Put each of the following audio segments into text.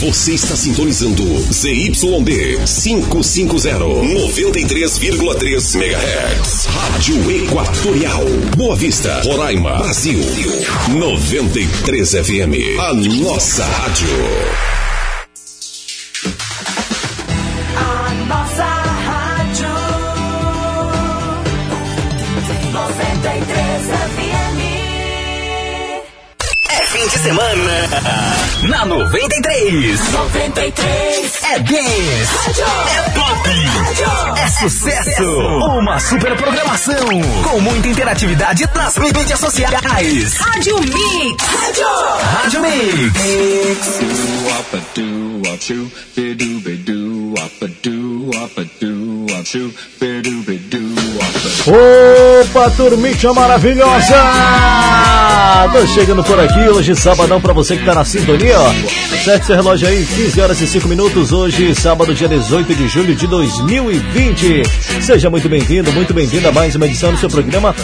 Você está sintonizando ZYD 550, 93,3 MHz. Rádio Equatorial. Boa Vista, Roraima, Brasil. 93 FM. A nossa rádio. Semana. Na 93. 93. É dance. É pop. É sucesso. Uma super programação. Com muita interatividade nas mídias sociais. Rádio Mix. Rádio Mix. Opa, turminha maravilhosa! Tô chegando por aqui hoje, sabadão, pra você que tá na sintonia, ó. Sete relógio aí, 15 horas e 5 minutos, hoje, sábado, dia 18 de julho de 2020. Seja muito bem-vindo, muito bem-vinda a mais uma edição do seu programa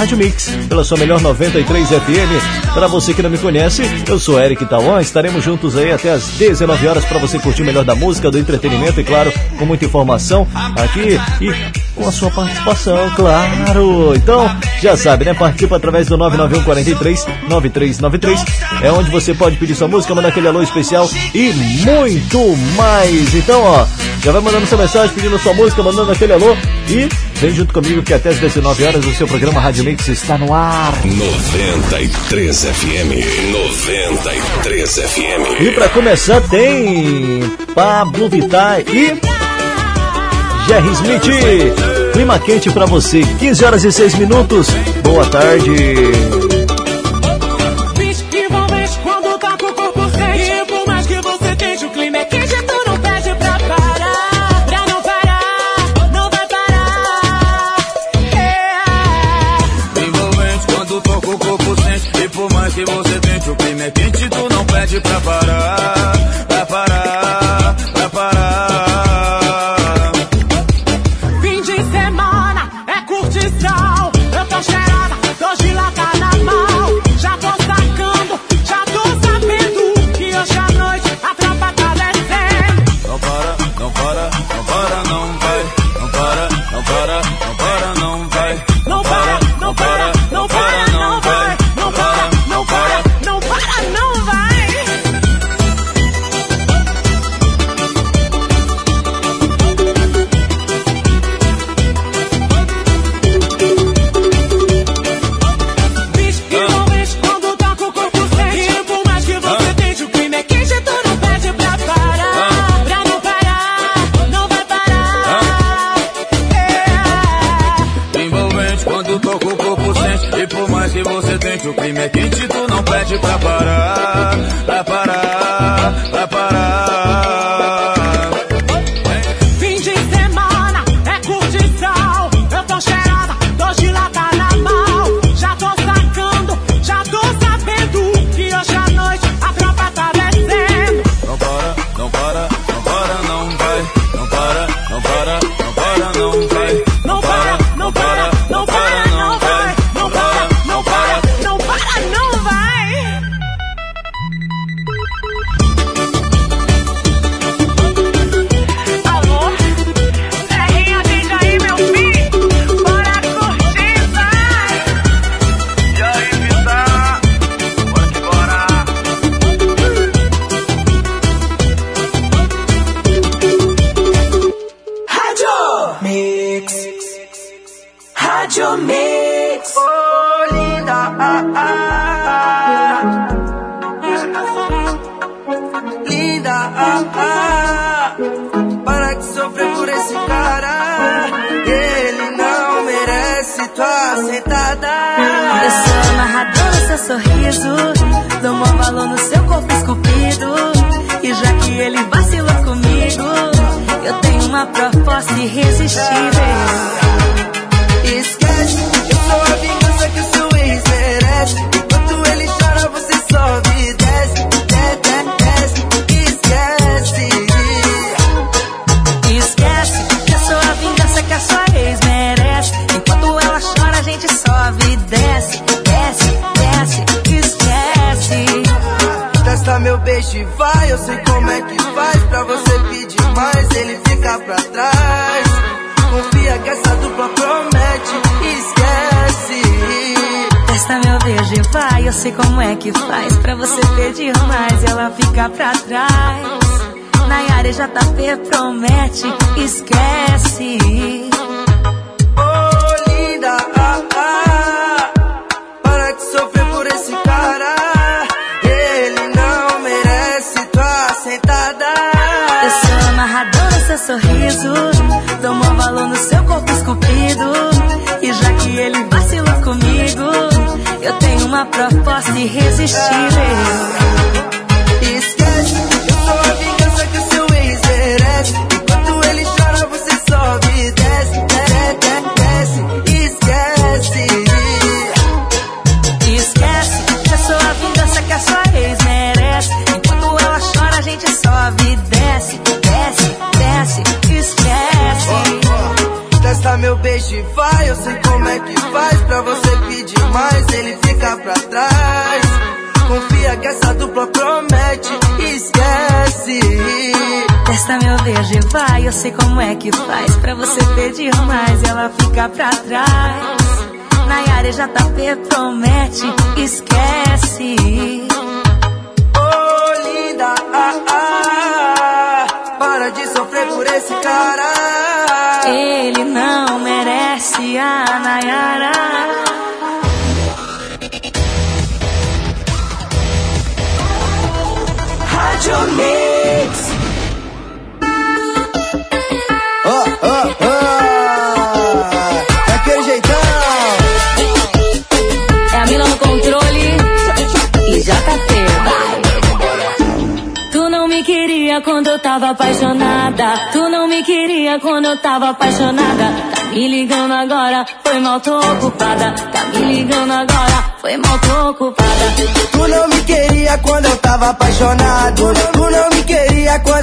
Rádio Mix, pela sua melhor 93 FM. Para você que não me conhece, eu sou Eric Tauan, estaremos juntos aí até as 19 horas para você curtir o melhor da música, do entretenimento e, claro, com muita informação aqui e com a sua participação, claro. Então, já sabe, né? Participa através do 991 43 9393. É onde você pode pedir sua música, mandar aquele alô especial e muito mais. Então, ó, já vai mandando sua mensagem, pedindo sua música, mandando aquele alô e vem junto comigo que até as 19 horas o seu programa Rádio Mix está no ar. 93 FM. 93 FM. E para começar tem Pablo Vittar e Jerry Smith. Clima quente para você, 15 horas e 6 minutos. Boa tarde. O clima é quente Tu não pede pra parar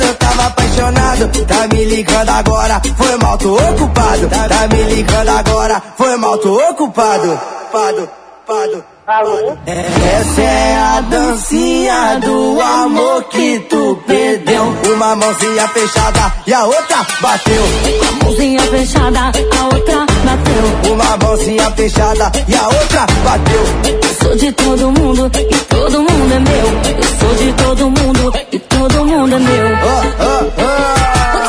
eu tava apaixonado. Tá me ligando agora, foi mal, tô ocupado. Tá me ligando agora, foi mal, tô ocupado. Pado, pado. Essa é a dancinha do amor que tu perdeu. Uma mãozinha fechada e a outra bateu. Mãozinha fechada, a outra bateu. Uma mãozinha fechada e a outra bateu. Eu sou de todo mundo e todo mundo é meu. Eu sou de todo mundo e todo mundo é meu. Oh, oh, oh.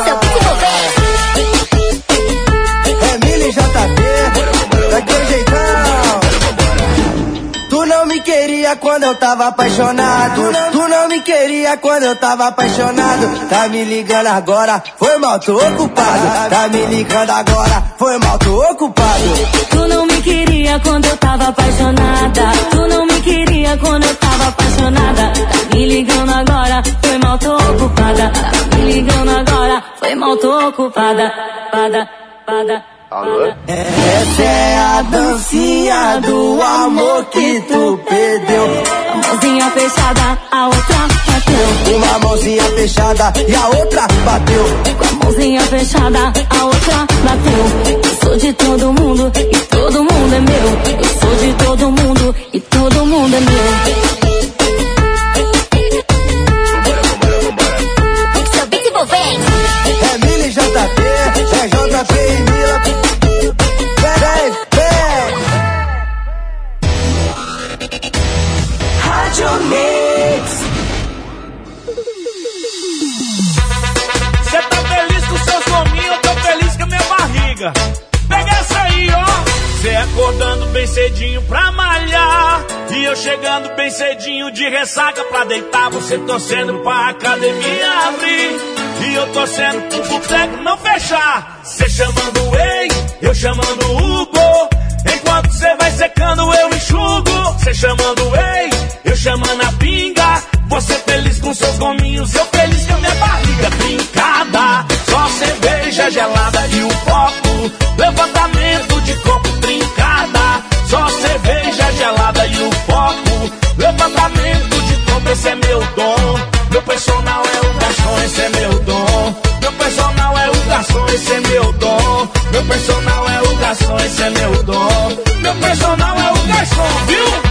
Queria quando eu tava apaixonado. Tu não, me queria quando eu tava apaixonado. Tá me ligando agora, foi mal, tô ocupado. Tá me ligando agora, foi mal, tô ocupado. Tu não me queria quando eu tava apaixonada. Tu não me queria quando eu tava apaixonada. Tá me ligando agora, foi mal, tô ocupada. Tá me ligando agora, foi mal, tô ocupada. Pada, pada. Essa é a dancinha do amor que tu perdeu. A mãozinha fechada, a outra bateu. Uma mãozinha fechada e a outra bateu. Com a mãozinha fechada, a outra bateu. Eu sou de todo mundo e todo mundo é meu. Eu sou de todo mundo e todo mundo é meu. Barriga. Pega essa aí, ó. Você acordando bem cedinho pra malhar. E eu chegando bem cedinho de ressaca pra deitar. Você torcendo pra academia abrir. E eu torcendo pro boteco não fechar. Você chamando ei, eu chamando Hugo. Enquanto você vai secando, eu enxugo. Você chamando ei, eu chamando a pinga. Você feliz com seus gominhos, eu feliz com minha barriga trincada. Só cerveja gelada e o copo. Levantamento de copo trincada. Só cerveja gelada e o copo. Levantamento de copo, esse é meu dom. Meu personal é o garçom, esse é meu dom. Meu personal é o garçom, esse é meu dom. Meu personal é o garçom, esse é meu dom. Meu personal é o garçom, viu?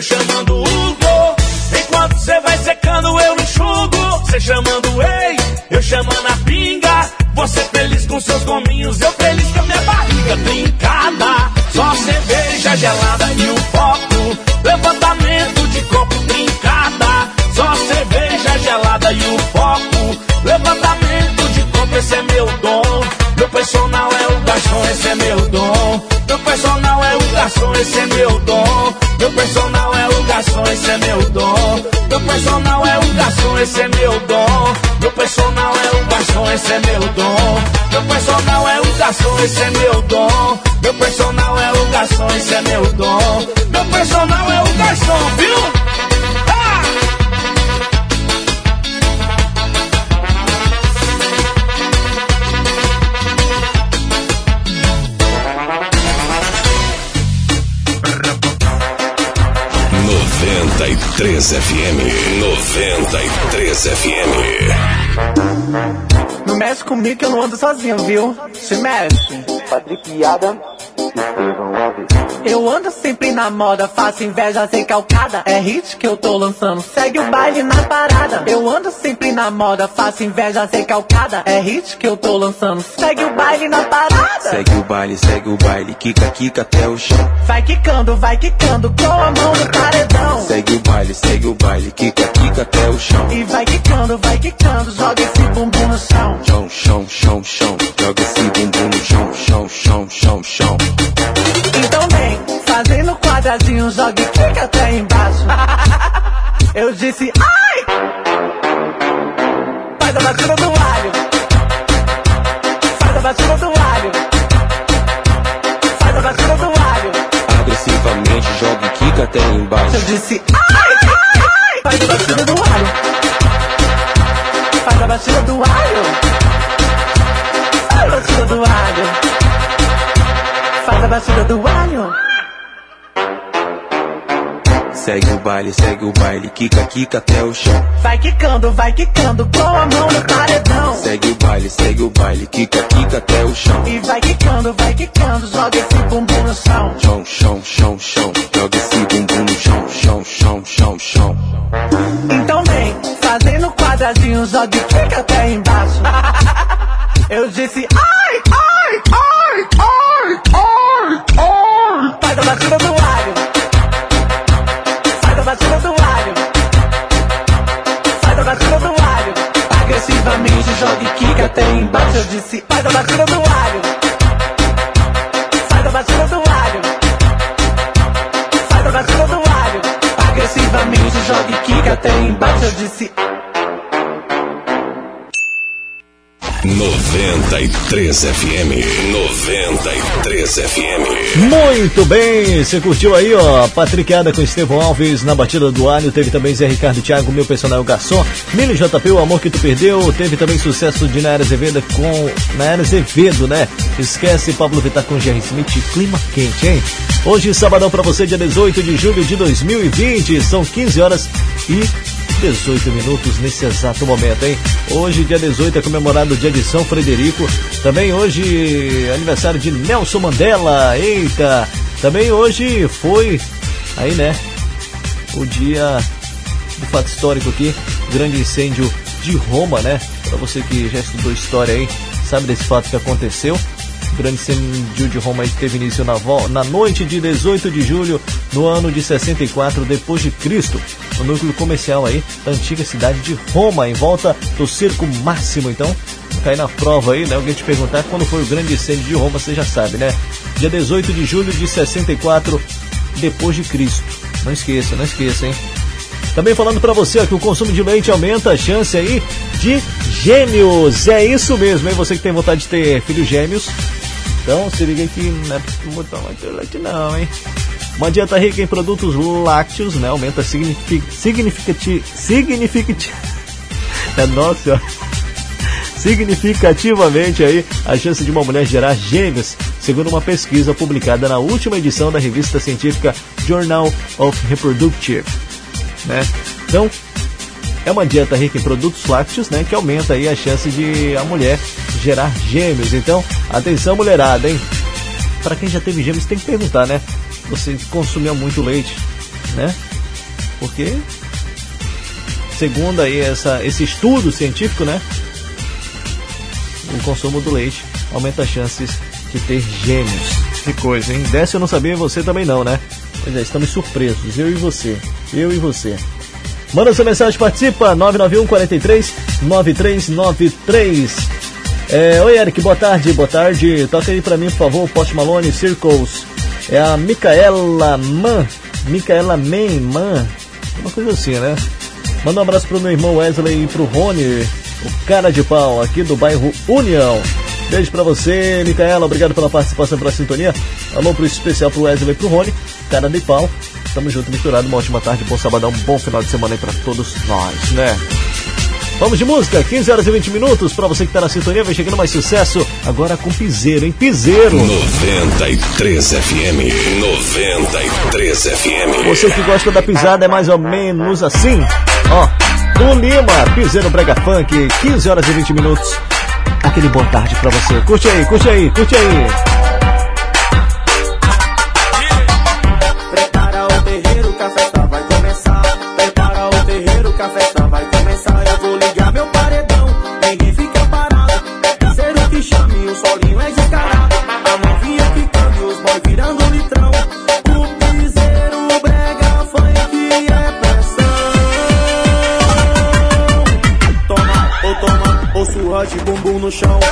eu chamando Hugo. Enquanto você vai secando, eu enxugo. Você chamando Ei, eu chamando a pinga. Você feliz com seus gominhos, eu feliz com a minha barriga trincada. Só cerveja gelada e um foco. Levantamento de copo trincada. Só cerveja gelada e um foco. Levantamento de copo, esse é meu dom. Meu personal é o garçom, esse é meu dom. Meu personal é o garçom, esse é meu dom. Meu personal é o garçom, esse é meu dom. Meu personal é o garçom, esse é meu dom. Meu personal é o garçom, esse é meu dom. Meu personal é o garçom, esse é meu dom. Meu personal é o garçom, esse é meu dom. Meu personal é o garçom, viu? 93 FM. 93 FM. Não mexe comigo que eu não ando sozinho, viu? Se mexe. Patrick Adam, Estevão Alves. Eu ando sempre na moda, faço inveja sem calcada. É hit que eu tô lançando, segue o baile na parada. Eu ando sempre na moda, faço inveja sem calcada. É hit que eu tô lançando, segue o baile na parada. Segue o baile, segue o baile, quica, quica até o chão. Vai quicando, vai quicando, com a mão no paredão. Segue o baile, segue o baile, quica, quica até o chão. E vai quicando, vai quicando, joga esse bumbum no chão. Chão, chão, chão, chão, joga esse bumbum no chão, chão, chão, chão, chão. Então vem, fazendo quadradinho, joga e quica até embaixo. Eu disse, ai! Faz a batida do alho. Faz a batida do alho. Faz a batida do alho. Agressivamente joga e quica até embaixo. Eu disse, ai, ai, ai! Faz a batida do alho. Faz a batida do alho. Faz a batida do alho. Faz a batida do alho. Segue o baile, segue o baile, quica, quica até o chão. Vai quicando, vai quicando, com a mão no paredão. Segue o baile, segue o baile, quica, quica até o chão. E vai quicando, vai quicando, joga esse bumbum no chão. Chão, chão, chão, chão, joga esse bumbum no chão, chão, chão, chão, chão. Então vem, fazendo quadradinho, joga e quica até embaixo. Eu disse, ai, ai, ai, ai, ai, ai. Faz a batida do alho. Faz a batida do alho. Faz a batida do alho. Agressivamente joga e quica até embaixo. Eu disse, faz a batida do alho. Faz a batida do alho. Faz a batida do alho. Agressivamente joga e quica até embaixo. Eu disse, 93 FM. 93 FM. Muito bem, você curtiu aí, ó, Patricada com Estevão Alves na batida do alho, teve também Zé Ricardo Thiago, meu personal garçom, Mili JP, o amor que tu perdeu, teve também sucesso de Nayara Azevedo com Nayara Azevedo, né? Esquece Pablo Vittar com Jerry Smith, clima quente, hein? Hoje, sabadão pra você, dia 18 de julho de 2020, são 15 horas e 18 minutos nesse exato momento, hein? Hoje, dia 18, é comemorado o dia de São Frederico. Também hoje, aniversário de Nelson Mandela. Eita! Também hoje foi, aí né, o dia do fato histórico aqui, grande incêndio de Roma, né? Pra você que já estudou história aí, sabe desse fato que aconteceu. Grande incêndio de Roma teve início na, na noite de 18 de julho, no ano de 64 depois de Cristo, no núcleo comercial aí da antiga cidade de Roma, em volta do Circo Máximo. Então, cair na prova aí, né? Alguém te perguntar quando foi o grande incêndio de Roma, você já sabe, né? Dia 18 de julho de 64 depois de Cristo. Não esqueça, não esqueça, hein? Também falando pra você que o consumo de leite aumenta a chance aí de gêmeos. É isso mesmo, hein? Você que tem vontade de ter filhos gêmeos. Então se liga que não é pra botar muito leite não, hein? Uma dieta rica em produtos lácteos, né? Aumenta signific- significati É nossa, significativamente aí a chance de uma mulher gerar gêmeos, segundo uma pesquisa publicada na última edição da revista científica Journal of Reproductive né? Então, é uma dieta rica em produtos lácteos, né, que aumenta aí a chance de a mulher gerar gêmeos. Então, atenção mulherada, hein? Para quem já teve gêmeos, tem que perguntar, né? Você consumiu muito leite, né? Porque segundo aí essa, esse estudo científico, né, o consumo do leite aumenta as chances de ter gêmeos. Que coisa, hein? Dessa eu não sabia, você também não, né? Pois é, estamos surpresos, eu e você. Eu e você. Manda sua mensagem, participa, 991 43 9393. É, oi, Eric, boa tarde, boa tarde. Toca aí pra mim, por favor, Post Malone, Circles. É a Micaela Man, Micaela Man, Man, uma coisa assim, né? Manda um abraço pro meu irmão Wesley e pro Rony, o cara de pau, aqui do bairro União. Beijo para você, Micaela. Obrigado pela participação, pela sintonia. Alô pro especial pro Wesley e pro Rony, cara de pau. Tamo junto, misturado. Uma ótima tarde, bom sabadão, bom final de semana aí pra todos nós, né? Vamos de música, 15 horas e 20 minutos. Pra você que tá na sintonia, vem chegando mais sucesso. Agora com Piseiro, hein? Piseiro. 93 FM. 93 FM. Você que gosta da pisada é mais ou menos assim. Ó, o Lima, Piseiro Brega Funk, 15 horas e 20 minutos aquele boa tarde pra você. Curte aí, curte aí, curte aí. Prepara o terreiro café a Show. chão.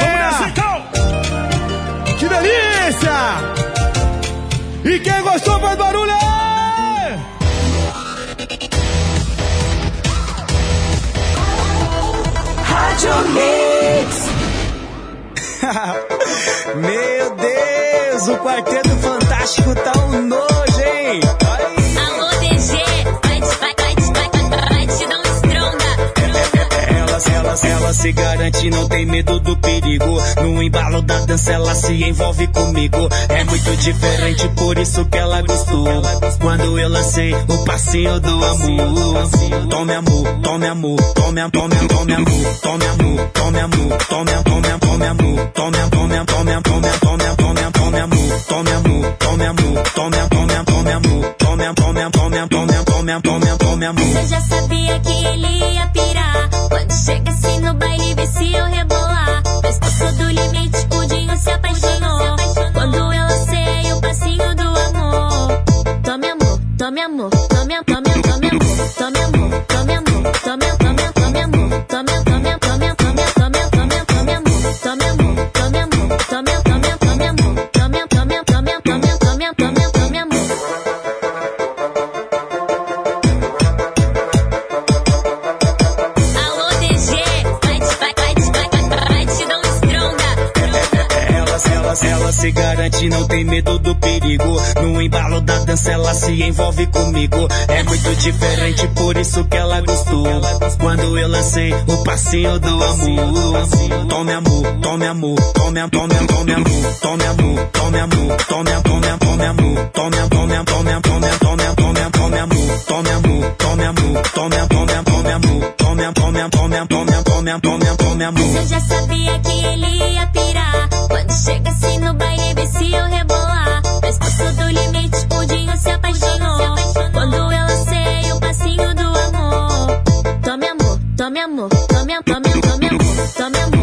Vamos nessa então. Que delícia! E quem gostou faz barulho! Rádio Mix. Meu Deus, o Quarteto Fantástico tá um nojo, Ela se garante, não tem medo do perigo. No embalo da dança, ela se envolve comigo. É muito diferente, por isso que ela gostou. Quando eu lancei o passinho do amor. Tome amor, tome amor, tome amor, tome tome amor, tome amor, tome amor, tome tome tome amor, tome tome tome tome tome tome tome amor, tome amor, tome amor, tome tome tome amor, tome tome tome tome tome tome tome amor. Você já sabia que ele ia pirar. Chega assim no baile, vê se eu rebolar. Pescoço do limite, o Dinho se apaixonou. Quando eu lancei o passinho do amor. Tome amor, tome amor, tome amor, tome amor, tome amor, tome amor, tome tome garante, não tem medo do perigo. No embalo da dança, ela se envolve comigo. É muito diferente, por isso que ela gostou. Quando eu lancei o passinho do amor. Tome amor, tome amor, tome amor, tome tome amor, tome amor, tome amor, tome tome tome amor, tome tome tome tome tome tome tome amor, tome amor, tome amor, tome tome tome amor, tome tome tome tome tome tome tome amor. Você já sabia que ele ia pirar. Quando chega assim no baile, vê se eu rebolar. Pescoço do limite, o Dinho se apaixonou. Quando eu lancei o passinho do amor. Tome amor, tome amor, tome amor, tome amor, tome amor,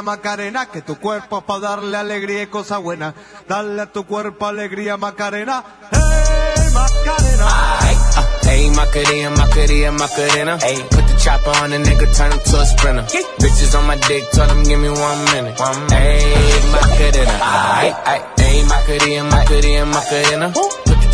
alegría Macarena, que tu cuerpo es para darle alegría y cosa buena. Dale a tu cuerpo alegría Macarena, hey Macarena. Ay, uh, hey, Macarena, Macarena, Macarena. Hey, put the chopper on the nigga, turn him to a sprinter. Bitches on my dick, tell them give me one minute. Hey, Macarena. Ay, ay, hey, Macarena, Macarena, Macarena. The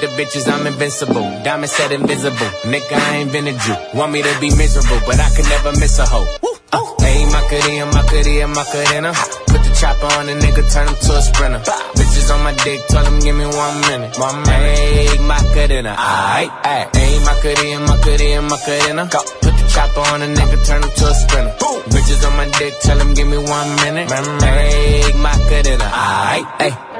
the bitches, I'm invincible. Diamond said invisible. Nigga, I ain't been a Jew. Want me to be miserable, but I can never miss a hoe. Uh, hey, my cutie, my Macarena, Macarena, Macarena. Put the chopper on the nigga, turn him to a sprinter. Bitches on my dick, tell him give me one minute. One minute. Hey, Macarena, aight, aight. Hey, Macarena, Macarena, Macarena. Put the chopper on the nigga, turn him to a sprinter. Bitches on my dick, tell him give me one minute. Hey, Macarena, aight, aight.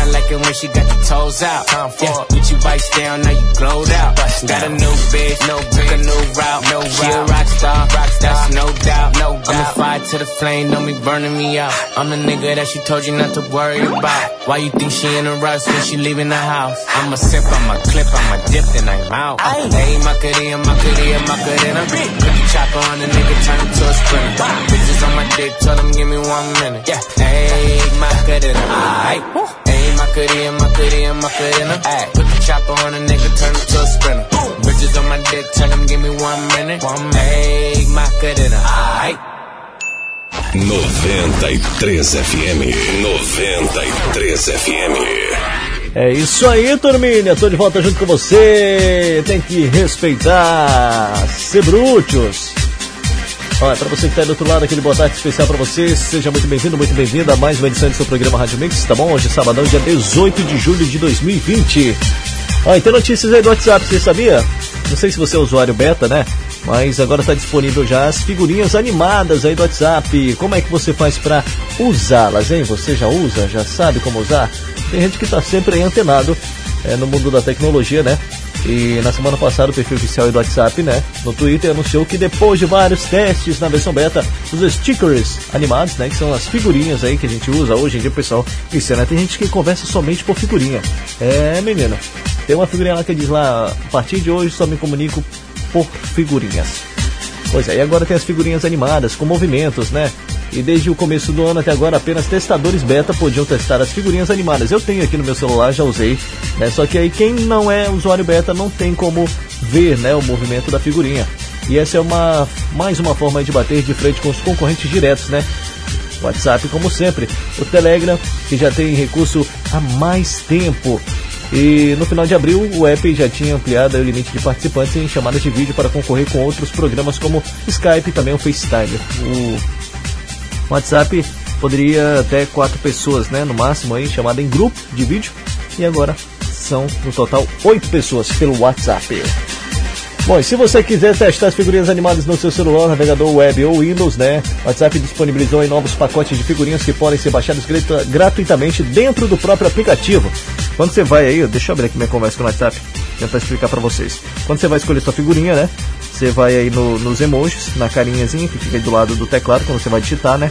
I like it when she got the toes out. Yeah, get you bites down, now you glowed out. Got a new bitch, no took a new route. No she a rock star, rock star, that's no doubt. No doubt. I'm a fire to the flame, don't be burning me out. I'm the nigga that she told you not to worry about. Why you think she in a rush when she leaving the house? I'm a sip, I'm a clip, I'm a dip, then I'm out. Hey, Macarena, Macarena, Macarena. Put the chopper on the nigga, turn him to a sprinter. Bitches on my dick, tell them give me one minute. Yeah, hey, Macarena, aight. Hey, Macarena, Macarena, Macarena. Ay, put the chopper on a nigga, turn him to a sprinter. Bitches on my dick, tell them give me one minute. One minute. Hey, Macarena, aight. 93 FM. 93 FM. É isso aí, turminha. Tô de volta junto com você. Tem que respeitar. Ser brutos. Olha, pra você que tá aí do outro lado, aquele boa tarde especial pra você. Seja muito bem-vindo, muito bem-vinda a mais uma edição do seu programa Rádio Mix, tá bom? Hoje é sabadão, dia 18 de julho de 2020. Ó, e tem notícias aí do WhatsApp, você sabia? Não sei se você é usuário beta, né? Mas agora está disponível já as figurinhas animadas aí do WhatsApp. Como é que você faz para usá-las, hein? Você já usa? Já sabe como usar? Tem gente que está sempre aí antenado é, no mundo da tecnologia, né? E na semana passada o perfil oficial do WhatsApp, né, no Twitter anunciou que depois de vários testes na versão beta, os stickers animados, né, que são as figurinhas aí que a gente usa hoje em dia, pessoal, isso, né, tem gente que conversa somente por figurinha. É, menina, tem uma figurinha lá que diz lá, a partir de hoje só me comunico por figurinhas. Pois é, e agora tem as figurinhas animadas, com movimentos, né? E desde o começo do ano até agora, apenas testadores beta podiam testar as figurinhas animadas. Eu tenho aqui no meu celular, já usei, né? Só que aí quem não é usuário beta não tem como ver, né, o movimento da figurinha. E essa é uma mais uma forma de bater de frente com os concorrentes diretos, né? WhatsApp, como sempre, o Telegram, que já tem recurso há mais tempo. E no final de abril, o app já tinha ampliado o limite de participantes em chamadas de vídeo para concorrer com outros programas como Skype e também o FaceTime. O WhatsApp poderia até quatro pessoas, né, no máximo aí, chamada em grupo de vídeo. E agora são no total oito pessoas pelo WhatsApp. Bom, e se você quiser testar as figurinhas animadas no seu celular, navegador web ou Windows, né? WhatsApp disponibilizou novos pacotes de figurinhas que podem ser baixados gratuitamente dentro do próprio aplicativo. Quando você vai aí, deixa eu abrir aqui minha conversa com o WhatsApp, tentar explicar para vocês. Quando você vai escolher sua figurinha, né? Você vai aí no, nos emojis, na carinhazinha que fica aí do lado do teclado quando você vai digitar, né?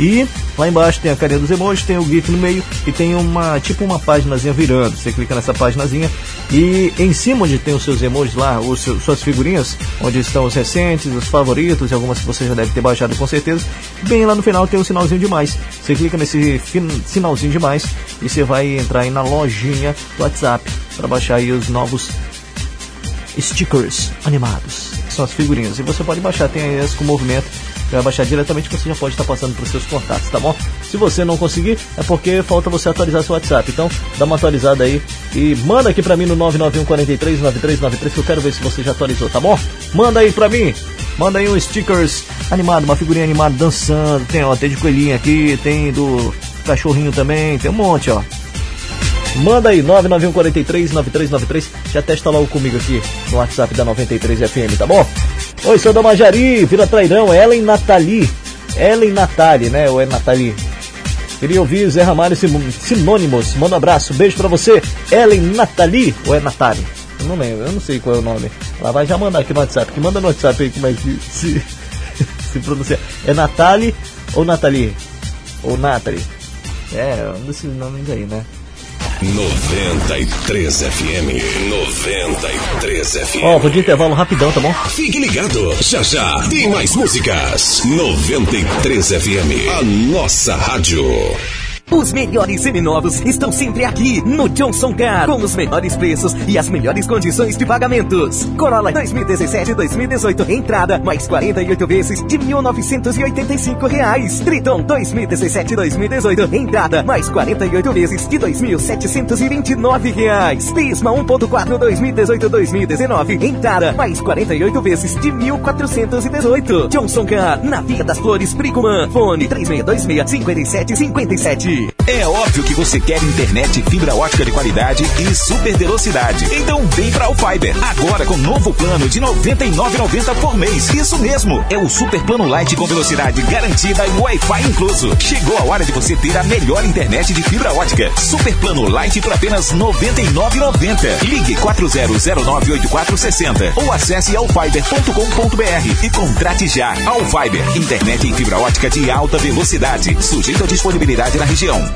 E lá embaixo tem a carinha dos emojis, tem o GIF no meio e tem uma tipo uma páginazinha virando. Você clica nessa páginazinha e em cima onde tem os seus emojis lá, os seus, suas figurinhas, onde estão os recentes, os favoritos e algumas que você já deve ter baixado com certeza, bem lá no final tem um sinalzinho de mais. Você clica nesse sinalzinho de mais e você vai entrar aí na lojinha do WhatsApp para baixar aí os novos stickers animados. São as figurinhas. E você pode baixar, tem as com movimento vai baixar diretamente, você já pode estar passando para os seus contatos, tá bom? Se você não conseguir, é porque falta você atualizar seu WhatsApp. Então, dá uma atualizada aí e manda aqui para mim no 991 43 9393 que eu quero ver se você já atualizou, tá bom? Manda aí para mim. Manda aí um stickers animado, uma figurinha animada dançando. Tem, ó, tem de coelhinho aqui, tem do cachorrinho também, tem um monte, ó. Manda aí, 991439393. Já testa logo comigo aqui no WhatsApp da 93FM, tá bom? Oi, sou da Majari, Vila Trairão, Ellen Natali. Ellen Natali, né? Ou é Natali? Queria ouvir Zé Ramalho sinônimos. Manda um abraço, beijo pra você. Ellen Natali ou é Natali? Eu não lembro, eu não sei qual é o nome. Ela vai já mandar aqui no WhatsApp. Que manda no WhatsApp aí como é que se, se pronuncia. É Natali ou Natali? Ou Natali? É, um desses nomes aí, né? 93 FM. 93 FM. Ó, vou de intervalo rapidão, tá bom? Fique ligado, já já tem mais músicas. 93 FM, a nossa rádio. Os melhores seminovos estão sempre aqui no Johnson Car, com os melhores preços e as melhores condições de pagamentos. Corolla 2017 e 2018, entrada mais 48 vezes de 1.985 reais. Triton 2017 e 2018, entrada mais 48 vezes de 2.729 reais. Prisma 1.4 2018 2019, entrada mais 48 vezes de R$ 1.418. Johnson Car, na Via das Flores, Bricumã. Fone 3626 Lee. É óbvio que você quer internet fibra ótica de qualidade e super velocidade. Então vem pra Fiber. Agora com novo plano de R$ 99,90 por mês. Isso mesmo, é o super plano light com velocidade garantida e Wi-Fi incluso. Chegou a hora de você ter a melhor internet de fibra ótica. Super plano light por apenas R$ 99,90. Ligue 40098460 ou acesse alfiber.com.br e contrate já. Alfiber, internet em fibra ótica de alta velocidade, sujeito à disponibilidade na região.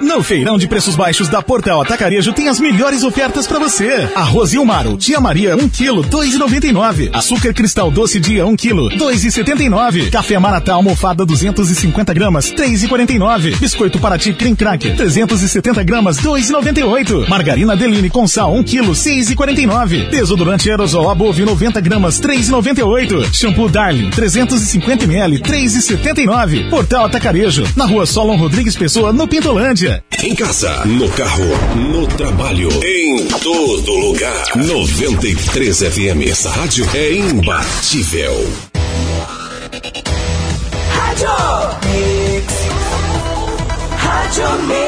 No feirão de preços baixos da Portal Atacarejo tem as melhores ofertas para você. Arroz Ilmaro, Tia Maria, 1 kg, 2,99. Açúcar Cristal Doce Dia, 1 kg, 2,79. Café Maratá Almofada, 250 gramas, 3,49. Biscoito Paraty Cream Cracker, 370 gramas, 2,98. Margarina Deline com sal, 1 kg, 6,49. Desodorante Aerosol Above, 90 gramas, 3,98. Shampoo Darling, 350 ml, 3,79. Portal Atacarejo, na rua Solon Rodrigues Pessoa, no Pintolândia. Em casa, no carro, no trabalho, em todo lugar. 93 FM. Essa rádio é imbatível. Rádio Mix.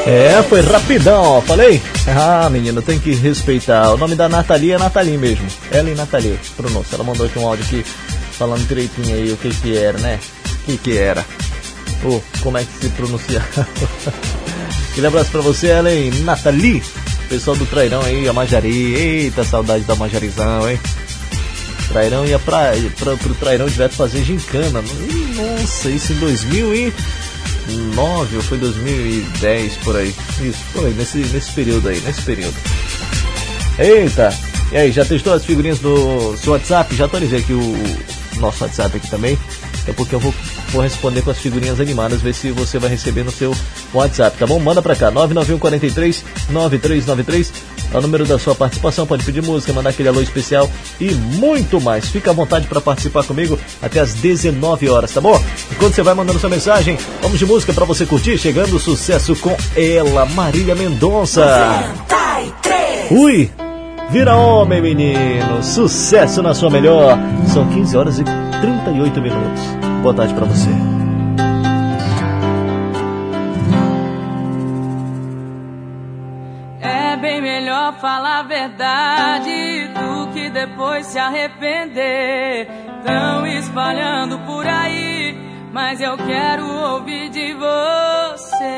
É, foi rapidão, ó. Falei? Ah, menino, tem que respeitar. O nome da Nathalie é Nathalie mesmo. Ela e Nathalie. Pronúncia. Ela mandou aqui um áudio aqui falando direitinho aí o que que era, né? O que que era? Oh, como é que se pronuncia? Aquele abraço pra você, Ellen Nathalie. Pessoal do Trairão aí, a Majari. Eita, saudade da Majarizão, hein? Trairão ia pra, pra, pro Trairão direto fazer gincana. Nossa, isso em 2009 ou foi 2010 por aí. Isso, aí, nesse, nesse período aí, nesse período. Eita! E aí, já testou as figurinhas do seu WhatsApp? Já atualizei aqui o nosso WhatsApp aqui também. É porque eu vou, vou responder com as figurinhas animadas, ver se você vai receber no seu WhatsApp, tá bom? Manda pra cá, 99143 9393. É o número da sua participação, pode pedir música, mandar aquele alô especial e muito mais. Fica à vontade para participar comigo até as 19 horas, tá bom? Enquanto você vai mandando sua mensagem, vamos de música para você curtir, chegando o sucesso com ela, Marília Mendonça. 93. Ui! Vira homem, menino! Sucesso na sua melhor! São 15 horas e 38 minutos. Boa tarde pra você. É bem melhor falar a verdade do que depois se arrepender. Tão espalhando por aí, mas eu quero ouvir de você.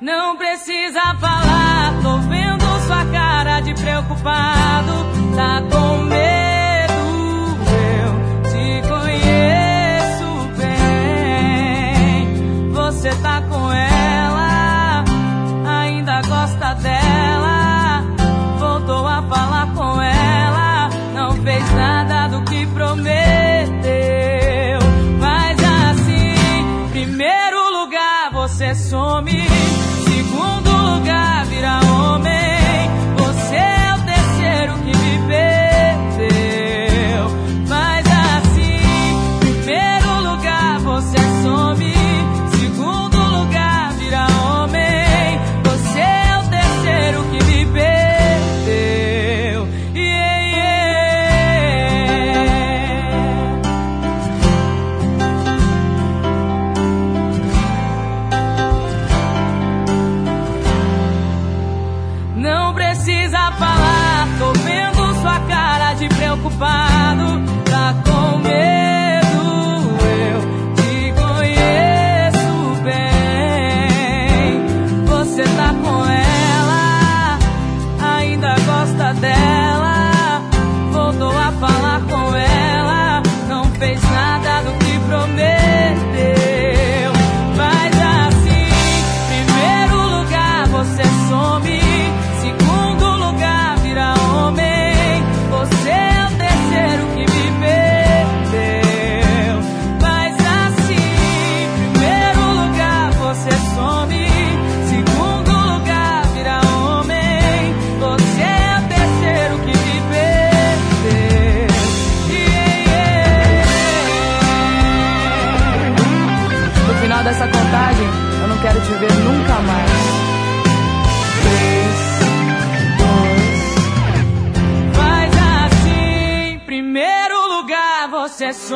Não precisa falar, tô vendo sua cara de preocupado. Tá com medo, do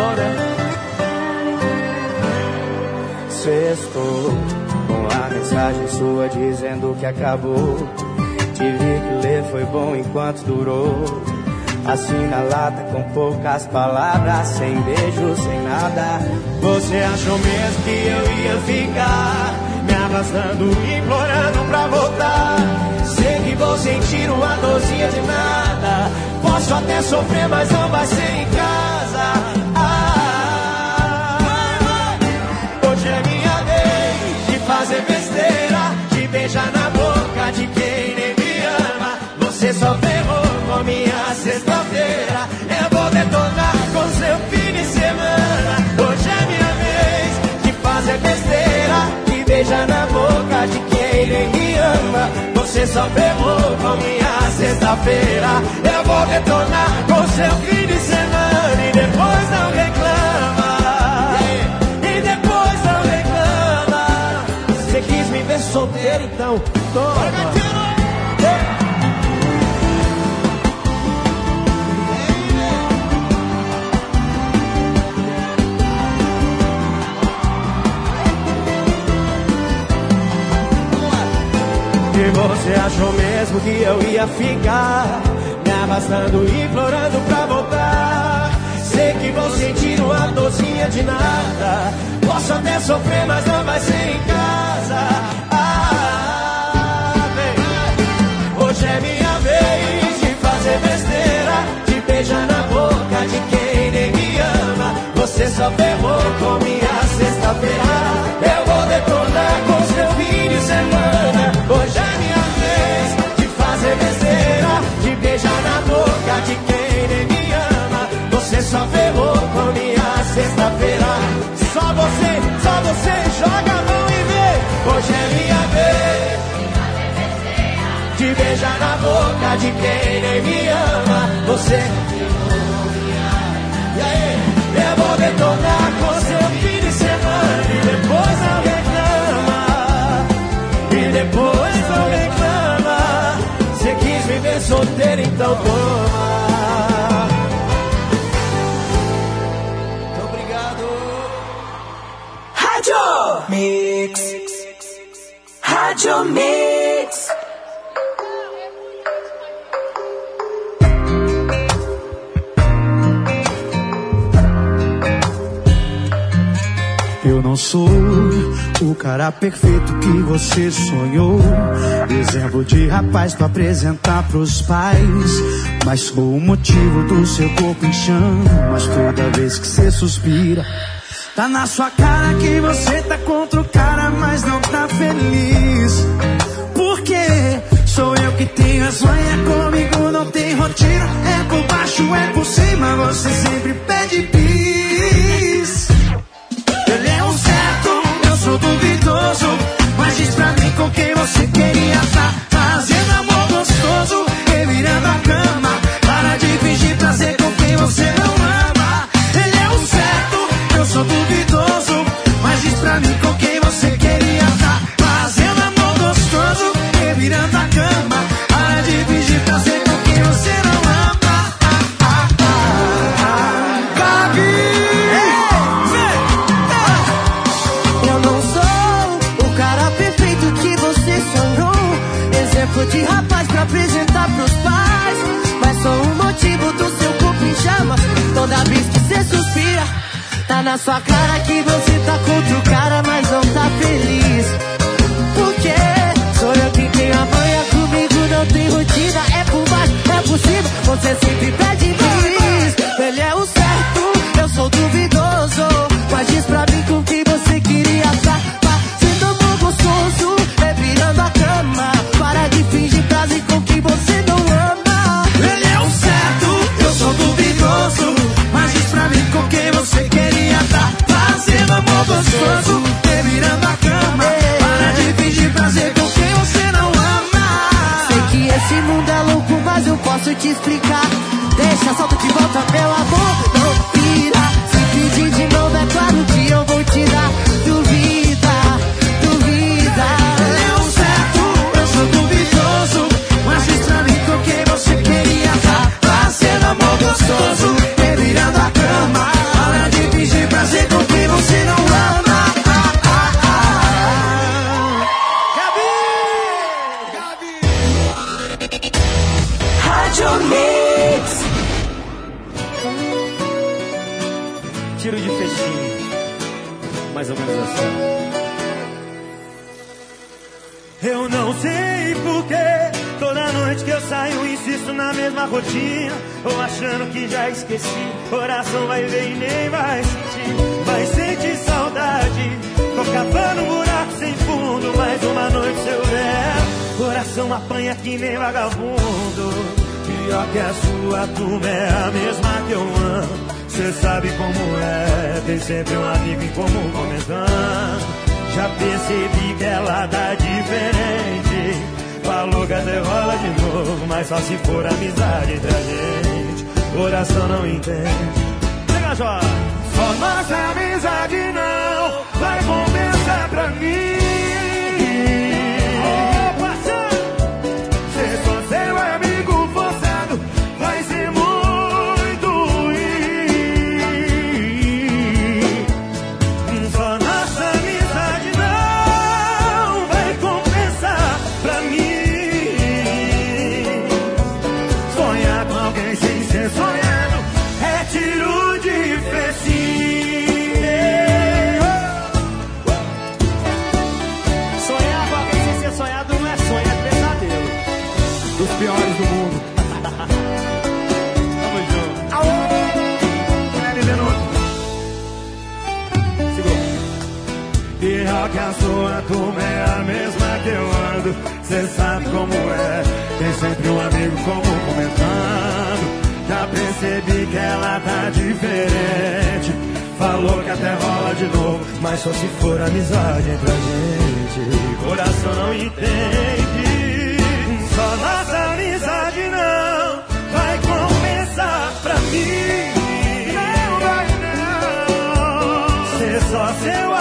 Né? Sextou com a mensagem sua dizendo que acabou. Tive que ler, foi bom enquanto durou. Assim na lata, com poucas palavras, sem beijo, sem nada. Você achou mesmo que eu ia ficar me arrastando, implorando pra voltar? Sei que vou sentir uma dorzinha de nada. Posso até sofrer, mas não vai ser em casa. Besteira, de beijar na boca de quem nem me ama. Você só ferrou com minha sexta-feira. Eu vou detonar com seu fim de semana. Hoje é minha vez de fazer besteira, de beijar na boca de quem nem me ama. Você só ferrou com minha sexta-feira. Eu vou detonar com seu fim de semana e depois não reclama. Ver solteiro, então toma. E você achou mesmo que eu ia ficar me arrastando, implorando pra voltar? Sei que vou sentir uma dorzinha de nada. Posso até sofrer, mas não vai ser em casa. Hoje é minha vez de fazer besteira, de beijar na boca de quem nem me ama. Você só ferrou com minha sexta-feira. Eu vou detonar com seu fim de semana. Hoje é minha vez de fazer besteira, de beijar na boca de quem nem me ama. Você só ferrou com minha sexta-feira. Só você, só você joga a mão e vê. Hoje é minha vez de beijar na boca de quem nem me ama. Você. E aí? Eu vou detonar com seu fim de semana e depois não reclama. E depois não reclama. Você quis me ver solteiro, então toma. Muito obrigado. Rádio Mix. Rádio Mix. Eu não sou o cara perfeito que você sonhou. Exemplo de rapaz pra apresentar pros pais. Mas sou o motivo do seu corpo em chamas toda vez que você suspira. Tá na sua cara que você tá contra o cara, mas não tá feliz. Por quê? Sou eu que tenho as manhas comigo, não tem rotina. É por baixo, é por cima, você sempre pede pista. gostoso. Mas diz pra mim com quem você queria estar. Na sua cara que você tá com outro cara, mas não tá feliz. Por quê? Sou eu quem tem a manha comigo, não tem rotina. É por baixo, é por cima, você sempre pede bis. Ele é o certo, eu sou duvidoso. Posso te explicar. Deixa, solta de volta, meu amor, já esqueci. Coração vai ver e nem vai sentir. Vai sentir saudade. Tô cavando um buraco sem fundo. Mais uma noite se eu der. Coração apanha que nem vagabundo. Pior que a sua turma é a mesma que eu amo. Cê sabe como é. Tem sempre um amigo em comum comentando. Já percebi que ela tá diferente. Falou que até rola de novo, mas só se for amizade entre gente. Coração não entende. Pega. Só nossa amizade não vai compensar pra mim. Que a sua turma é a mesma que eu ando. Cê sabe como é. Tem sempre um amigo comum comentando. Já percebi que ela tá diferente. Falou que até rola de novo, mas só se for amizade entre a gente. Coração não entende. Só nossa amizade não vai compensar pra mim. Não vai não. Ser só seu amigo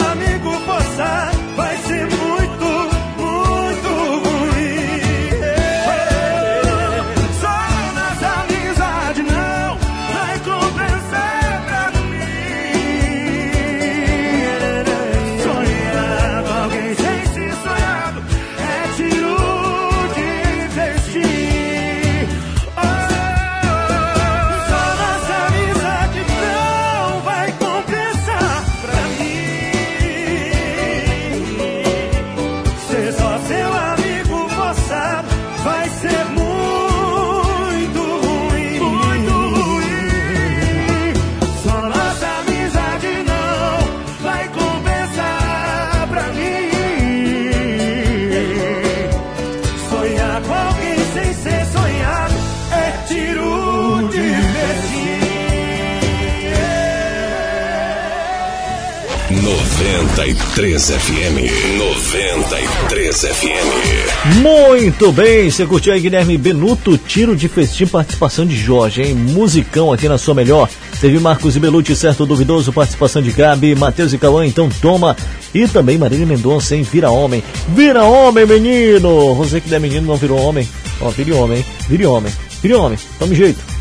93 FM. 93 FM. Muito bem, você curtiu aí Guilherme Benuto, tiro de festim, participação de Jorge, hein? Musicão aqui na sua melhor. Teve Marcos e Belucci, certo duvidoso, participação de Gabi, Matheus e Cauã, então toma. E também Marília Mendonça, hein? Vira homem. Vira homem, menino! Você que der menino não virou homem. Ó, vire homem, hein? Vire homem. Vire homem, tome jeito.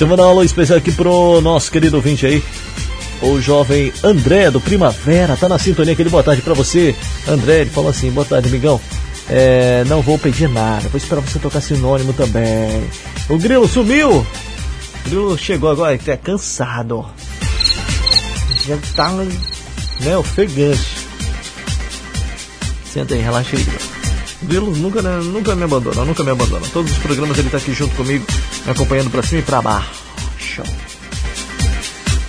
Mandar um alô especial aqui pro nosso querido ouvinte aí, o jovem André do Primavera, tá na sintonia aquele boa tarde pra você. André, ele falou assim, boa tarde, amigão. É, não vou pedir nada, vou esperar você tocar sinônimo também. O Grilo sumiu! O Grilo chegou agora, é cansado. Já tá, né, ofegante. Senta aí, relaxa aí. O Grilo nunca, né, nunca me abandona, nunca me abandona. Todos os programas ele tá aqui junto comigo, me acompanhando pra cima e pra baixo.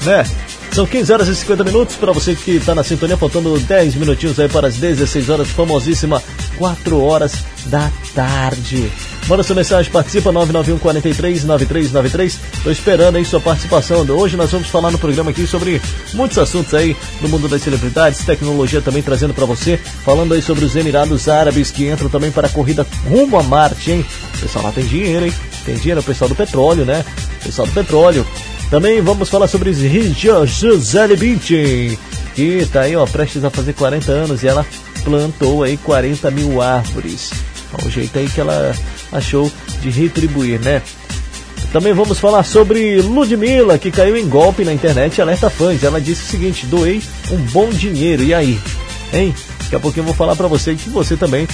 Né? São 15 horas e 50 minutos para você que está na sintonia, faltando 10 minutinhos aí para as 16 horas, famosíssima 4 horas da tarde. Manda sua mensagem, participa 991 43 9393. Tô esperando aí sua participação. Hoje nós vamos falar no programa aqui sobre muitos assuntos aí no mundo das celebridades, tecnologia também trazendo para você, falando aí sobre os Emirados Árabes que entram também para a corrida rumo a Marte, hein? O pessoal lá tem dinheiro, hein? Tem dinheiro, o pessoal do petróleo, né? O pessoal do petróleo. Também vamos falar sobre Gisele Bündchen, que está aí, ó, prestes a fazer 40 anos e ela plantou aí 40 mil árvores. É o jeito aí que ela achou de retribuir, né? Também vamos falar sobre Ludmilla, que caiu em golpe na internet e alerta fãs. Ela disse o seguinte: doei um bom dinheiro. E aí? Hein? Daqui a pouquinho eu vou falar para você que você também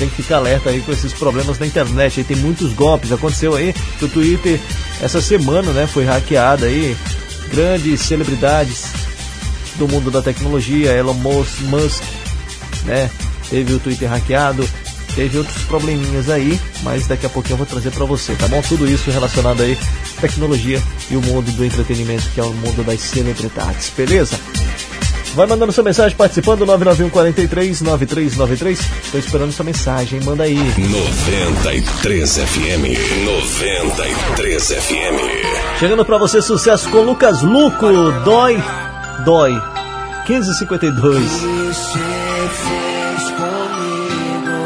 tem que ficar alerta aí com esses problemas na internet. Aí tem muitos golpes. Aconteceu aí que o Twitter essa semana, né, foi hackeada aí. Grandes celebridades do mundo da tecnologia, Elon Musk, né, teve o Twitter hackeado. Teve outros probleminhas aí, mas daqui a pouquinho eu vou trazer para você, tá bom? Tudo isso relacionado aí tecnologia e o mundo do entretenimento, que é o mundo das celebridades, beleza? Vai mandando sua mensagem participando 991 43 9393. Tô esperando sua mensagem, manda aí. 93 FM. 93 FM. Chegando pra você sucesso com Lucas Luco, Dói, Dói. 1552. Você fez comigo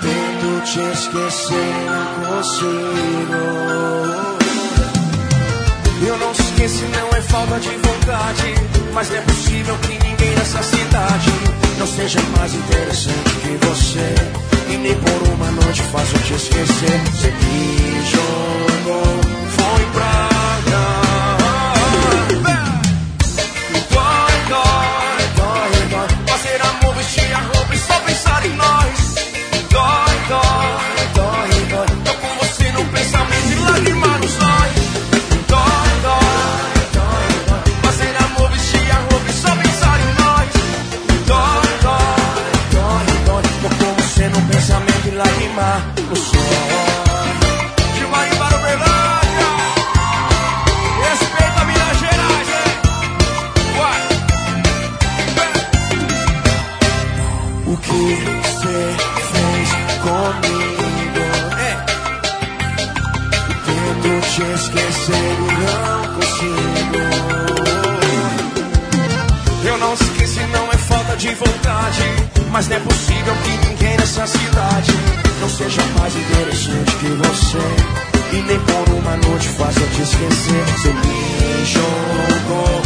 Tento te esquecer, não consigo Esqueci, não é falta de vontade Mas não é possível que ninguém nessa cidade Não seja mais interessante que você. E nem por uma noite faço te esquecer. Você me jogou, foi pra Tento te esquecer e não consigo. Eu não esqueci, não é falta de vontade. Mas não é possível que ninguém nessa cidade não seja mais interessante que você. E nem por uma noite faça te esquecer. Você me jogou,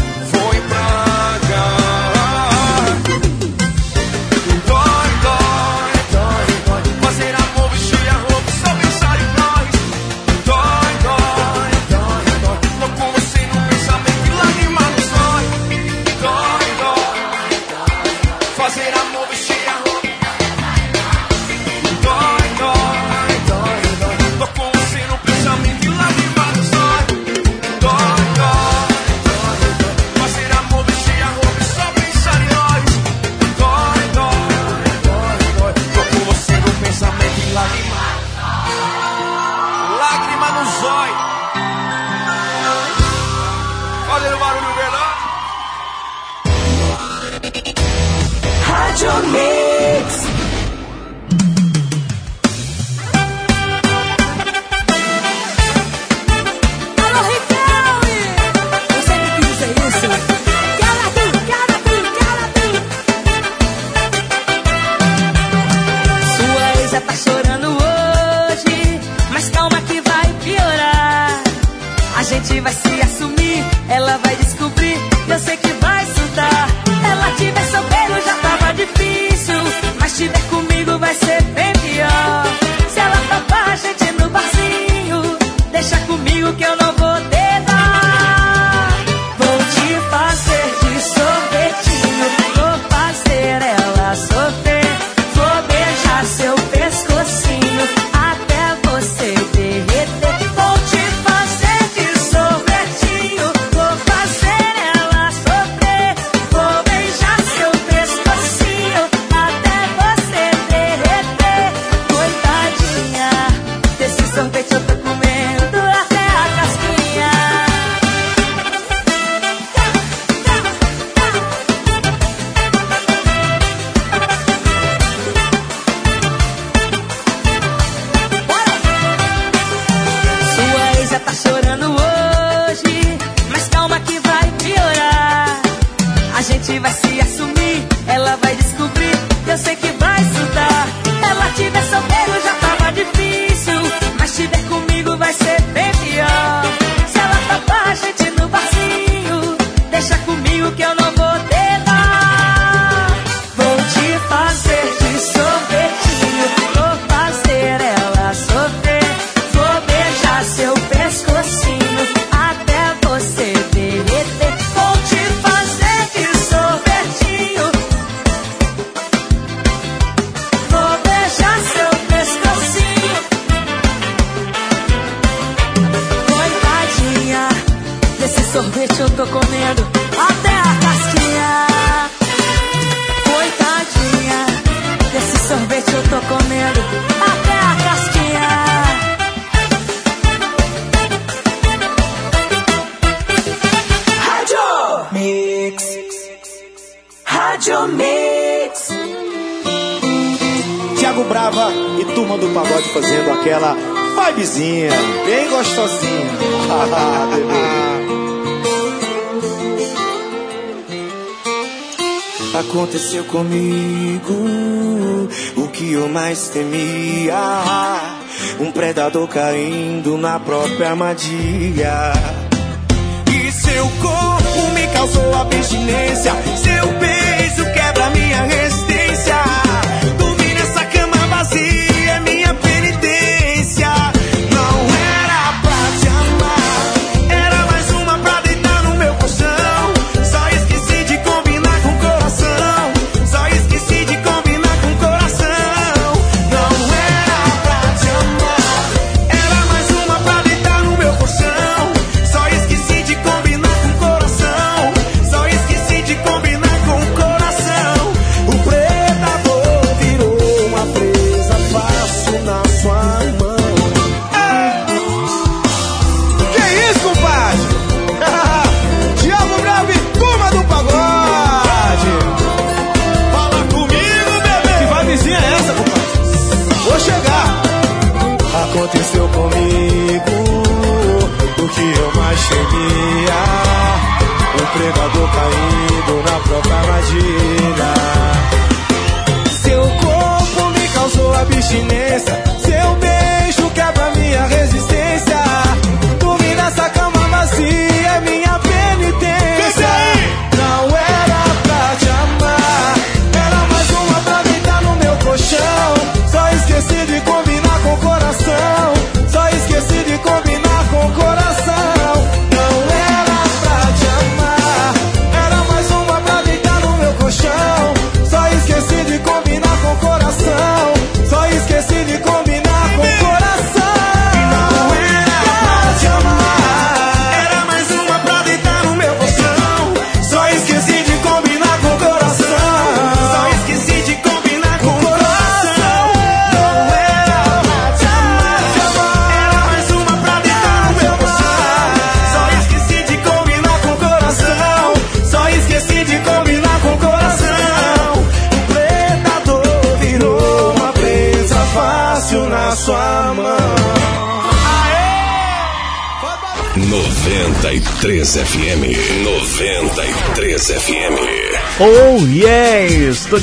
垃圾。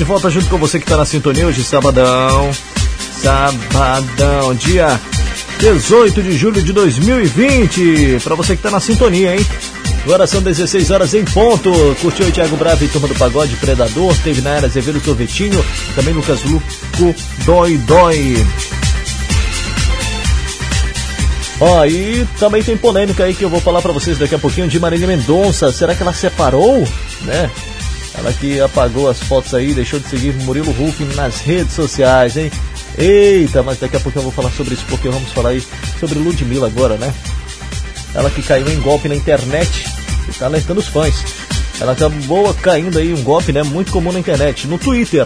Volta junto com você que está na sintonia hoje, sabadão. Sabadão, dia 18 de julho de 2020. Para você que está na sintonia, hein? Agora são 16 horas em ponto. Curtiu o Thiago Bravo e Turma do Pagode, Predador. Teve Nayara Azevedo Sorvetinho. Também Lucas Luco, Dói Dói. Ó, e também tem polêmica aí que eu vou falar pra vocês daqui a pouquinho de Marília Mendonça. Será que ela separou? Né? Ela que apagou as fotos aí, deixou de seguir Murilo Huff nas redes sociais, hein? Eita, mas daqui a pouco eu vou falar sobre isso, porque vamos falar aí sobre Ludmilla agora, né? Ela que caiu em golpe na internet e tá alertando os fãs. Ela acabou caindo aí um golpe, né? Muito comum na internet, no Twitter.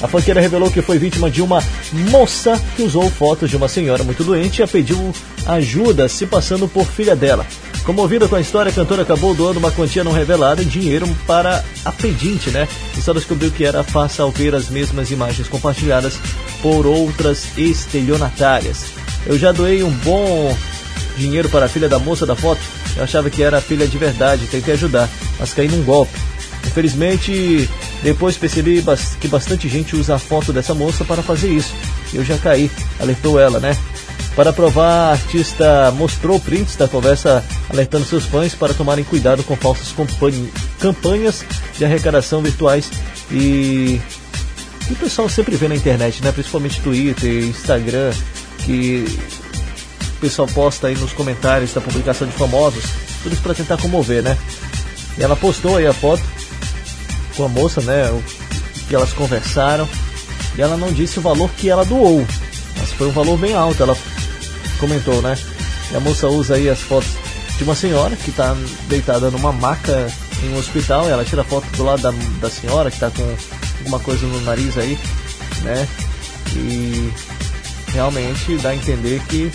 A funkeira revelou que foi vítima de uma moça que usou fotos de uma senhora muito doente e a pediu ajuda se passando por filha dela. Comovida com a história, a cantora acabou doando uma quantia não revelada em dinheiro para a pedinte, né? E só descobriu que era fácil ao ver as mesmas imagens compartilhadas por outras estelionatárias. Eu já doei um bom dinheiro para a filha da moça da foto. Eu achava que era a filha de verdade, tentei ajudar, mas caí num golpe. Infelizmente, Depois percebi que bastante gente usa a foto dessa moça para fazer isso. Eu já caí, alertou ela, né? Para provar, a artista mostrou prints da conversa alertando seus fãs para tomarem cuidado com falsas campanhas de arrecadação virtuais e que o pessoal sempre vê na internet, né? Principalmente Twitter, Instagram, que o pessoal posta aí nos comentários da publicação de famosos, tudo isso para tentar comover, né? E ela postou aí a foto com a moça, né? O que elas conversaram. E ela não disse o valor que ela doou, mas foi um valor bem alto. Ela comentou, né? E a moça usa aí as fotos de uma senhora que está deitada numa maca em um hospital. Ela tira foto do lado da, da senhora que está com alguma coisa no nariz aí, né? E realmente dá a entender que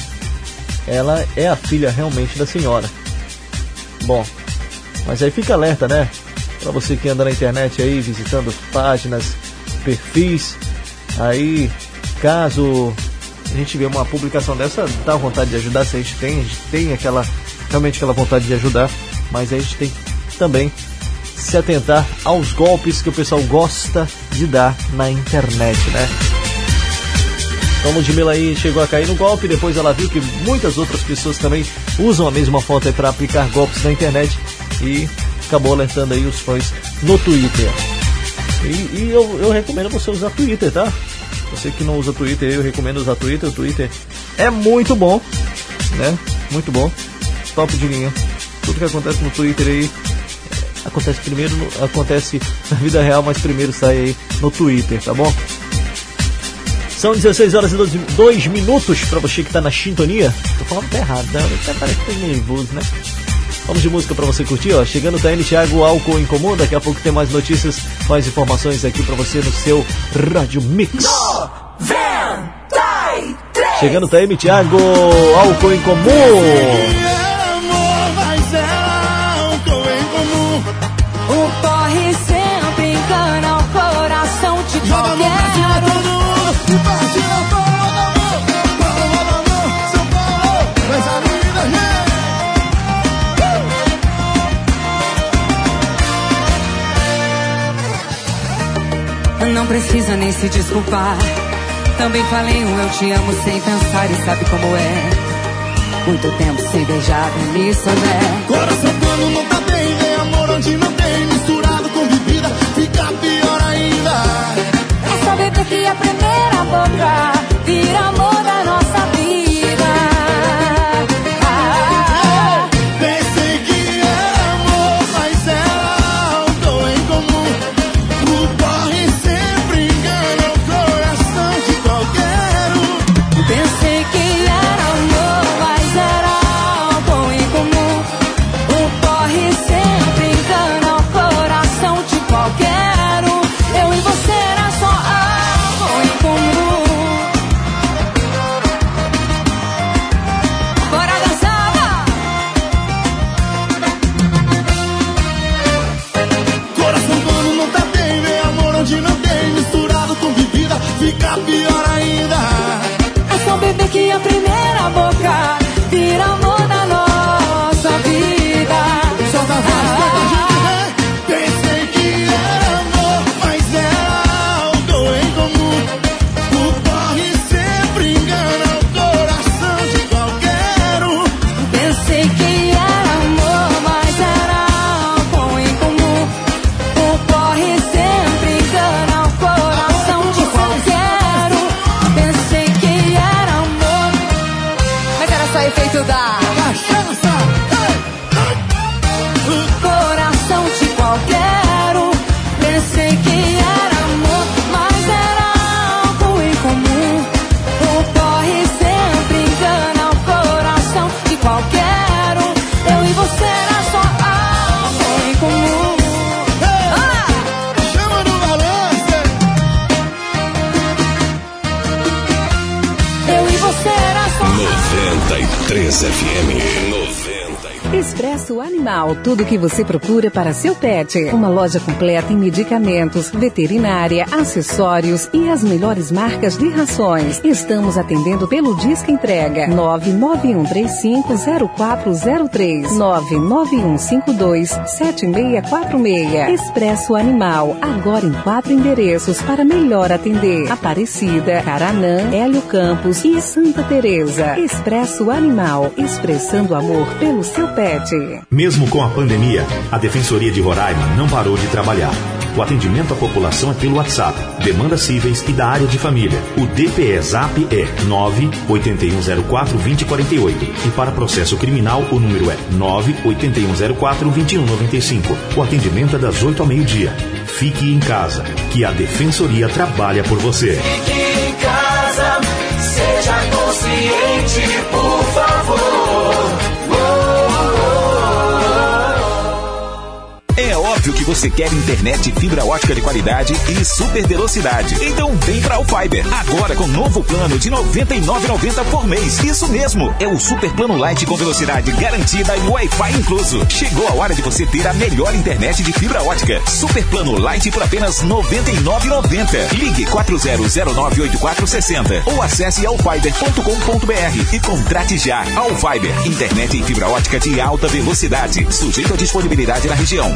ela é a filha realmente da senhora. Bom, mas aí fica alerta, né? Pra você que anda na internet aí visitando páginas, perfis, aí caso a gente vê uma publicação dessa, dá vontade de ajudar, se a gente tem, a gente tem aquela realmente aquela vontade de ajudar, mas a gente tem também se atentar aos golpes que o pessoal gosta de dar na internet, né? Então Ludmilla aí chegou a cair no golpe, depois ela viu que muitas outras pessoas também usam a mesma foto aí para aplicar golpes na internet e acabou alertando aí os fãs no Twitter. E, e eu, eu recomendo você usar Twitter, tá? Você que não usa Twitter, eu recomendo usar Twitter. O Twitter é muito bom, né? Muito bom. Top de linha. Tudo que acontece no Twitter aí é, acontece primeiro, acontece na vida real, mas primeiro sai aí no Twitter, tá bom? São 16 horas e 12 2 minutos pra você que tá na sintonia. Tô falando até errado, né? Até parece que tô nervoso, né? Vamos de música pra você curtir, ó. Chegando o TN Thiago Álcool em Comum. Daqui a pouco tem mais notícias, mais informações aqui pra você no seu Rádio Mix. Chegando o TM Thiago Álcool em Comum. Precisa nem se desculpar. Também falei um eu te amo sem pensar e sabe como é. Muito tempo sem beijar, me souber. Coração quando não tá bem, vem amor onde não tem. Misturado com bebida, fica pior ainda. É só beber que a primeira boca vira amor tudo o que você procura para seu pet. Uma loja completa em medicamentos, veterinária, acessórios e as melhores marcas de rações. Estamos atendendo pelo Disque Entrega 991350403 991527646. Expresso Animal, agora em quatro endereços para melhor atender. Aparecida, Caranã, Hélio Campos e Santa Teresa. Expresso Animal, expressando amor pelo seu pet. Mesmo com a pandemia, a Defensoria de Roraima não parou de trabalhar. O atendimento à população é pelo WhatsApp, demandas cíveis e da área de família. O DPE Zap é 981042048 e para processo criminal o número é 981042195. O atendimento é das 8 ao meio-dia. Fique em casa, que a Defensoria trabalha por você. Fique em casa, seja consciente, por você quer internet fibra ótica de qualidade e super velocidade. Então vem pra Alfiber. Agora com novo plano de R$ 99,90 por mês. Isso mesmo. É o super plano light com velocidade garantida e Wi-Fi incluso. Chegou a hora de você ter a melhor internet de fibra ótica. Super plano light por apenas R$ 99,90. Ligue 40098460 ou acesse alfiber.com.br e contrate já. Alfiber. Internet em fibra ótica de alta velocidade. Sujeito à disponibilidade na região.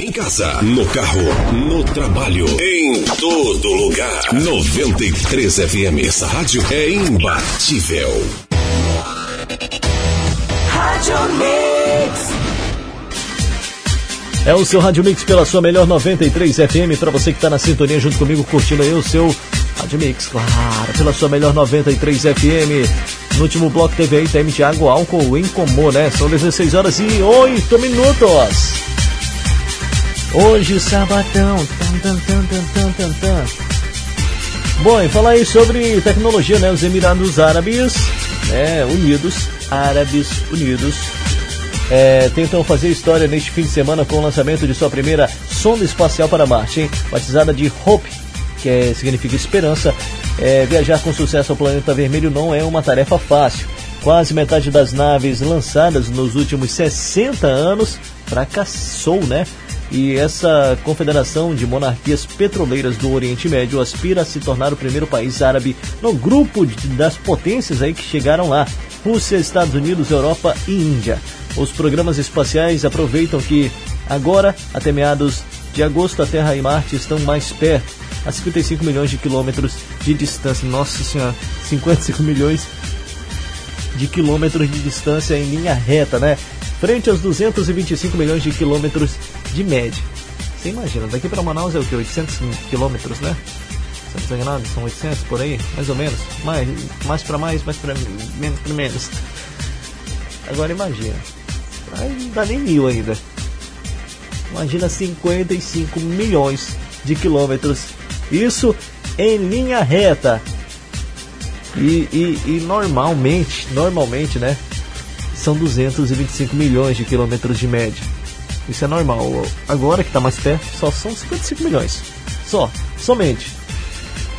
Em casa, no carro, no trabalho, em todo lugar. 93 FM. Essa rádio é imbatível. Rádio Mix. É o seu Rádio Mix pela sua melhor 93 FM. Para você que está na sintonia junto comigo, curtindo aí o seu Rádio Mix, claro, pela sua melhor 93 FM. No último bloco teve aí TM Thiago Álcool em comum, né? São 16 horas e 8 minutos. Hoje, tan, tan, tan, tan. Bom, e falar aí sobre tecnologia, né? Os Emirados Árabes né? Unidos, Árabes Unidos, é, tentam fazer história neste fim de semana com o lançamento de sua primeira sonda espacial para Marte, hein? batizada de Hope, que é, significa esperança. É, viajar com sucesso ao planeta vermelho não é uma tarefa fácil. Quase metade das naves lançadas nos últimos 60 anos fracassou, né? E essa confederação de monarquias petroleiras do Oriente Médio aspira a se tornar o primeiro país árabe no grupo de, das potências aí que chegaram lá: Rússia, Estados Unidos, Europa e Índia. Os programas espaciais aproveitam que agora, até meados de agosto, a Terra e Marte estão mais perto, a 55 milhões de quilômetros de distância. Nossa Senhora, 55 milhões de quilômetros de distância em linha reta, né? Frente aos 225 milhões de quilômetros de média. Você imagina, daqui para Manaus é o que? 800 quilômetros, né? Não são 800 por aí, mais ou menos. Mais, mais para mais, mais para menos, pra menos. Agora imagina. Não dá nem mil ainda. Imagina 55 milhões de quilômetros. Isso em linha reta. E, e, e normalmente, normalmente, né? São 225 milhões de quilômetros de média. Isso é normal. Agora que está mais perto, só são 55 milhões. Só, somente.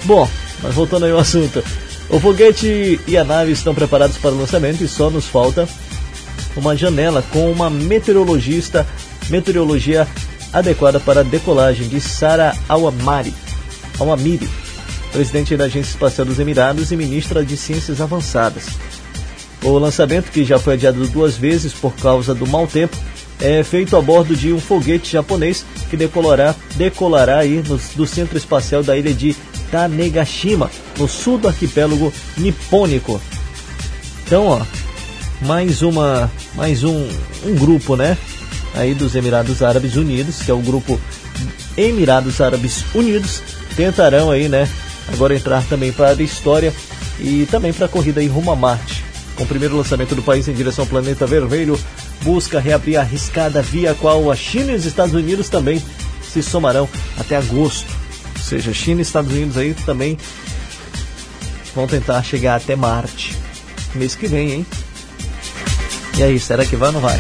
Bom, mas voltando aí ao assunto. O foguete e a nave estão preparados para o lançamento e só nos falta uma janela com uma meteorologista, meteorologia adequada para a decolagem de Sara Awamari, Awamiri, presidente da Agência Espacial dos Emirados e ministra de Ciências Avançadas. O lançamento, que já foi adiado duas vezes por causa do mau tempo, é feito a bordo de um foguete japonês que decolará, decolará aí no, do centro espacial da ilha de Tanegashima, no sul do arquipélago nipônico. Então, ó, mais uma, mais um, um grupo, né? Aí dos Emirados Árabes Unidos, que é o grupo Emirados Árabes Unidos, tentarão aí, né, agora entrar também para a história e também para a corrida aí rumo a Marte. Com o primeiro lançamento do país em direção ao planeta vermelho, busca reabrir a arriscada via qual a China e os Estados Unidos também se somarão até agosto. Ou seja, China e Estados Unidos aí também vão tentar chegar até Marte. Mês que vem, hein? E aí, será que vai ou não vai?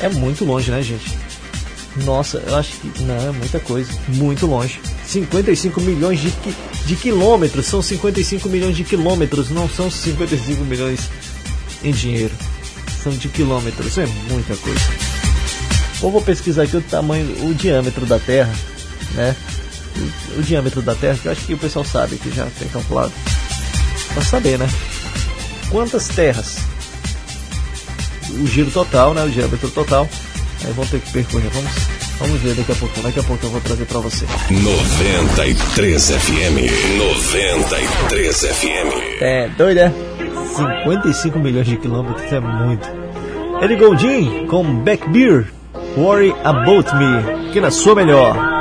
É muito longe, né, gente? Nossa, eu acho que. Não, é muita coisa. Muito longe. 55 milhões de, de quilômetros. São 55 milhões de quilômetros, não são 55 milhões em dinheiro. São de quilômetros, é muita coisa. Ou vou pesquisar aqui o tamanho, o diâmetro da Terra, né? O, o diâmetro da Terra, que eu acho que o pessoal sabe, que já tem calculado. Pra saber, né? Quantas terras? O giro total, né? O diâmetro total. Aí vão ter que percorrer. Vamos Vamos ver daqui a pouco, daqui a pouco eu vou trazer para você. 93 FM, 93 FM. É, doida? É? 55 milhões de quilômetros é muito. Eric Goldin com Back Beer, Worry About Me, que na sua melhor.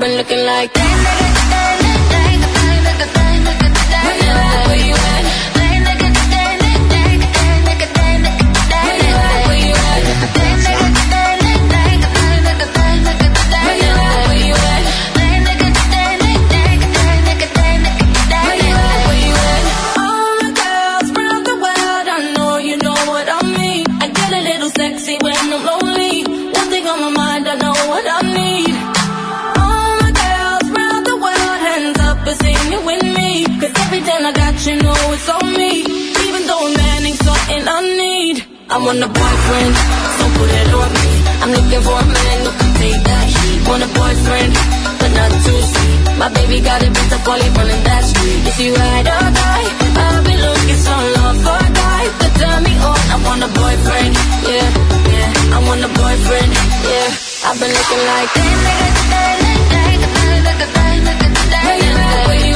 been looking like. want a boyfriend, so put it on me. I'm looking for a man who can take that heat. Want a boyfriend, but not too sweet. My baby got a bitch, I call it running that street. If you ride or die, I'll be looking so long for a die. But turn me on, I want a boyfriend, yeah, yeah. I want a boyfriend, yeah. I've been looking like that, nigga, that, that, that, that, that, that, that, that, that, that, that, that,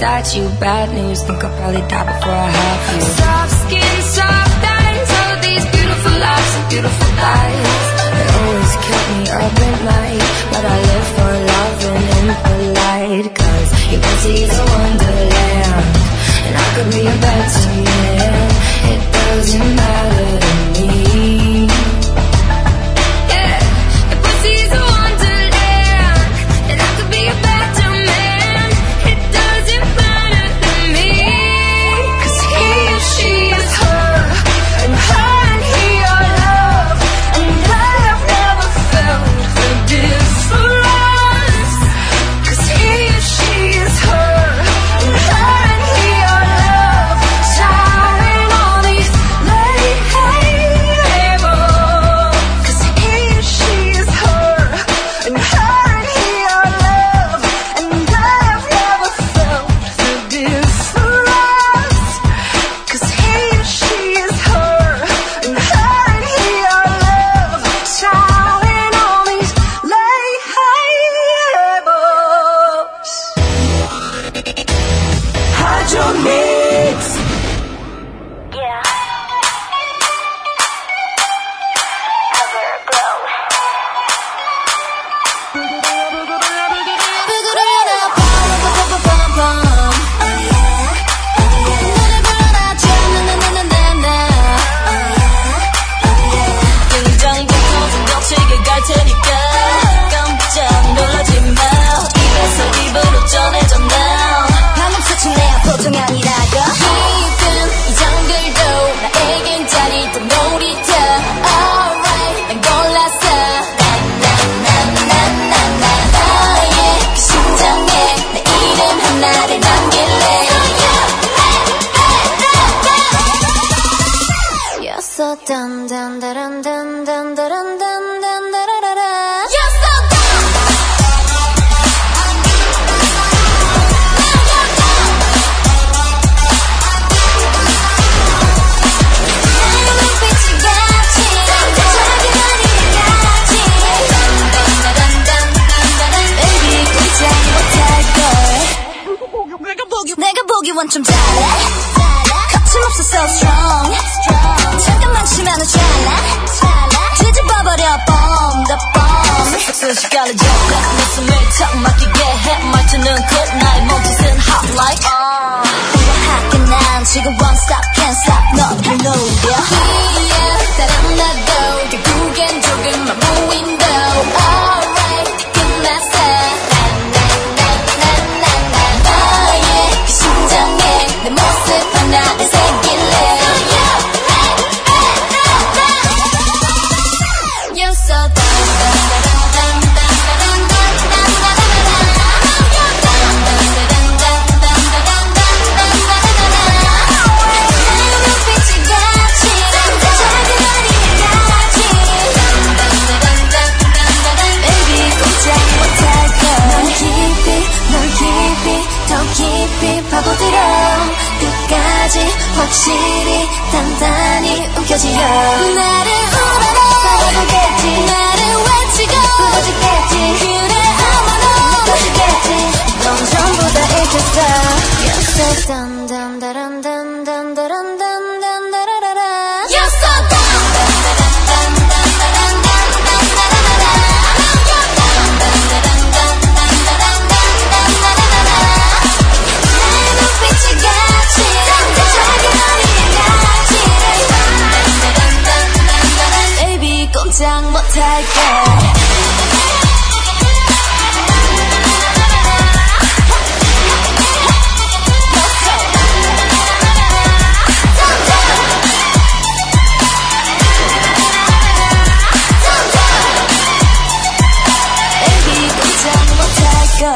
that you bad news, think I'll probably die.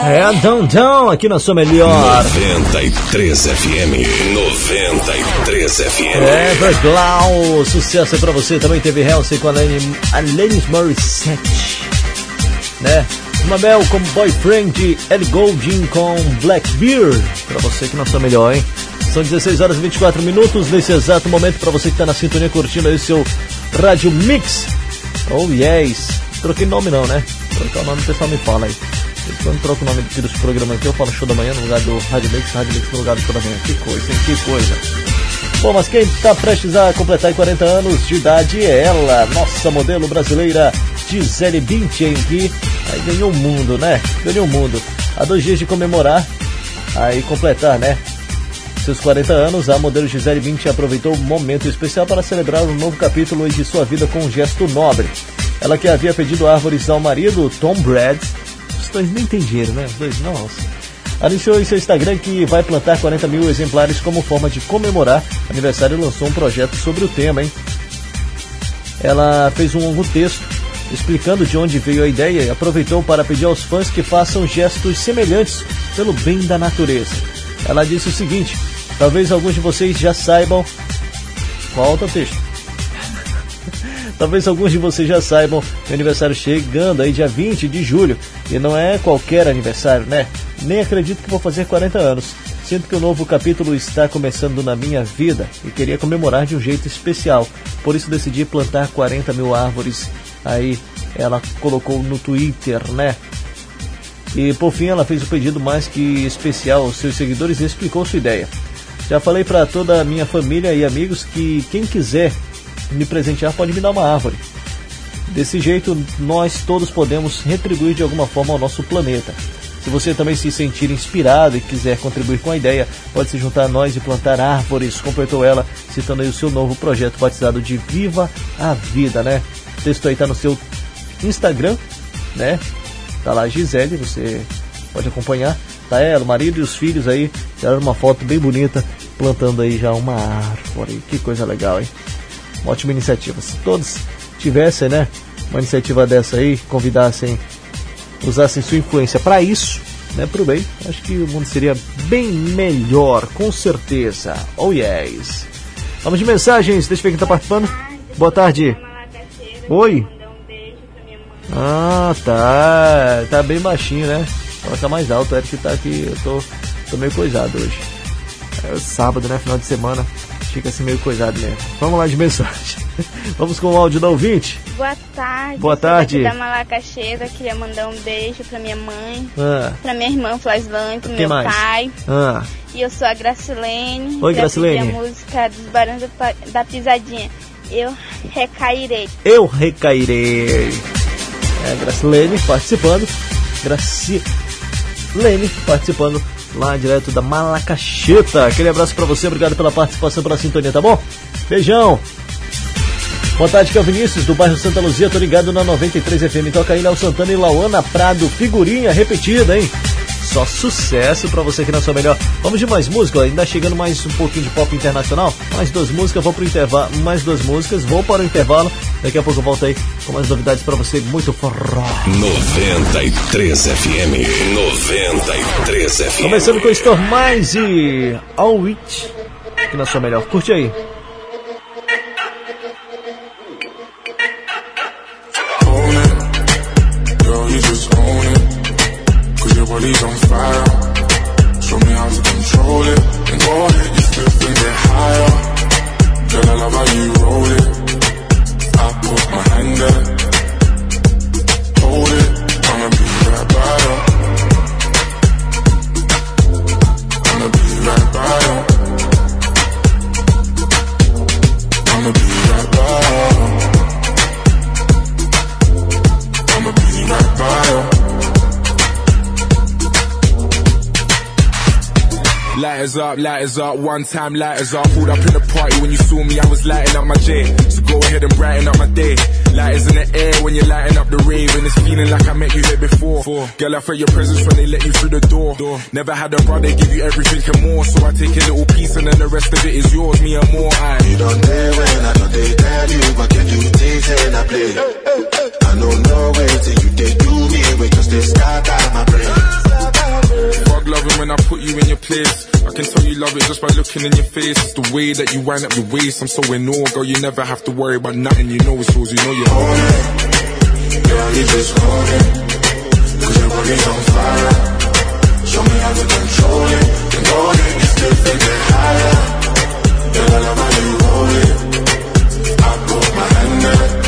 É, Down Down, aqui na sua melhor. 93 FM. 93 FM. É, Everglow, sucesso pra você. Também teve Halsey com a Alanis Morissette, né? Mabel com Boyfriend, Ellie Goulding com Blackbeard, pra você que na sua melhor, hein? São 16 horas e 24 minutos nesse exato momento pra você que tá na sintonia curtindo aí o seu Rádio Mix. Oh yes, troquei nome não, né? Trocar o nome o pessoal me fala aí. Quando troco o nome aqui dos programas aqui, eu falo show da manhã no lugar do Rádio Mix, Rádio Mix no lugar do show da manhã. Que coisa, hein? Que coisa. Bom, mas quem está prestes a completar 40 anos de idade é ela, nossa modelo brasileira Gisele Bündchen, que aí ganhou o mundo, né? Ganhou o mundo. Há dois dias de comemorar, aí completar, né? Seus 40 anos, a modelo Gisele Bündchen aproveitou o momento especial para celebrar um novo capítulo de sua vida com um gesto nobre. Ela que havia pedido árvores ao marido, Tom Brad, os dois nem têm dinheiro, né? Os dois, nossa anunciou em seu Instagram que vai plantar 40 mil exemplares como forma de comemorar o aniversário lançou um projeto sobre o tema, hein? Ela fez um longo texto explicando de onde veio a ideia e aproveitou para pedir aos fãs que façam gestos semelhantes pelo bem da natureza. Ela disse o seguinte: talvez alguns de vocês já saibam. Volta o texto. Talvez alguns de vocês já saibam o aniversário chegando aí dia 20 de julho. E não é qualquer aniversário, né? Nem acredito que vou fazer 40 anos. Sinto que o novo capítulo está começando na minha vida e queria comemorar de um jeito especial. Por isso decidi plantar 40 mil árvores. Aí ela colocou no Twitter, né? E por fim ela fez o pedido mais que especial aos seus seguidores e explicou sua ideia. Já falei para toda a minha família e amigos que quem quiser me presentear pode me dar uma árvore. Desse jeito, nós todos podemos retribuir de alguma forma ao nosso planeta. Se você também se sentir inspirado e quiser contribuir com a ideia, pode se juntar a nós e plantar árvores, completou ela, citando aí o seu novo projeto batizado de Viva a Vida, né? O texto aí tá no seu Instagram, né? Tá lá a Gisele, você pode acompanhar. Tá ela, o marido e os filhos aí, tiraram uma foto bem bonita, plantando aí já uma árvore. Que coisa legal, hein? Ótima iniciativa. Se todos tivessem, né, uma iniciativa dessa aí, convidassem, usassem sua influência para isso, né, pro bem, acho que o mundo seria bem melhor, com certeza. Oh yes. Vamos de mensagens, deixa eu ver quem tá participando. Boa tarde. Oi. Ah, tá. Tá bem baixinho, né? Coloca mais alto, o Eric tá aqui, eu tô, tô meio coisado hoje. É sábado, né? Final de semana. Fica assim meio coisado mesmo. Vamos lá de mensagem. Vamos com o áudio da ouvinte. Boa tarde. Boa tarde. da Malacaxeira, queria mandar um beijo pra minha mãe, Ah. pra minha irmã Flaslane, pro Quem meu mais? pai. Ah. E eu sou a Gracilene. Oi, Gracilene. a música dos Barões da Pisadinha. Eu recairei. Eu recairei. É, Gracilene participando. Gracilene participando lá direto da Malacaxeta. Aquele abraço pra você, obrigado pela participação, pela sintonia, tá bom? Beijão. Boa tarde, que é o Vinícius, do bairro Santa Luzia, tô ligado na 93 FM. Toca aí Léo Santana e Lauana Prado, figurinha repetida, hein? Só sucesso pra você aqui na sua melhor. Vamos de mais música, ainda chegando mais um pouquinho de pop internacional. Mais duas músicas, vou pro intervalo. Mais duas músicas, vou para o intervalo. Daqui a pouco eu volto aí com mais novidades pra você. Muito forró. 93 FM. 93 FM. Começando com o Store Mais e All It aqui na sua melhor. Curte aí. Cause body's on fire. Show me how to control it. And go ahead, you flip and get higher. Girl, I love how you roll it. I put my hand there. Hold it. I'ma be right by you. I'ma be right by you. I'ma be Lighters up, lighters up, one time lighters up. Pulled up in the party when you saw me, I was lighting up my J. So go ahead and brighten up my day. Lighters in the air when you're lighting up the rave. And it's feeling like I met you here before. Girl, I felt your presence when they let you through the door. Never had a brother give you everything and more. So I take a little piece and then the rest of it is yours, me and more. I You don't dare when I don't they tell you, but can you taste and I play? I don't know where till you they do me, we just they start out my brain. Fuck loving when I put you in your place. I can tell you love it just by looking in your face. It's the way that you wind up your waist. I'm so in awe, girl. You never have to worry about nothing. You know it's yours. You know you own it. Girl, you just own it. Cause your body's on fire. Show me how to control it. Then go ahead, you still and higher. Girl, I love how you roll it. I put my hand there.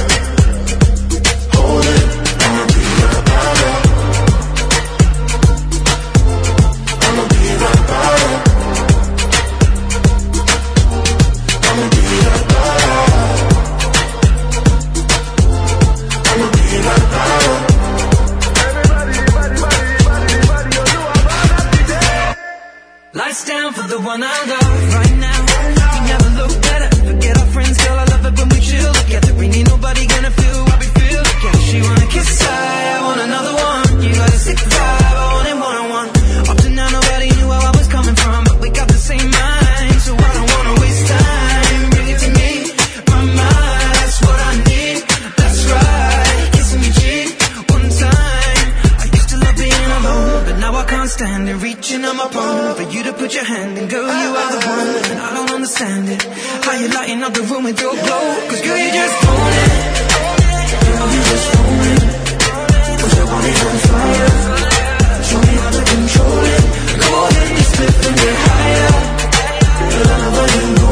Reaching on my phone for you to put your hand in, girl, you are the one, and I don't understand it. How you lighting up the room with your glow? Cause girl, you just own it. Girl, you just own it. Cause your body's on fire. Show me how to control it. Go ahead, you slip and get higher. Girl, I love you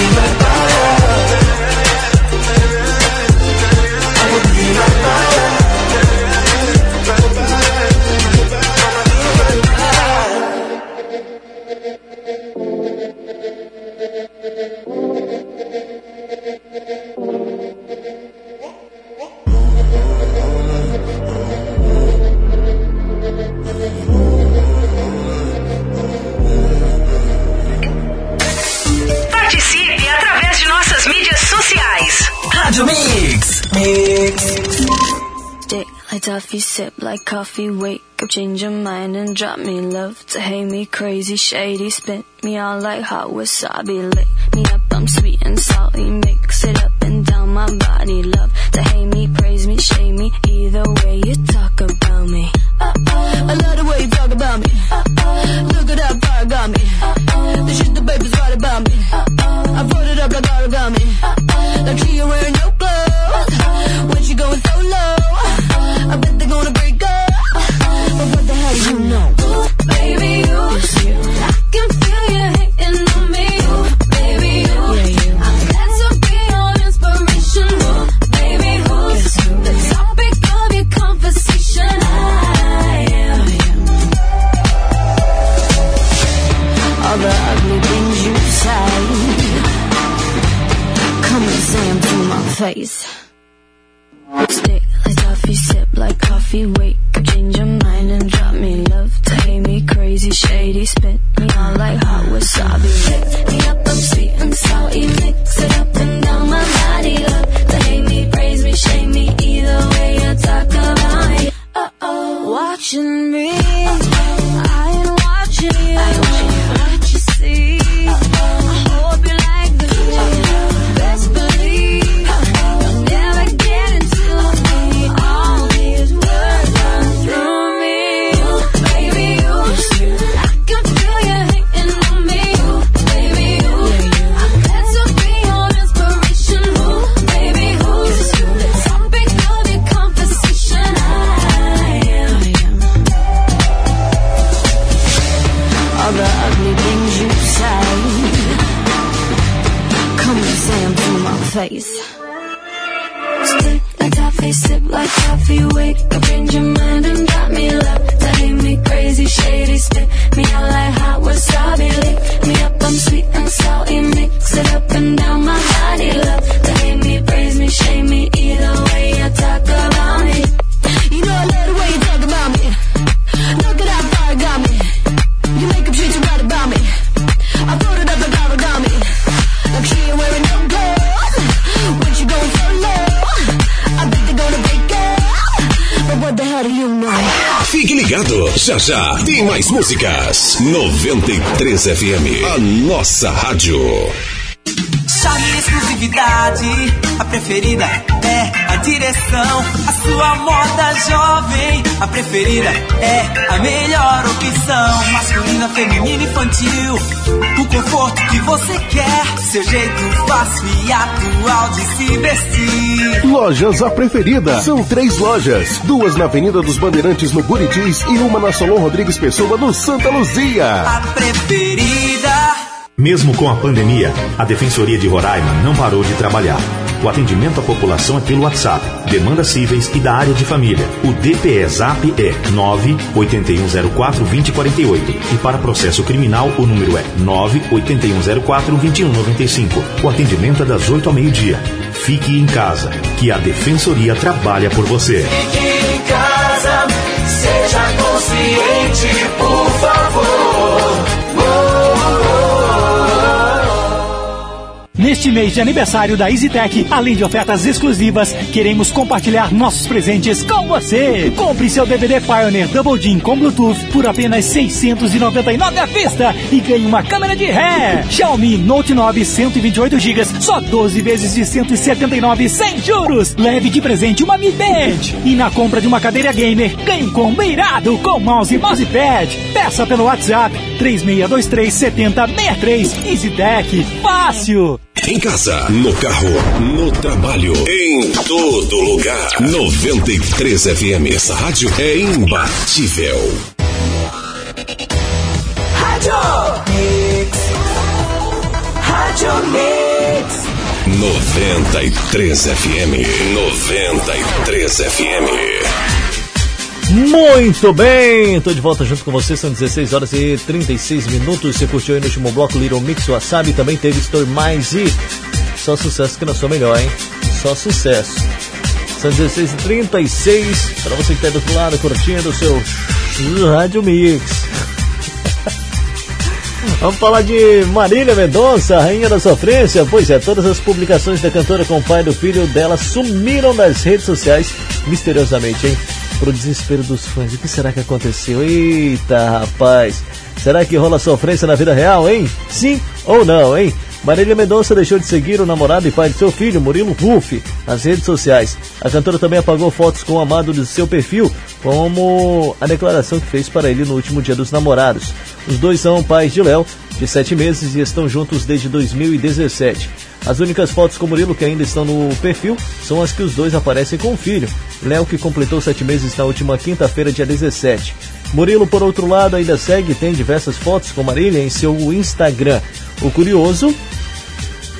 you. Toffee, sip like coffee, wake up, change your mind and drop me love to hate me crazy, shady, spit me out like hot wasabi, lick me up, I'm sweet and salty, mix it up and down my body, love to hate me, praise me, shame me, either way you talk about me. Uh-oh. I love the way you talk about me. Uh-oh. Look at that fire got me. Uh-oh. The shit the baby's right about me. Uh-oh. I put it up like origami. Uh-oh. Like she ain't wearing no coffee, wake change your mind and drop me love to hate me crazy, shady, spit me out like hot wasabi. Lick me up, I'm sweet and salty, mix it up and down my body. Love to hate me, praise me, shame me, either way you talk about me. Uh oh, watching me. I já tem mais músicas. 93 FM, a nossa rádio. Chame exclusividade, a preferida é direção. A sua moda jovem, a preferida é a melhor opção. Masculina, feminina, infantil, o conforto que você quer. Seu jeito fácil e atual de se vestir. Lojas A Preferida. São três lojas. Duas na Avenida dos Bandeirantes, no Buritis, e uma na Solon Rodrigues Pessoa, no Santa Luzia. A preferida. Mesmo com a pandemia, a Defensoria de Roraima não parou de trabalhar. O atendimento à população é pelo WhatsApp, demandas cíveis e da área de família. O DPE Zap é 981042048 e para processo criminal o número é 981042195. O atendimento é das 8 ao meio-dia. Fique em casa, que a Defensoria trabalha por você. Fique em casa, seja consciente, Neste mês de aniversário da EasyTech, além de ofertas exclusivas, queremos compartilhar nossos presentes com você. Compre seu DVD Pioneer Double Jean com Bluetooth por apenas 699 à vista e ganhe uma câmera de ré. Xiaomi Note 9 128 GB, só 12 vezes de 179 sem juros. Leve de presente uma Mi Band. E na compra de uma cadeira gamer, ganhe um combo irado com mouse e mousepad. Peça pelo WhatsApp 3623 7063. EasyTech, fácil. Em casa, no carro, no trabalho, em todo lugar. 93 FM. Essa rádio é imbatível. Rádio Mix. Hot Mix. 93 FM. 93 FM. Muito bem, tô de volta junto com você, são 16 horas e 36 minutos. Você curtiu aí no último bloco Little Mix Wasabi, também teve Story Mais e só sucesso que não sou melhor, hein? Só sucesso. São 16 e 36 para você que tá do outro lado curtindo o seu Rádio Mix. Vamos falar de Marília Mendonça, rainha da sofrência. Pois é, todas as publicações da cantora com o pai do filho dela sumiram das redes sociais misteriosamente, hein? Pro desespero dos fãs. O que será que aconteceu? Eita, rapaz. Será que rola sofrência na vida real, hein? Sim ou não, hein? Marília Mendonça deixou de seguir o namorado e pai de seu filho, Murilo Ruff, nas redes sociais. A cantora também apagou fotos com o amado de seu perfil, como a declaração que fez para ele no último dia dos namorados. Os dois são pais de Léo, de sete meses, e estão juntos desde 2017. As únicas fotos com Murilo que ainda estão no perfil são as que os dois aparecem com o filho. Léo, que completou sete meses na última quinta-feira, dia 17. Murilo, por outro lado, ainda segue e tem diversas fotos com Marília em seu Instagram. O curioso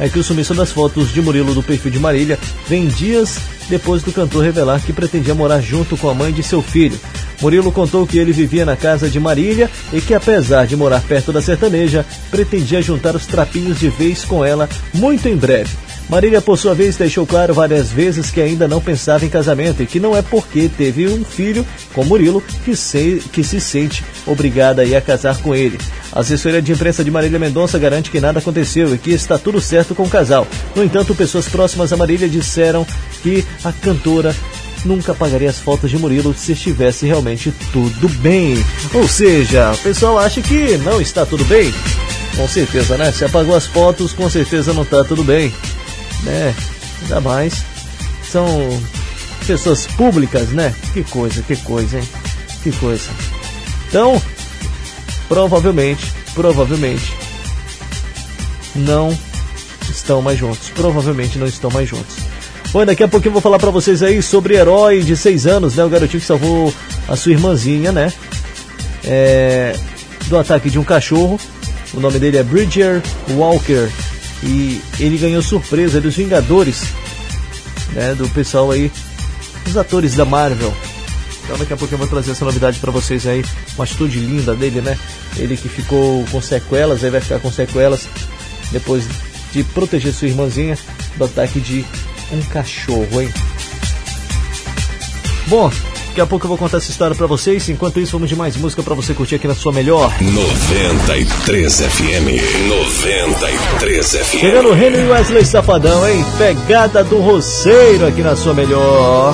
é que o sumiço das fotos de Murilo do perfil de Marília vem dias depois do cantor revelar que pretendia morar junto com a mãe de seu filho. Murilo contou que ele vivia na casa de Marília e que, apesar de morar perto da sertaneja, pretendia juntar os trapinhos de vez com ela muito em breve. Marília, por sua vez, deixou claro várias vezes que ainda não pensava em casamento e que não é porque teve um filho com Murilo que se, que se sente obrigada a casar com ele. A assessoria de imprensa de Marília Mendonça garante que nada aconteceu e que está tudo certo com o casal. No entanto, pessoas próximas a Marília disseram que a cantora nunca apagaria as fotos de Murilo se estivesse realmente tudo bem. Ou seja, o pessoal acha que não está tudo bem. Com certeza, né? Se apagou as fotos, com certeza não está tudo bem né? Ainda mais são pessoas públicas, né? Que coisa, que coisa, hein? Que coisa. Então, provavelmente, provavelmente não estão mais juntos. Provavelmente não estão mais juntos. Bom, daqui a pouquinho eu vou falar para vocês aí sobre herói de 6 anos, né? O garotinho que salvou a sua irmãzinha, né? É, do ataque de um cachorro. O nome dele é Bridger Walker e ele ganhou surpresa dos Vingadores, né, do pessoal aí, os atores da Marvel. Então daqui a pouco eu vou trazer essa novidade para vocês aí, uma atitude linda dele, né? Ele que ficou com sequelas, aí vai ficar com sequelas depois de proteger sua irmãzinha do ataque de um cachorro, hein? Bom, Daqui a pouco eu vou contar essa história para vocês. Enquanto isso, vamos de mais música para você curtir aqui na sua melhor. 93 FM. 93 FM. Chegando o Henry Wesley Safadão, hein? Pegada do roceiro aqui na sua melhor.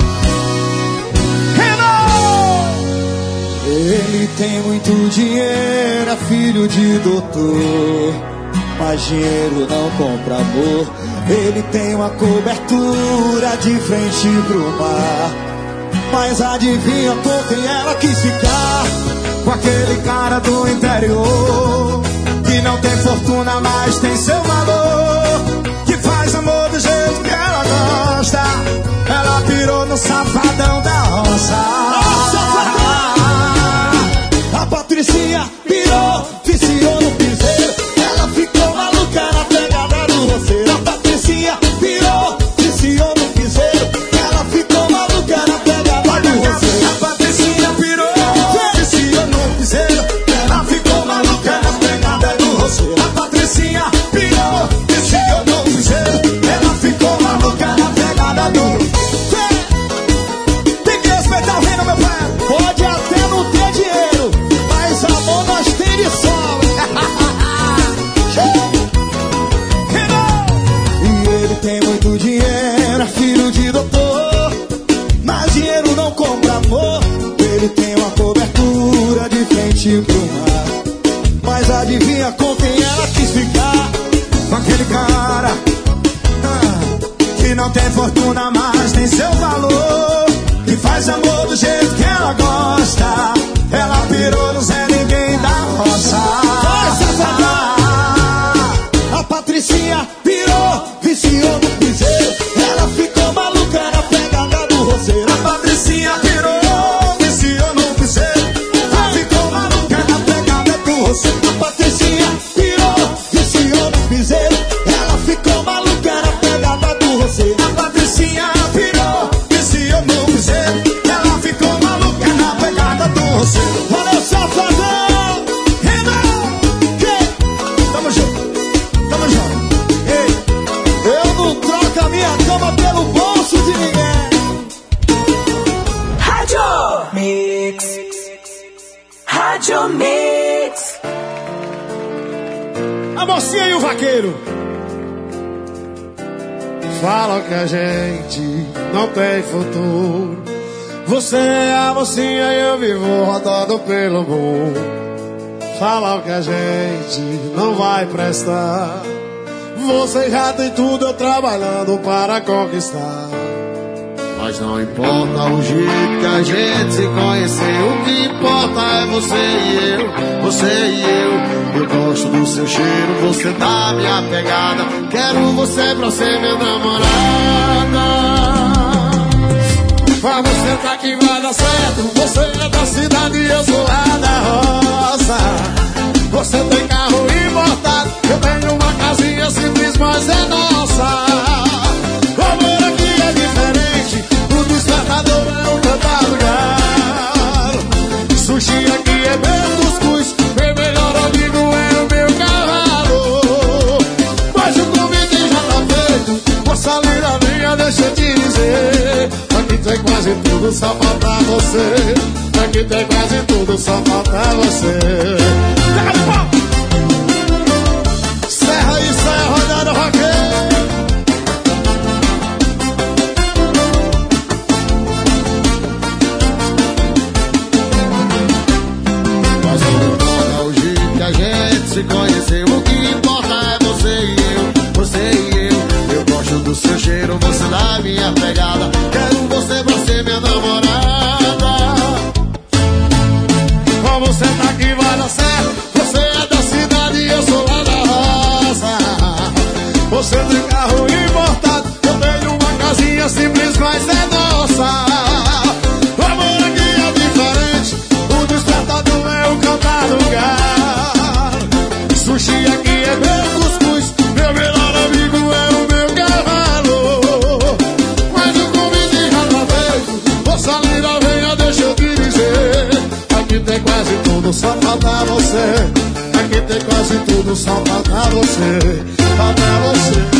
Ele tem muito dinheiro, é filho de doutor. Mas dinheiro não compra amor. Ele tem uma cobertura de frente pro mar. Mas adivinha com quem ela quis ficar? Com aquele cara do interior. Que não tem fortuna, mas tem seu valor. Que faz amor do jeito que ela gosta. Ela pirou no safadão da roça. A Patricinha pirou, viciou não tem fortuna, mas tem seu valor. Que faz amor do jeito que ela gosta. Ela pirou no Zé Ninguém da roça. A Patricinha tem futuro. Você é a mocinha e eu vivo rodando pelo mundo. Falam que a gente não vai prestar. Você já tem tudo, eu trabalhando para conquistar. Mas não importa o jeito que a gente se conheceu, o que importa é você e eu, você e eu. Eu gosto do seu cheiro, você dá minha pegada. Quero você pra ser minha namorada. Pra você tá que vai dar certo, você é da cidade e eu sou lá da roça. Você tem carro importado, eu tenho uma casinha simples, mas é nossa. O amor aqui é diferente, o despertador é um cantar lugar. Sushi aqui é meu cuscuz, meu melhor amigo é o meu cavalo. Mas o convite já tá feito, moça linda minha, deixa eu te dizer. Tem quase tudo, só falta você. Aqui tem quase tudo, só falta você. Serra e serra, rodando roqueiro. Mas não o jeito que a gente se conheceu. O que importa é você e eu, você e eu. Eu gosto do seu cheiro, você dá minha pegada. Tudo, só falta você. Aqui tem quase tudo, só falta você. Falta você.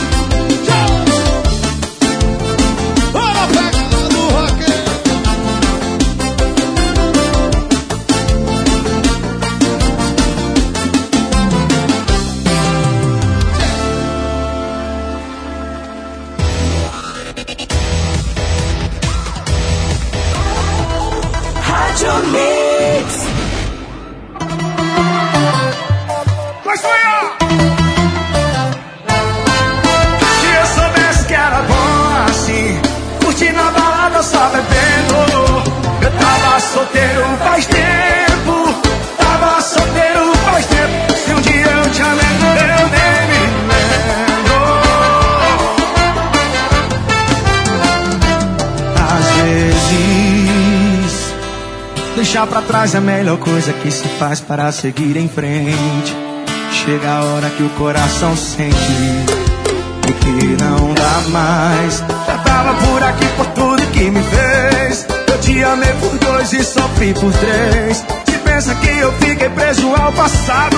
É a melhor coisa que se faz para seguir em frente. Chega a hora que o coração sente e que não dá mais. Já tava por aqui por tudo que me fez. Eu te amei por dois e sofri por três. Se pensa que eu fiquei preso ao passado,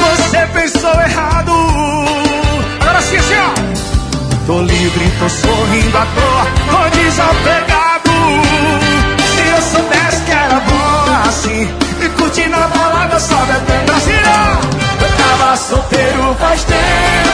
você pensou errado. Agora sim, assim. Tô livre, tô sorrindo à toa, tô desapegado. Se eu soubesse que assim, e curtindo a balada só bebendo assim, ó. Eu tava solteiro faz tempo,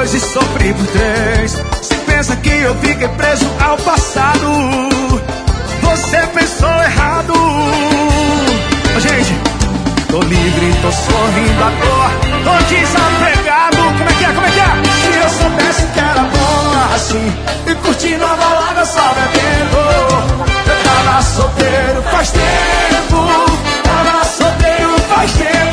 dois e sofri por três. Se pensa que eu fiquei preso ao passado, você pensou errado. Gente, tô livre, tô sorrindo à toa, tô desapegado. Como é que é? Como é que é? Se eu soubesse que era bom assim, e curtindo a balada só bebendo. Eu tava solteiro faz tempo, tava solteiro faz tempo.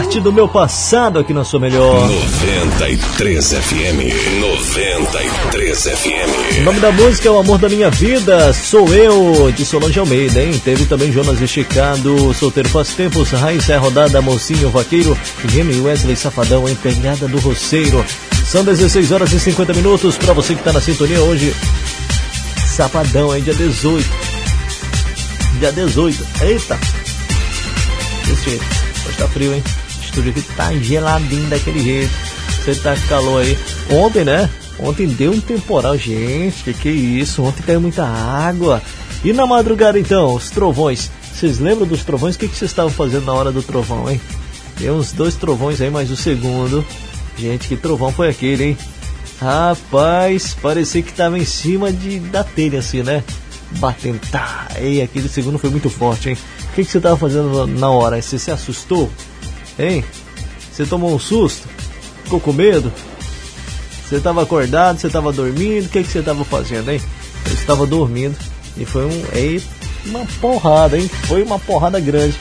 Parte do meu passado aqui na sua melhor. 93 FM. 93 FM. O nome da música é O Amor da Minha Vida, Sou Eu, de Solange Almeida, hein? Teve também Jonas Esticado, Solteiro Faz Tempos, Raíssa é Rodada, Mocinho Vaqueiro, Remy Wesley Safadão, em Pegada do Roceiro. São 16 horas e 50 minutos para você que tá na sintonia hoje. Sabadão, hein? Dia 18. Dia 18. Eita! Desse jeito. Hoje tá frio, hein? Estúdio aqui tá geladinho daquele jeito. Você tá calor aí. Ontem, né? Ontem deu um temporal, gente. Que que isso? Ontem caiu muita água. E na madrugada, então, os trovões. Vocês lembram dos trovões? O que, que vocês estavam fazendo na hora do trovão, hein? Tem uns dois trovões aí, mas o segundo. Gente, que trovão foi aquele, hein? Rapaz, parecia que tava em cima de, da telha, assim, né? Batendo. Tá, e aquele segundo foi muito forte, hein? O que, que você tava fazendo na hora? Você se assustou? Hein? Você tomou um susto? Ficou com medo? Você estava acordado? Você estava dormindo? O que, que você estava fazendo, hein? Eu estava dormindo e foi um, ei, uma porrada, hein? Foi uma porrada grande.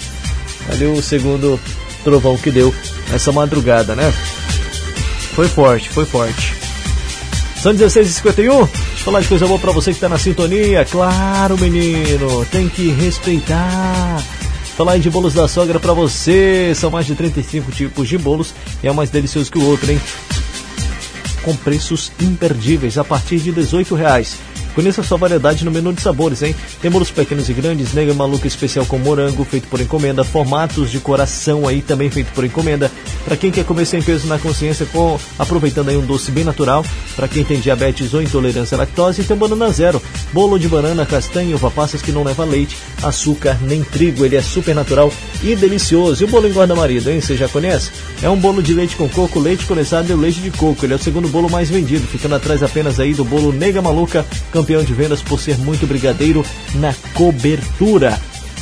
Ali o segundo trovão que deu essa madrugada, né? Foi forte, foi forte. São 16h51. Deixa eu falar de coisa boa pra você que tá na sintonia. Claro, menino, tem que respeitar. Falar aí de bolos da sogra pra você. São mais de 35 tipos de bolos e é mais delicioso que o outro, hein? Com preços imperdíveis a partir de 18 reais. Conheça a sua variedade no menu de sabores, hein? Tem bolos pequenos e grandes, nega maluca especial com morango, feito por encomenda, formatos de coração aí também feito por encomenda. Para quem quer comer sem peso na consciência, com, aproveitando aí um doce bem natural. Para quem tem diabetes ou intolerância à lactose, tem banana zero. Bolo de banana, castanha, uva passas que não leva leite, açúcar nem trigo. Ele é super natural e delicioso. E o bolo engorda marido, hein? Você já conhece? É um bolo de leite com coco, leite condensado e leite de coco. Ele é o segundo bolo mais vendido, ficando atrás apenas aí do bolo Nega Maluca, campeão de vendas por ser muito brigadeiro na cobertura.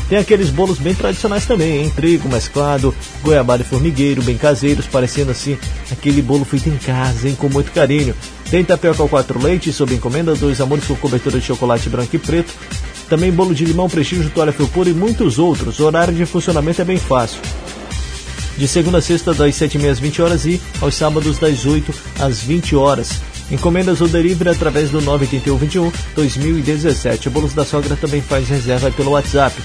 Tem aqueles bolos bem tradicionais também, hein? Trigo mesclado, goiabada e formigueiro, bem caseiros, parecendo assim aquele bolo feito em casa, hein? Com muito carinho. Tem tapioca ao quatro leite, sob encomenda, dois amores com cobertura de chocolate branco e preto. Também bolo de limão, prestígio, toalha felpura e muitos outros. O horário de funcionamento é bem fácil. De segunda a sexta, das 7h30 às 20 horas e aos sábados, das 8 às 20 horas. Encomendas ou delivery através do 98121 2017. O Bolos da Sogra também faz reserva pelo WhatsApp.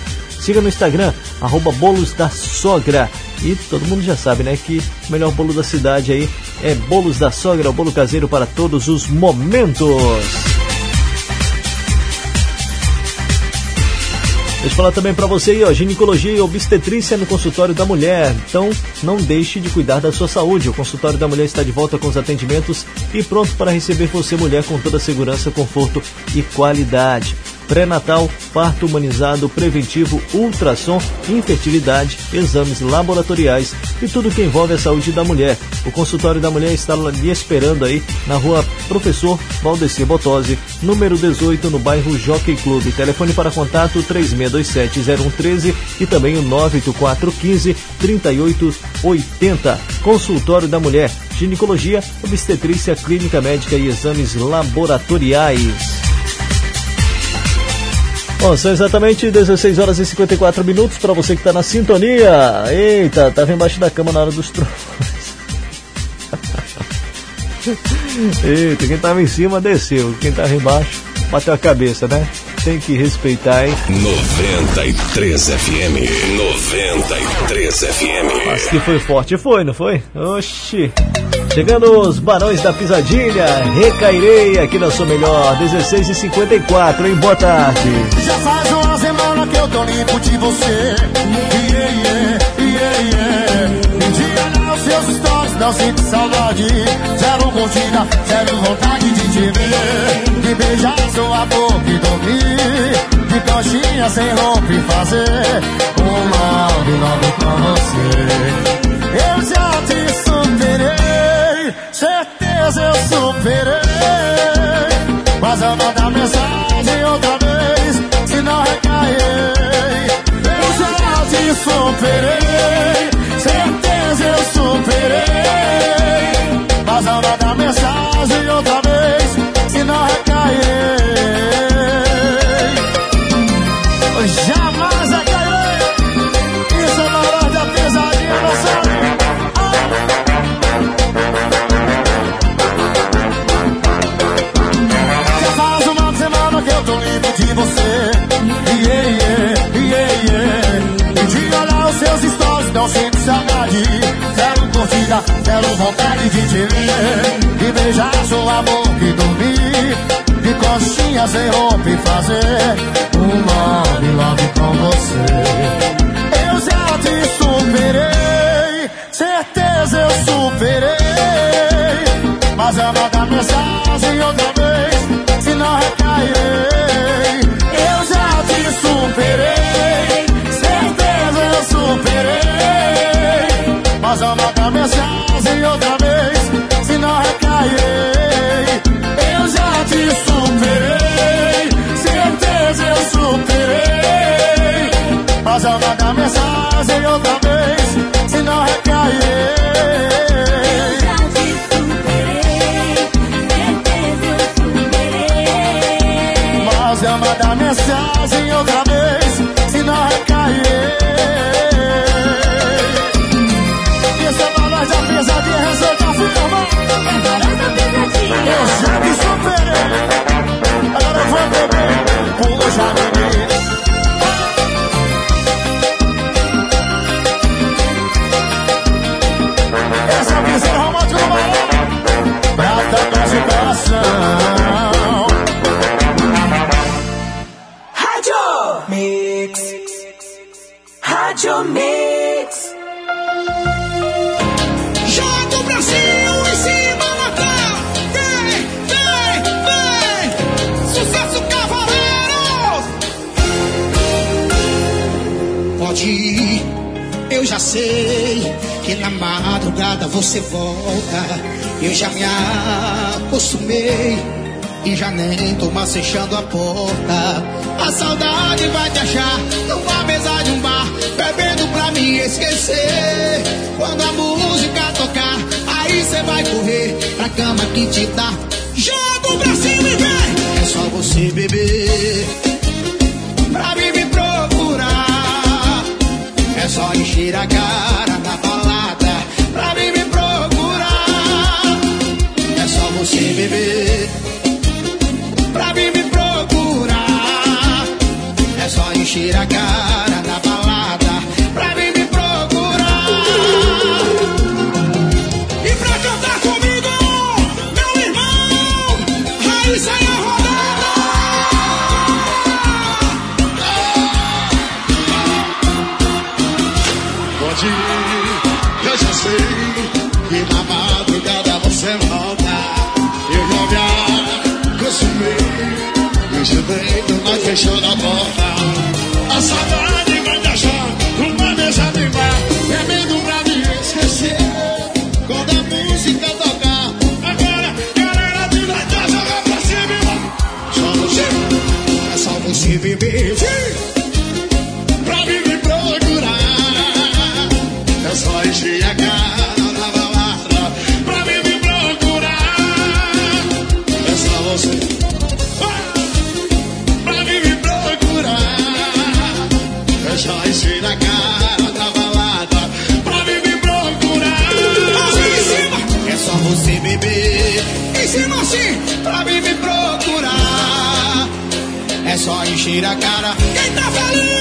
Siga no Instagram, arroba Bolos da Sogra. E todo mundo já sabe, né, que o melhor bolo da cidade aí é Bolos da Sogra, o bolo caseiro para todos os momentos. Deixa eu falar também para você aí, ó, ginecologia e obstetrícia no consultório da mulher. Então, não deixe de cuidar da sua saúde. O consultório da mulher está de volta com os atendimentos e pronto para receber você, mulher, com toda a segurança, conforto e qualidade pré-natal, parto humanizado, preventivo, ultrassom, infertilidade, exames laboratoriais e tudo que envolve a saúde da mulher. O consultório da mulher está lhe esperando aí na rua Professor Valdecir Botose, número 18, no bairro Jockey Clube. Telefone para contato 36270113 e também o 98415 3880. Consultório da Mulher, ginecologia, obstetrícia, clínica médica e exames laboratoriais. Bom, são exatamente 16 horas e 54 minutos para você que está na sintonia. Eita, tava embaixo da cama na hora dos trovões. Eita, quem tava em cima desceu, quem tava embaixo bateu a cabeça, né? Tem que respeitar, hein? 93 FM. 93 FM. Mas que foi forte, foi, não foi? Oxi. Chegando os Barões da Pisadinha, recairei aqui na sua melhor, 16 e 54 hein? Boa tarde. Já faz uma semana que eu tô limpo de você. Yeah, yeah, yeah, yeah. Um dia nos seus stories não sinto saudade. Zero curtida, zero vontade de te ver. De beijar sua boca e dormir. De coxinha sem roupa e fazer uma love com você. Eu já te superei, certeza eu superei. Mas eu mandar mensagem outra vez, se não recair. Eu já te superei, certeza eu superei. Mas eu mandar mensagem outra vez, se não recair. Curtida, zero vontade de te ver. De beijar sua boca e dormir. De coxinha sem roupa e fazer um love, love com você. Eu já te superei, certeza eu superei. Mas eu mando mensagem outra vez, se não recairei. Eu já te superei, certeza eu superei. Mas eu mando mensagem outra vez, se não recairei. Eu já te superei, certeza eu superei. Mas eu mando mensagem outra vez, se não recairei. Mas eu mando mensagem outra vez, se não recairei. Eu. Agora vou beber, pula já. Essa é a visão romântica do balão. Prata, doce coração. Sei que na madrugada você volta. Eu já me acostumei e já nem tô mais fechando a porta. A saudade vai te achar numa mesa de um bar, bebendo pra me esquecer. Quando a música tocar, aí cê vai correr pra cama que te dá. Joga o Brasil e vem! É só você beber. só encher a cara na balada pra vir me procurar. É só você beber pra vir me procurar. É só encher a cara fechou na porta. A saudade tira a cara. Quem tá falando?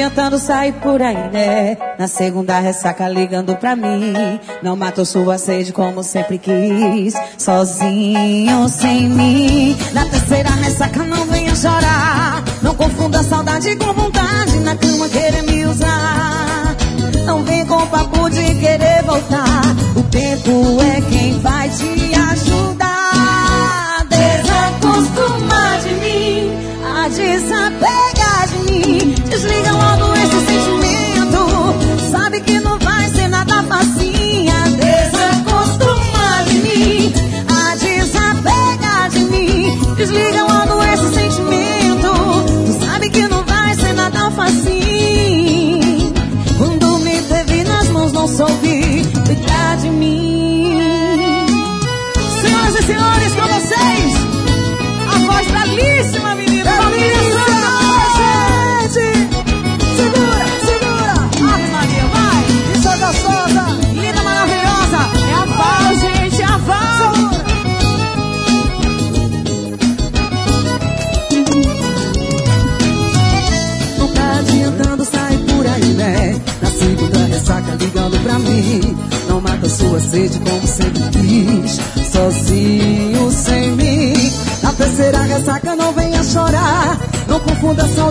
tentando sair por aí, né? Na segunda ressaca ligando pra mim. Não matou sua sede como sempre quis. Sozinho, sem mim. Na terceira ressaca não venha chorar. Não confunda saudade com vontade. Na cama querer me usar. Não vem com papo de querer voltar. O tempo é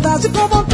saudade com vontade.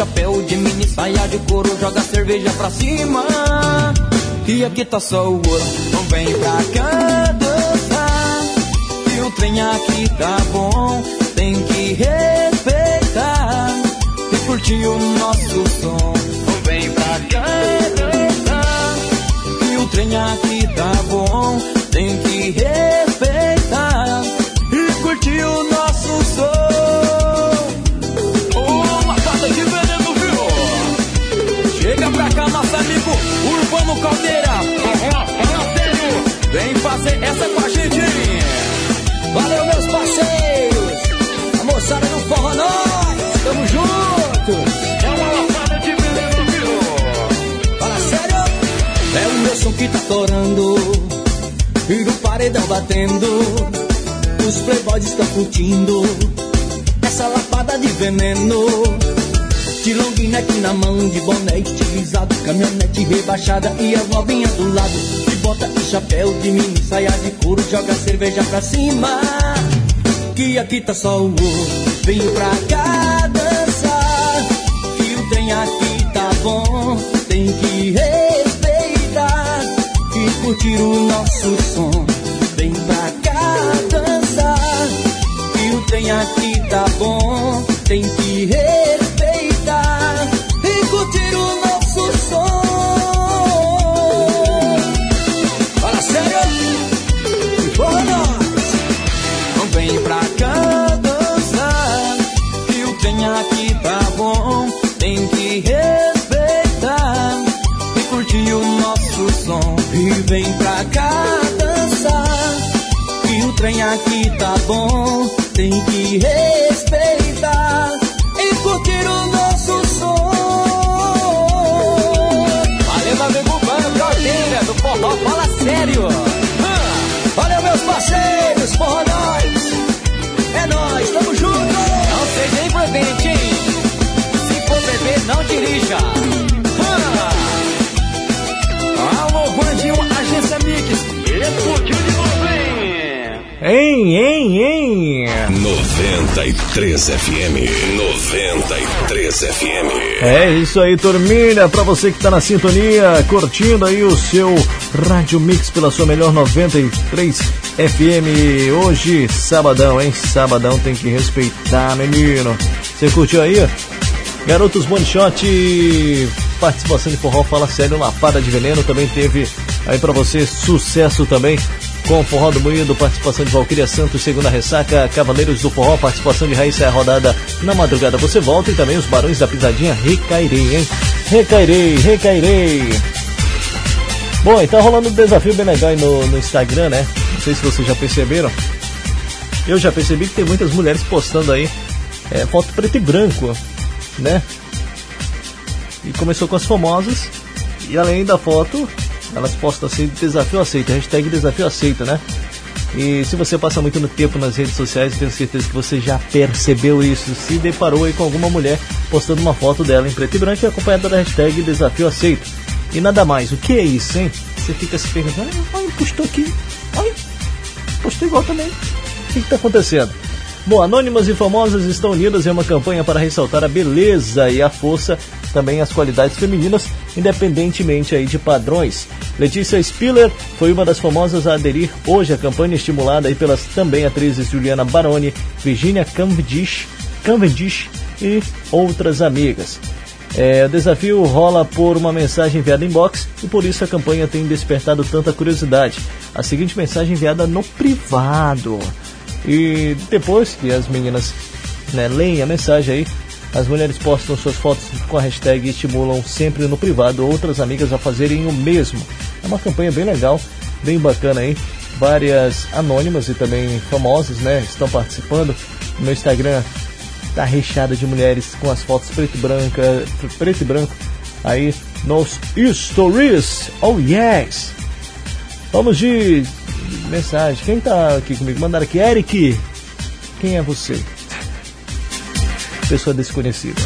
Chapéu, de mini saia de couro, joga cerveja pra cima. E aqui tá só o ouro, não vem pra cá dançar. E o trem aqui tá bom, tem que respeitar e curtir o nosso som. Não vem pra cá dançar. E o trem aqui tá bom, tem que respeitar fazer essa com a gente. Valeu, meus parceiros! A moçada do Forró Nós! Tamo junto! É uma lapada de veneno, viu? Fala sério! É o meu som que tá torando e paredão batendo. Os playboys estão curtindo essa lapada de veneno. De longuinho aqui na mão, de boné estilizado, caminhonete rebaixada e as novinhas do lado. De bota chapéu, de mini saia de couro, joga cerveja pra cima. Que aqui tá só o ouro, vem pra cá dançar. Que o trem aqui tá bom, tem que respeitar e curtir o nosso som. Vem pra cá dançar. Que o trem aqui tá bom, tem que respeitar tá bom, tem que respeitar 93 FM. 93 FM. É isso aí, turminha. Pra você que tá na sintonia, curtindo aí o seu Rádio Mix pela sua melhor 93 FM. Hoje, sabadão, hein? Sabadão tem que respeitar, menino. Você curtiu aí? Garotos One Shot, participação de forró, fala sério, Lapada de Veneno também teve aí pra você sucesso também com Forró do Moído, participação de Valquíria Santos, segunda ressaca, Cavaleiros do Forró, participação de Raíssa, a rodada na madrugada você volta e também os Barões da Pisadinha, recairei, hein? Recairei, recairei. Bom, e tá rolando um desafio bem legal aí no, no Instagram, né? Não sei se vocês já perceberam. Eu já percebi que tem muitas mulheres postando aí é, foto preto e branco, né? E começou com as famosas. E além da foto, elas postam assim, desafio aceito, hashtag desafio aceito, né? E se você passa muito tempo nas redes sociais, tenho certeza que você já percebeu isso. Se deparou aí com alguma mulher postando uma foto dela em preto e branco e acompanhada da hashtag desafio aceito. E nada mais, o que é isso, hein? Você fica se perguntando, ai, postou aqui, ai, postou igual também. O que está acontecendo? Bom, anônimas e famosas estão unidas em uma campanha para ressaltar a beleza e a força, também as qualidades femininas, independentemente aí de padrões. Letícia Spiller foi uma das famosas a aderir hoje à campanha estimulada aí pelas também atrizes Juliana Baroni, Virginia Cavendish, Cavendish e outras amigas. É, o desafio rola por uma mensagem enviada em box e por isso a campanha tem despertado tanta curiosidade. A seguinte mensagem enviada no privado. E depois que as meninas né, leem a mensagem aí, as mulheres postam suas fotos com a hashtag e estimulam sempre no privado outras amigas a fazerem o mesmo. É uma campanha bem legal, bem bacana aí. Várias anônimas e também famosas né, estão participando. No Instagram tá recheada de mulheres com as fotos preto e branca, preto e branco aí nos stories. Oh yes! Vamos de mensagem. Quem tá aqui comigo? Mandaram aqui, Eric. Quem é você? Pessoa desconhecida.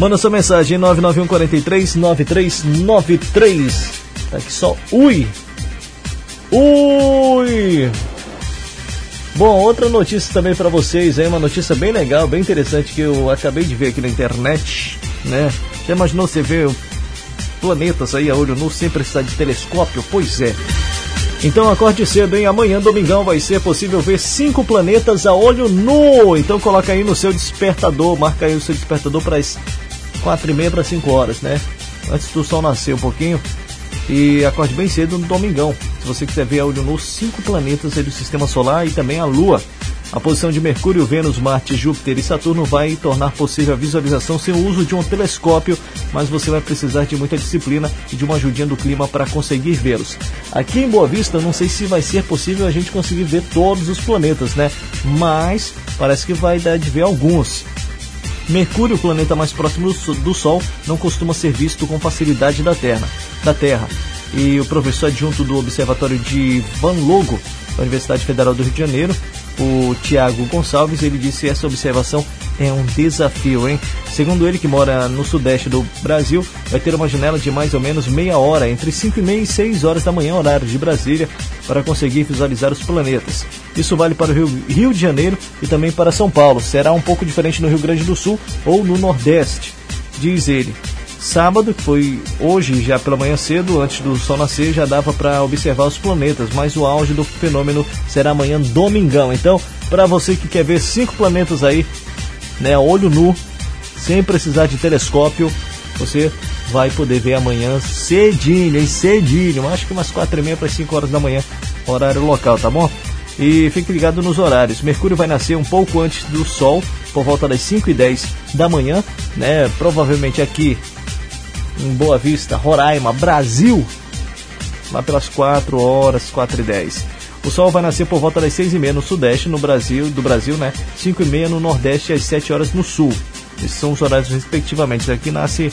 Manda sua mensagem 991 43 9393. Tá aqui só ui. Ui. Bom, outra notícia também para vocês aí, uma notícia bem legal, bem interessante que eu acabei de ver aqui na internet, né? Já imaginou você ver planetas aí a olho nu sem precisar de telescópio? Pois é. Então acorde cedo, hein? Amanhã, domingão, vai ser possível ver cinco planetas a olho nu. Então coloca aí no seu despertador, marca aí o seu despertador para as quatro e meia para cinco horas, né? Antes do sol nascer um pouquinho. E acorde bem cedo no domingão. Se você quiser ver a olho nu cinco planetas aí do Sistema Solar e também a Lua. A posição de Mercúrio, Vênus, Marte, Júpiter e Saturno vai tornar possível a visualização sem o uso de um telescópio, mas você vai precisar de muita disciplina e de uma ajudinha do clima para conseguir vê-los. Aqui em Boa Vista, não sei se vai ser possível a gente conseguir ver todos os planetas, né? Mas parece que vai dar de ver alguns. Mercúrio, o planeta mais próximo do Sol, não costuma ser visto com facilidade da Terra. Da terra. E o professor adjunto do Observatório de Van Logo, da Universidade Federal do Rio de Janeiro, o Tiago Gonçalves, ele disse essa observação é um desafio, hein? Segundo ele, que mora no sudeste do Brasil, vai ter uma janela de mais ou menos meia hora, entre 5 e meia e 6 horas da manhã, horário de Brasília, para conseguir visualizar os planetas. Isso vale para o Rio, Rio de Janeiro e também para São Paulo. Será um pouco diferente no Rio Grande do Sul ou no Nordeste, diz ele. Sábado, que foi hoje, já pela manhã cedo, antes do sol nascer, já dava para observar os planetas, mas o auge do fenômeno será amanhã, domingão. Então, para você que quer ver cinco planetas aí, né, olho nu, sem precisar de telescópio, você vai poder ver amanhã cedinho, hein? Cedinho, acho que umas quatro e meia para cinco horas da manhã, horário local, tá bom? E fique ligado nos horários. Mercúrio vai nascer um pouco antes do Sol, por volta das 5 e 10 da manhã, né? Provavelmente aqui em Boa Vista, Roraima, Brasil, lá pelas 4 horas, 4 e 10. O sol vai nascer por volta das 6 e meia no sudeste, no Brasil, do Brasil, né? 5 e meia no nordeste e às 7 horas no sul. Esses são os horários respectivamente. Aqui nasce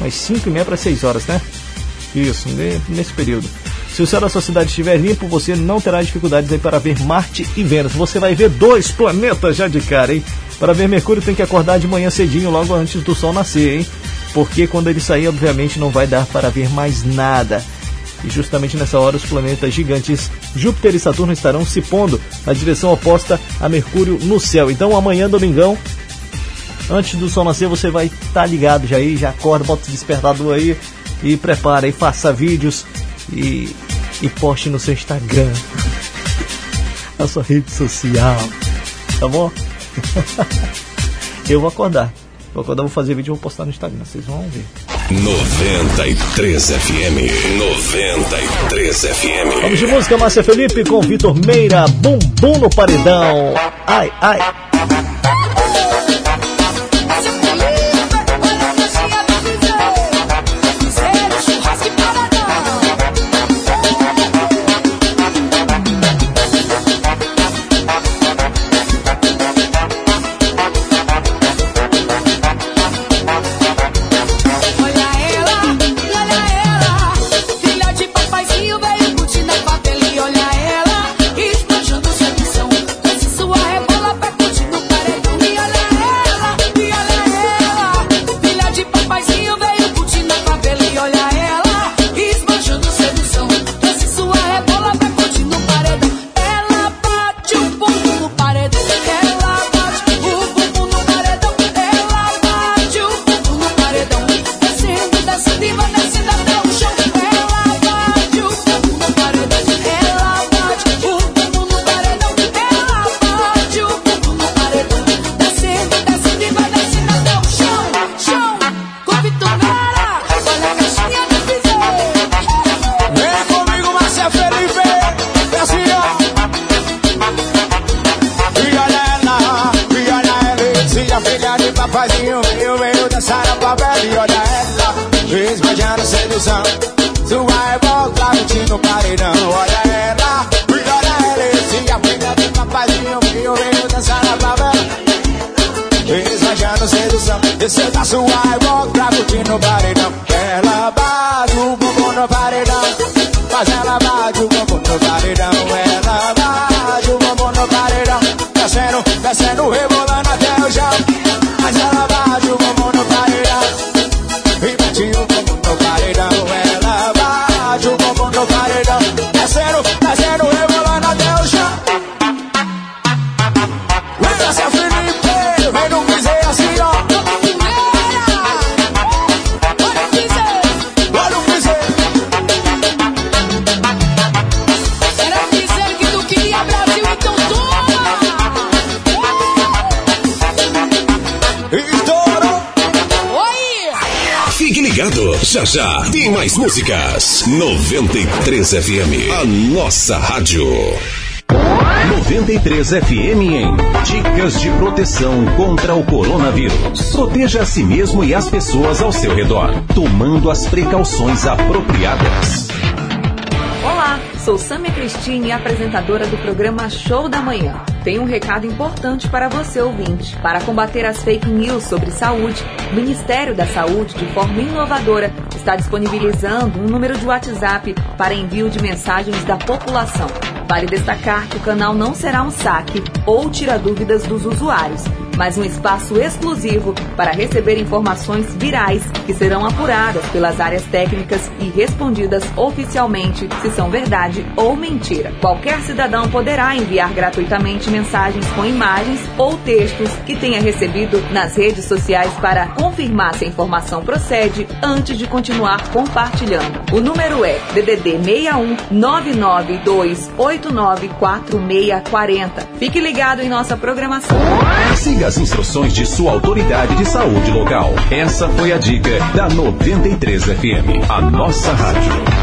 mais 5 e meia para 6 horas, né? Isso, nesse período. Se o céu da sua cidade estiver limpo, você não terá dificuldades aí para ver Marte e Vênus. Você vai ver dois planetas já de cara, hein? Para ver Mercúrio tem que acordar de manhã cedinho, logo antes do sol nascer, hein? Porque quando ele sair, obviamente, não vai dar para ver mais nada. E justamente nessa hora, os planetas gigantes Júpiter e Saturno estarão se pondo na direção oposta a Mercúrio no céu. Então, amanhã, domingão, antes do sol nascer, você vai estar tá ligado já aí, já acorda, bota o despertador aí e prepara e faça vídeos e, e poste no seu Instagram, na sua rede social, tá bom? Eu vou acordar. Vou acordar, vou fazer vídeo e vou postar no Instagram, vocês vão ver. 93 FM. 93 FM. Vamos de música, Márcia Felipe com Vitor Meira, bumbum no paredão. Ai, ai. Músicas. 93 FM, a nossa rádio. 93 FM em Dicas de proteção contra o coronavírus. Proteja a si mesmo e as pessoas ao seu redor, tomando as precauções apropriadas. Olá, sou Samia Cristine, apresentadora do programa Show da Manhã. Tenho um recado importante para você, ouvinte. Para combater as fake news sobre saúde, o Ministério da Saúde, de forma inovadora, está disponibilizando um número de WhatsApp para envio de mensagens da população. Vale destacar que o canal não será um saque ou tira dúvidas dos usuários, mas um espaço exclusivo para receber informações virais que serão apuradas pelas áreas técnicas e respondidas oficialmente se são verdade ou mentira. Qualquer cidadão poderá enviar gratuitamente mensagens com imagens ou textos que tenha recebido nas redes sociais para confirmar se a informação procede antes de continuar compartilhando. O número é DDD 61 992894640. Fique ligado em nossa programação. Siga as instruções de sua autoridade de saúde local. Essa foi a dica da 93 FM, a nossa rádio.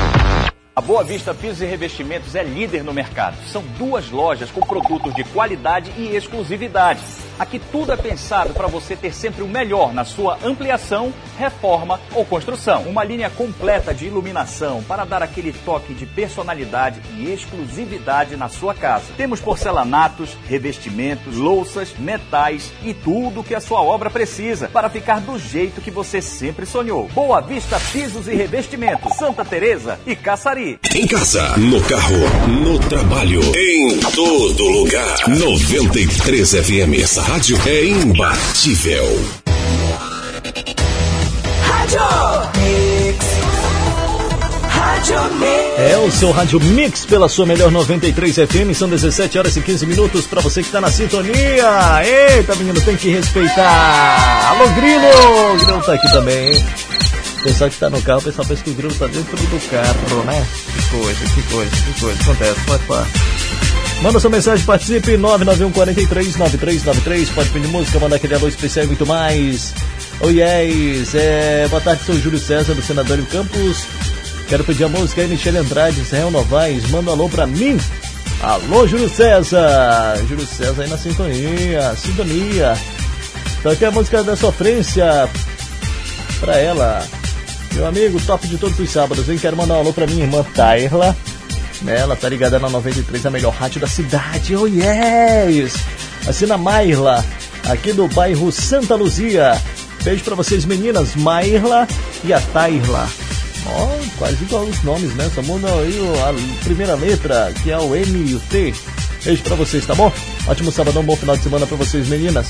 A Boa Vista Pisos e Revestimentos é líder no mercado. São duas lojas com produtos de qualidade e exclusividade. Aqui tudo é pensado para você ter sempre o melhor na sua ampliação, reforma ou construção. Uma linha completa de iluminação para dar aquele toque de personalidade e exclusividade na sua casa. Temos porcelanatos, revestimentos, louças, metais e tudo que a sua obra precisa para ficar do jeito que você sempre sonhou. Boa Vista Pisos e Revestimentos, Santa Teresa e Em casa, no carro, no trabalho, em todo lugar. 93 FM, essa rádio é imbatível. Rádio Mix. Rádio Mix. É o seu Rádio Mix pela sua melhor 93 FM. São 17 horas e 15 minutos para você que tá na sintonia. Eita, menino, tem que respeitar. Alô, Grilo! O Grilo tá aqui também, hein? Pessoal que tá no carro, o pessoal pensa que o Grilo tá dentro do carro, né? Que coisa, que coisa, que coisa. Acontece, pode falar. Manda sua mensagem, participe 991 43 9393. Pode pedir música, mandar aquele alô especial e muito mais. Oh yes, é, boa tarde, sou o Júlio César do Senador Campos. Quero pedir a música aí, Michele Andrade, Israel Novaes. Manda um alô pra mim. Alô, Júlio César. Júlio César aí na sintonia, sintonia. Então aqui é a música da sofrência pra ela. Meu amigo, top de todos os sábados, hein? Quero mandar um alô pra minha irmã. Né? Ela tá ligada na 93, a melhor rádio da cidade. Oh yes! Assina Mairla, aqui do bairro Santa Luzia. Beijo pra vocês, meninas, Mairla e a Tairla. Ó, quase igual os nomes, né? Só muda aí a primeira letra, que é o M e o T. Beijo pra vocês, tá bom? Ótimo sabadão, bom final de semana pra vocês, meninas.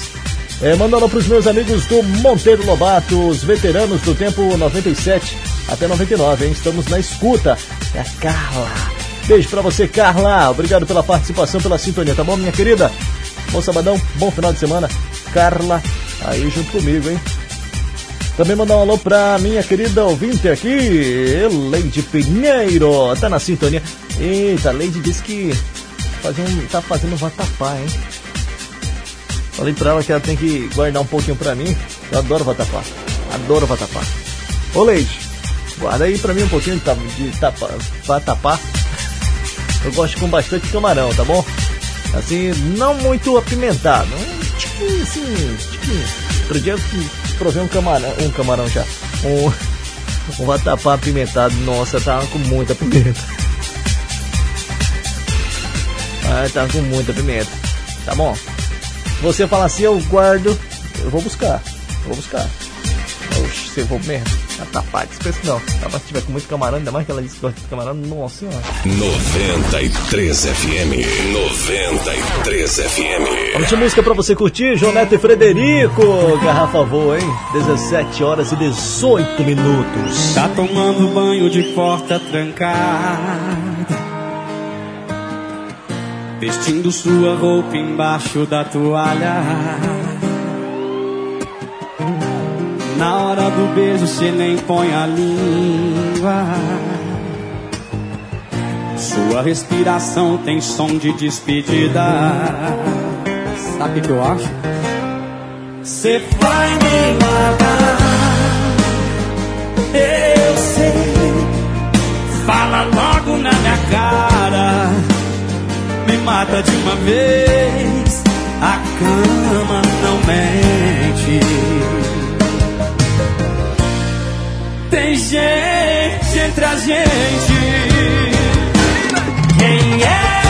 É, manda alô pros meus amigos do Monteiro Lobato, os veteranos do tempo 97 até 99, hein? Estamos na escuta. É a Carla. Beijo pra você, Carla. Obrigado pela participação, pela sintonia, tá bom, minha querida? Bom sabadão, bom final de semana. Carla, aí junto comigo, hein? Também mandar um alô pra minha querida ouvinte aqui, Leide Pinheiro. Tá na sintonia. Eita, Leide disse que fazer um, tá fazendo vatapá, hein? Falei pra ela que ela tem que guardar um pouquinho pra mim. Eu adoro vatapá. Adoro vatapá. Ô Leide, guarda aí pra mim um pouquinho de, de tapa, vatapá. Eu gosto com bastante camarão, tá bom? Assim, não muito apimentado. Um tiquinho assim, tiquinho. Outro dia eu provei um camarão, um camarão já. Um, um vatapá apimentado. Nossa, tava com muita pimenta. Ah, tava com muita pimenta. Tá bom? Você fala assim, eu guardo, eu vou buscar. Eu vou buscar. Oxe, você vou mesmo. Vatapá, dispensa não. Tá, mas se tiver com muito camarão, ainda mais que ela disse que gosta de camarão, nossa senhora. 93 FM, 93 FM. Vamos de música pra você curtir, João Neto e Frederico. Garrafa voa, hein? 17 horas e 18 minutos. Tá tomando banho de porta trancada vestindo sua roupa embaixo da toalha. Na hora do beijo você nem põe a língua. Sua respiração tem som de despedida. Sabe o que eu acho? Você vai me matar. Eu sei. Fala logo na minha cara. Mata de uma vez. A cama não mente. Tem gente entre a gente. Quem é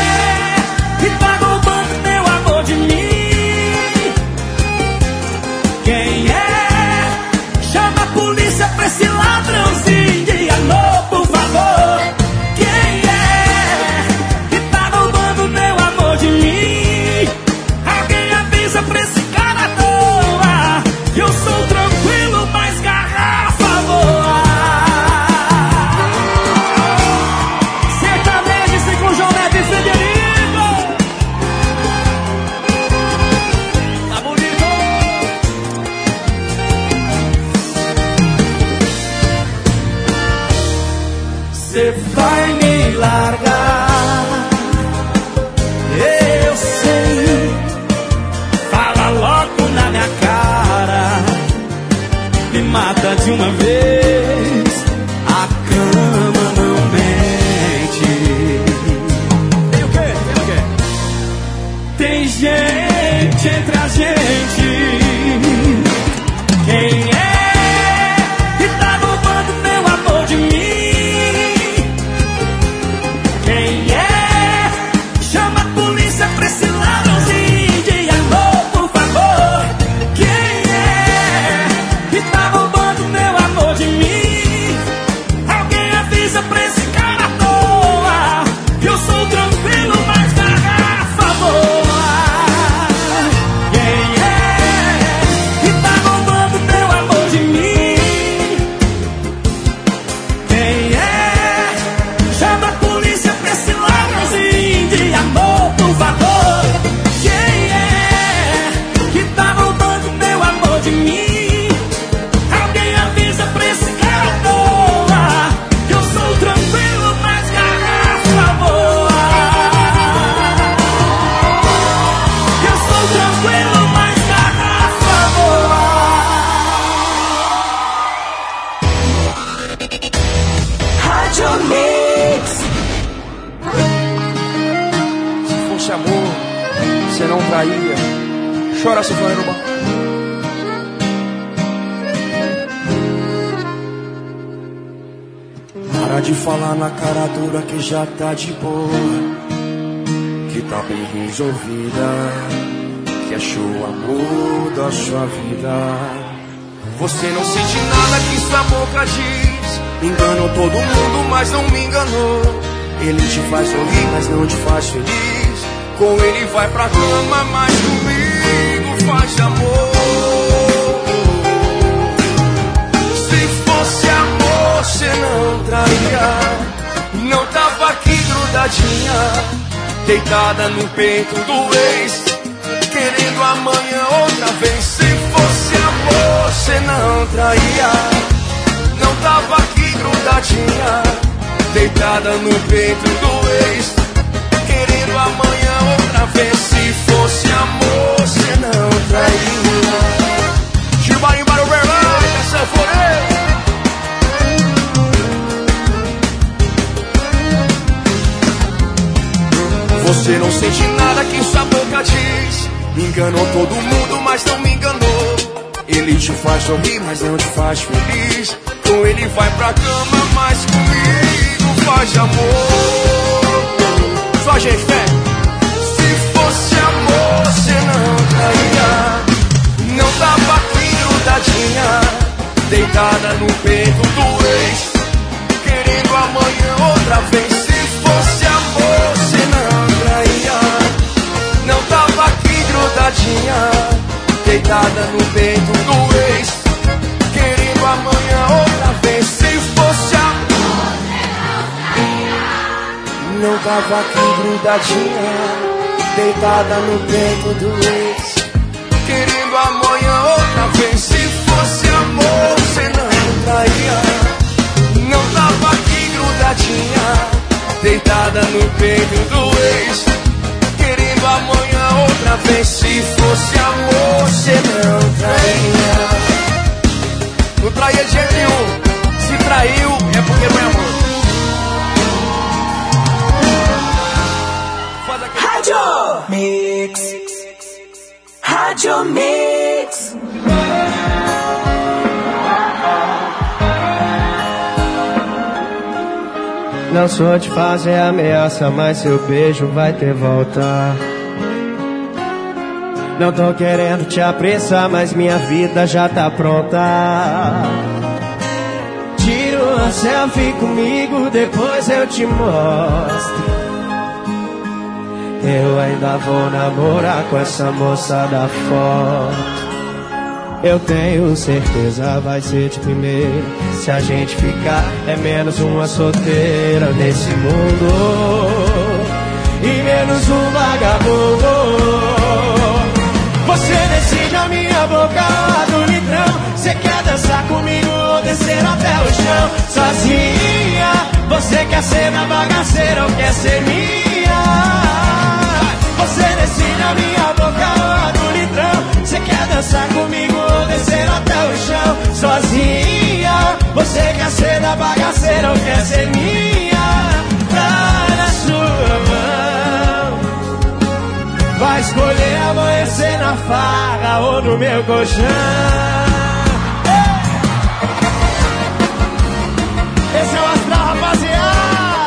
na cara dura que já tá de boa. Que tá bem resolvida. Que achou o amor da sua vida. Você não sente nada que sua boca diz. Enganou todo mundo, mas não me enganou. Ele te faz sorrir, mas não te faz feliz. Com ele vai pra cama, mas comigo faz amor. Você não traía. Não tava aqui grudadinha, deitada no peito do ex. Querendo amanhã outra vez. Se fosse amor, você não traía. Não tava aqui grudadinha, deitada no peito do ex. Querendo amanhã outra vez. Se fosse amor, você não traía. Chibarim para o Berlândia, sanfoneiro. Você não sente nada que sua boca diz. Enganou todo mundo, mas não me enganou. Ele te faz sorrir, mas não te faz feliz. Com ele vai pra cama, mas comigo faz amor. Só gente, fé. Se fosse amor, você não traía. Não tava aqui grudadinha, deitada no peito do ex. Querendo amanhã outra vez. Aqui grudadinha, deitada no peito do ex. Querendo amanhã outra vez. Se fosse amor, Não tava aqui grudadinha, deitada no peito do ex. querendo amanhã outra vez. Se fosse amor, você não traía. Não tava aqui grudadinha, deitada no peito do ex. Querendo amanhã outra vez. Se fosse amor, você não traía. Não traía de jeito nenhum. Se traiu, é porque não é amor. Rádio Mix. Rádio Mix. Não sou de fazer ameaça, mas seu beijo vai ter volta. Não tô querendo te apressar, mas minha vida já tá pronta. Tira uma selfie comigo, depois eu te mostro. Eu ainda vou namorar com essa moça da foto. Eu tenho certeza vai ser de primeira. Se a gente ficar, é menos uma solteira nesse mundo. E menos um vagabundo. Boca lá do litrão. Você quer dançar comigo ou descer até o chão? Sozinha, você quer ser na bagaceira ou quer ser minha? Você decide a minha boca lá do litrão. Você quer dançar comigo ou descer até o chão? Sozinha, você quer ser da bagaceira ou quer ser minha? Tá na sua mão. Vai escolher amanhecer na farra ou no meu colchão. Esse é o astral, rapaziada.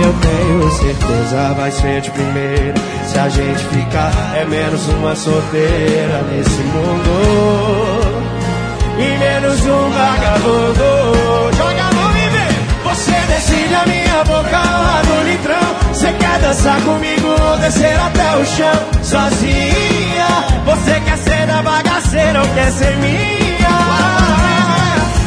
Eu tenho certeza vai ser de primeira. Se a gente ficar, é menos uma solteira nesse mundo. E menos um vagabundo. Você quer dançar comigo ou descer até o chão? Sozinha. Você quer ser da bagaceira ou quer ser minha?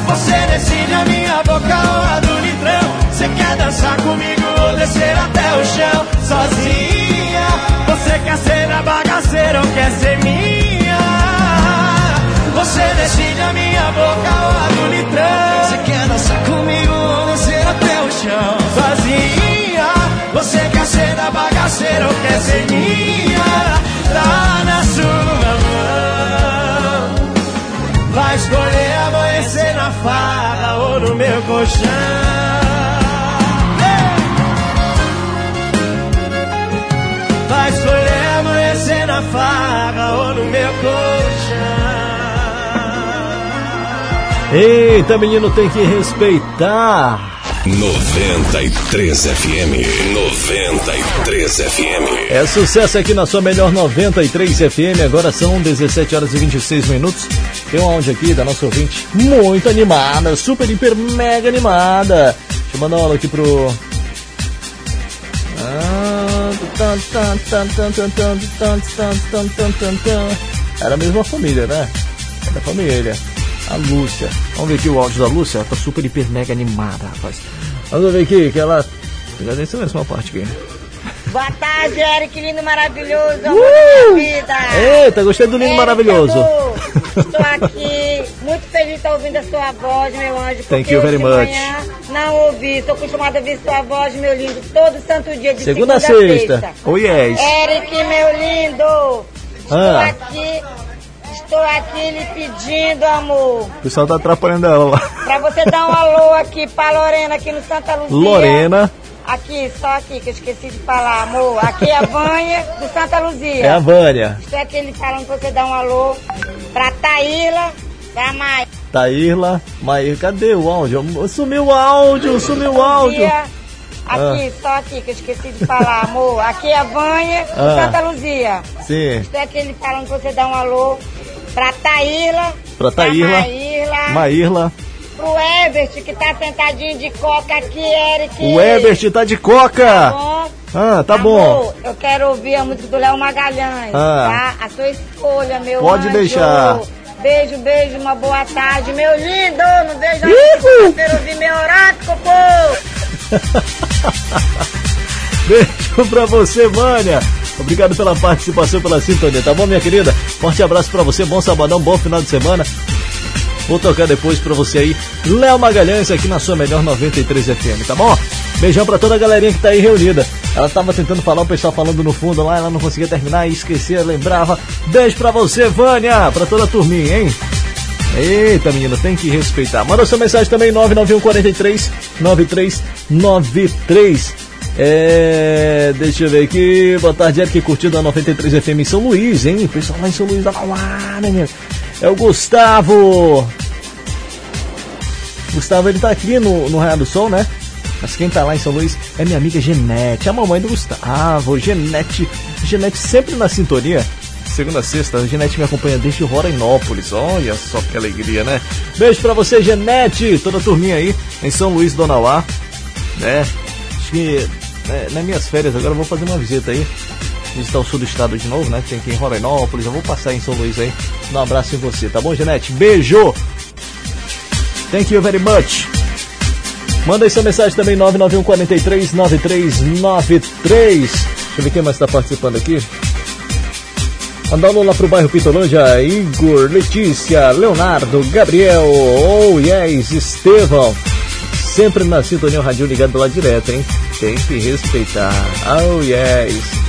Você decide a minha boca lá do litrão. Você quer dançar comigo ou descer até o chão? Sozinha. Você quer ser da bagaceira ou quer ser minha? Você decide a minha boca lá do litrão. Você quer dançar comigo ou descer até o chão? Sozinha. Você quer ser da bagaceira ou quer ser minha? Tá na sua mão. Vai escolher amanhecer na farra ou no meu colchão. Vai escolher amanhecer na farra ou no meu colchão. Eita, menino, tem que respeitar. 93 FM. 93 FM. É sucesso aqui na sua melhor 93 FM. Agora são 17 horas e 26 minutos. Tem um áudio aqui da nossa ouvinte muito animada, super, hiper, mega animada. Deixa eu mandar uma aula aqui pro. Era a mesma família, né? Era a família. A Lúcia. Vamos ver aqui o áudio da Lúcia. Ela tá super, hiper, mega animada, rapaz. Vamos ver aqui que ela. Já dei essa uma parte aqui. Boa tarde, Eric, lindo maravilhoso, amor Uh! da minha vida. Eita, gostei do lindo maravilhoso. Estou aqui, muito feliz de estar ouvindo a sua voz, meu anjo. Thank you very much. Não ouvi, estou acostumada a ouvir sua voz, meu lindo, todo santo dia, de Segunda segunda, a sexta. Oh yes. Eric, meu lindo, estou Ah. aqui, estou aqui lhe pedindo, amor, O pessoal tá atrapalhando ela lá. pra você dar um alô aqui pra Lorena, aqui no Santa Luzia. Lorena. Aqui, só aqui, que eu esqueci de falar, amor. Aqui é a Vânia do Santa Luzia. É a Vânia. Estou aqui ele falando pra você dar um alô pra Taíla, pra Maia. Taírla. Maíra, cadê o áudio? Sumiu o áudio, sumiu o áudio. Aqui, aqui, só aqui, que eu esqueci de falar, amor. Aqui é a Vânia do Ah. Santa Luzia. Sim. Estou aqui ele falando pra você dar um alô pra Taíla, Pra Taírla. Maírla, Maírla. pro Ebert, que tá sentadinho de coca aqui, Eric. O Ebert tá de coca. bom? Ah, tá bom. Amor, eu quero ouvir a música do Léo Magalhães, Ah. tá? A sua escolha, meu Pode anjo. deixar. Beijo, beijo, uma boa tarde, meu lindo. Não vejo a quero ouvir meu horóscopo. Beijo pra você, Vânia. Obrigado pela participação, pela sintonia, tá bom, minha querida? Forte abraço pra você, bom sabadão, bom final de semana. Vou tocar depois pra você aí, Léo Magalhães, aqui na sua melhor 93 FM, tá bom? Beijão pra toda a galerinha que tá aí reunida. Ela tava tentando falar, o pessoal falando no fundo lá, ela não conseguia terminar e esquecia, lembrava. Beijo pra você, Vânia, pra toda a turminha, hein? Eita, menino, tem que respeitar. Manda sua mensagem também, 991 43 9393. É. Deixa eu ver aqui. Boa tarde, Eric, curtindo a 93 FM em São Luís, hein? Pessoal lá em São Luís da lá, né, meu? É o Gustavo. Gustavo, ele tá aqui no, no Raio do Sol, né? Mas quem tá lá em São Luís é minha amiga Genete, a mamãe do Gustavo. Genete, Genete sempre na sintonia. Segunda sexta, a Genete me acompanha desde Rorainópolis. Olha só que alegria, né? Beijo pra você, Genete, toda a turminha aí em São Luís do Nauá. Né? Acho que né, nas minhas férias agora eu vou fazer uma visita aí. Visitar o sul do estado de novo, né? Tem ir em Rorainópolis. Eu vou passar em São Luís aí. Um abraço em você, tá bom, Genete? Beijo! Thank you very much. Manda aí sua mensagem também, 991 43 9393. Deixa eu ver quem mais está participando aqui. Mandando lá pro bairro Pitolândia, Igor, Letícia, Leonardo, Gabriel, oh yes, Estevão. Sempre na sintonia rádio ligado lá direto, hein? Tem que respeitar. Oh yes.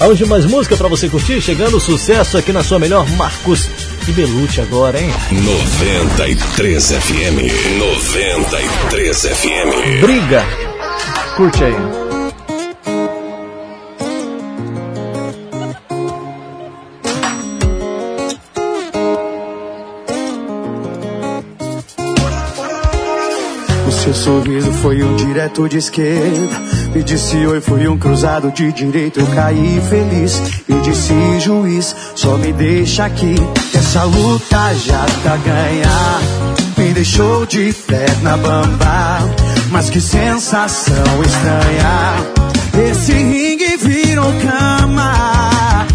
Aonde mais música pra você curtir? Chegando sucesso aqui na sua melhor, Marcos e Belucci agora, hein? 93 FM. 93 FM. Briga. Curte aí. O seu sorriso foi um direto de esquerda. Me disse oi, foi um cruzado de direita. Eu caí feliz. Me disse juiz, só me deixa aqui. que Essa luta já tá ganha. Me deixou de perna bamba. Mas que sensação estranha. Esse ringue virou cama.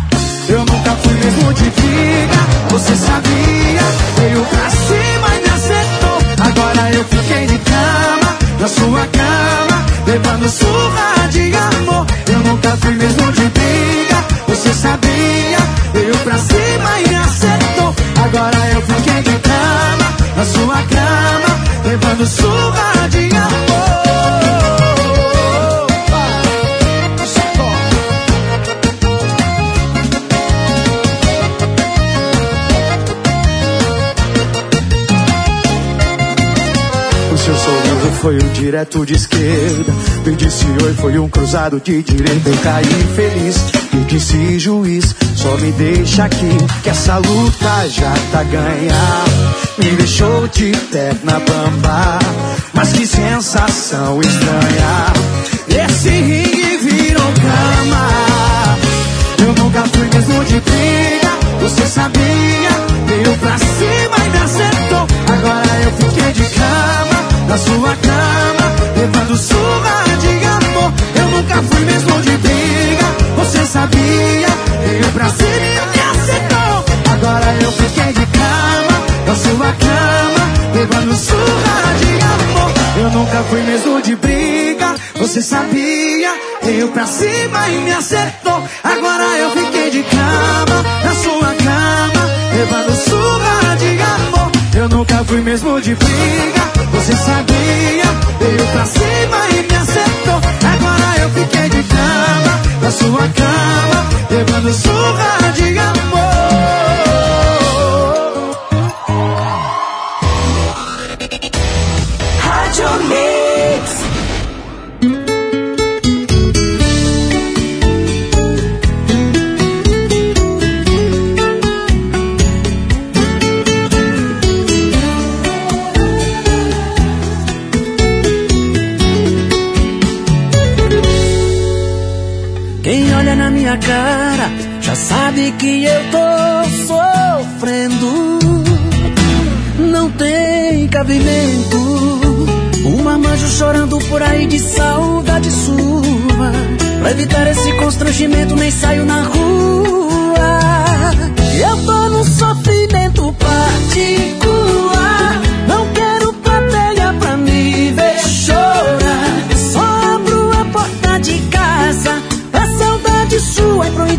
Eu nunca fui mesmo de briga. Você sabia? Veio pra cima e me acertou. Agora eu fiquei de cama, na sua cama, levando surra de amor. Eu nunca fui mesmo de briga. Você sabia? Veio pra cima e acertou. Agora eu fiquei de cama, na sua cama, levando surra foi um direto de esquerda. Me disse oi, foi um cruzado de direita. Eu caí feliz. Me disse juiz, só me deixa aqui. Que essa luta já tá ganha. Me deixou de perna bamba. Mas que sensação estranha. Esse ringue virou cama. Eu nunca fui mesmo de briga. Você sabia? Veio pra cima e me acertou. Agora eu fiquei de cama, na sua cama, levando surra de amor. Eu nunca fui mesmo de briga. Você sabia? Veio pra cima e me acertou. Agora eu fiquei de cama, na sua cama, levando surra de amor. Eu nunca fui mesmo de briga. Você sabia? Veio pra cima e me acertou. Agora eu fiquei de cama, na sua cama, levando surra de amor. Eu nunca fui mesmo de briga. Você sabia? Veio pra cima e me acertou. Agora eu fiquei de cama, na sua cama, levando surra de amor. Rádio sabe que eu tô sofrendo. Não tem cabimento. Um marmanjo chorando por aí de saudade sua. Pra evitar esse constrangimento, nem saio na rua. Eu tô num sofrimento particular.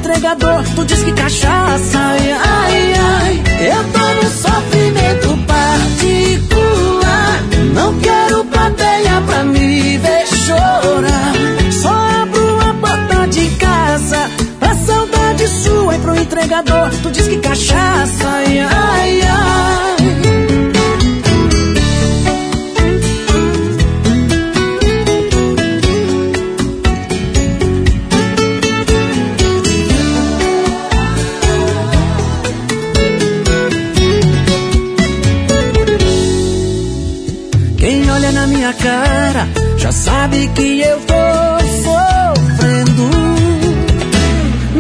Entregador. Tu diz que cachaça. Ai, ai, ai. Eu tô num sofrimento particular. Não quero plateia pra me ver chorar. Só abro a porta de casa. A saudade sua é pro entregador. Tu diz que cachaça. Ai, ai, ai. Sabe que eu tô sofrendo,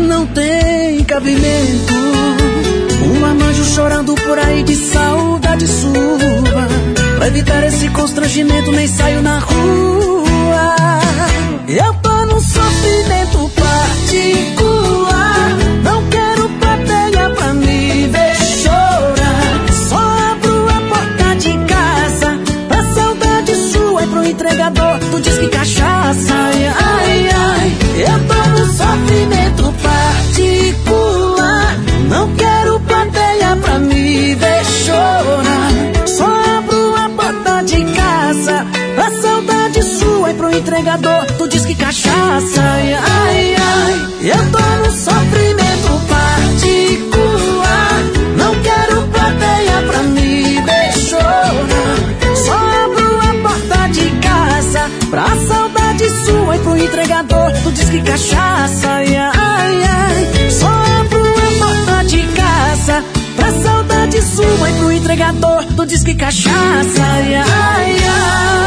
não tem cabimento. Um armanjo chorando por aí de saudade sua. Pra evitar esse constrangimento, nem saio na rua. Eu entregador, tu diz que cachaça, ai, ai, ai. Eu tô no sofrimento particular. Não quero plateia pra me deixar. Só abro a porta de casa pra saudade sua e pro entregador, tu diz que cachaça, ai, ai, ai. Só abro a porta de casa pra saudade sua e pro entregador, tu diz que cachaça, ai, ai, ai.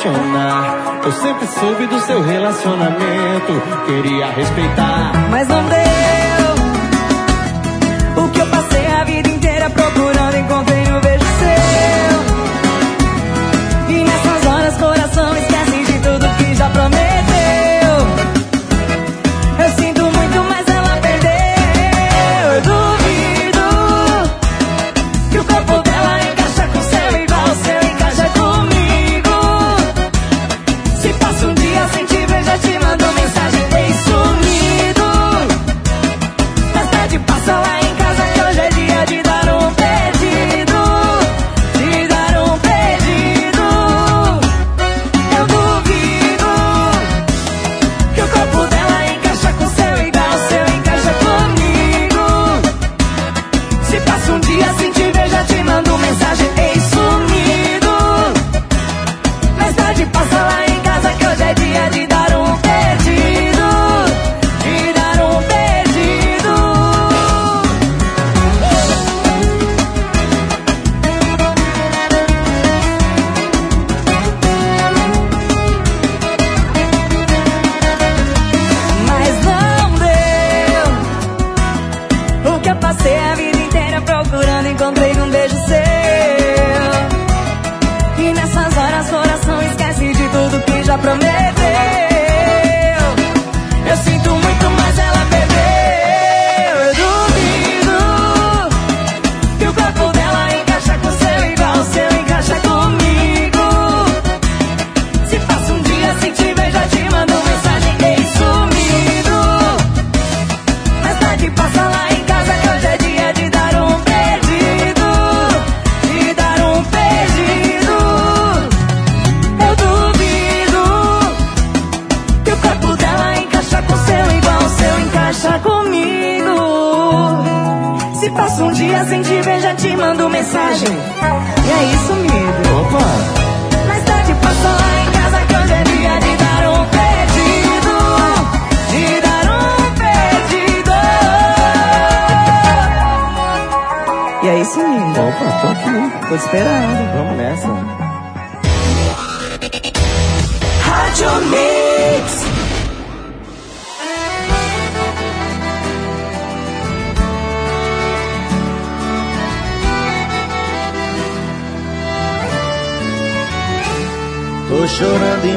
apaixonar. Eu sempre soube do seu relacionamento, queria respeitar. Mas não deixa.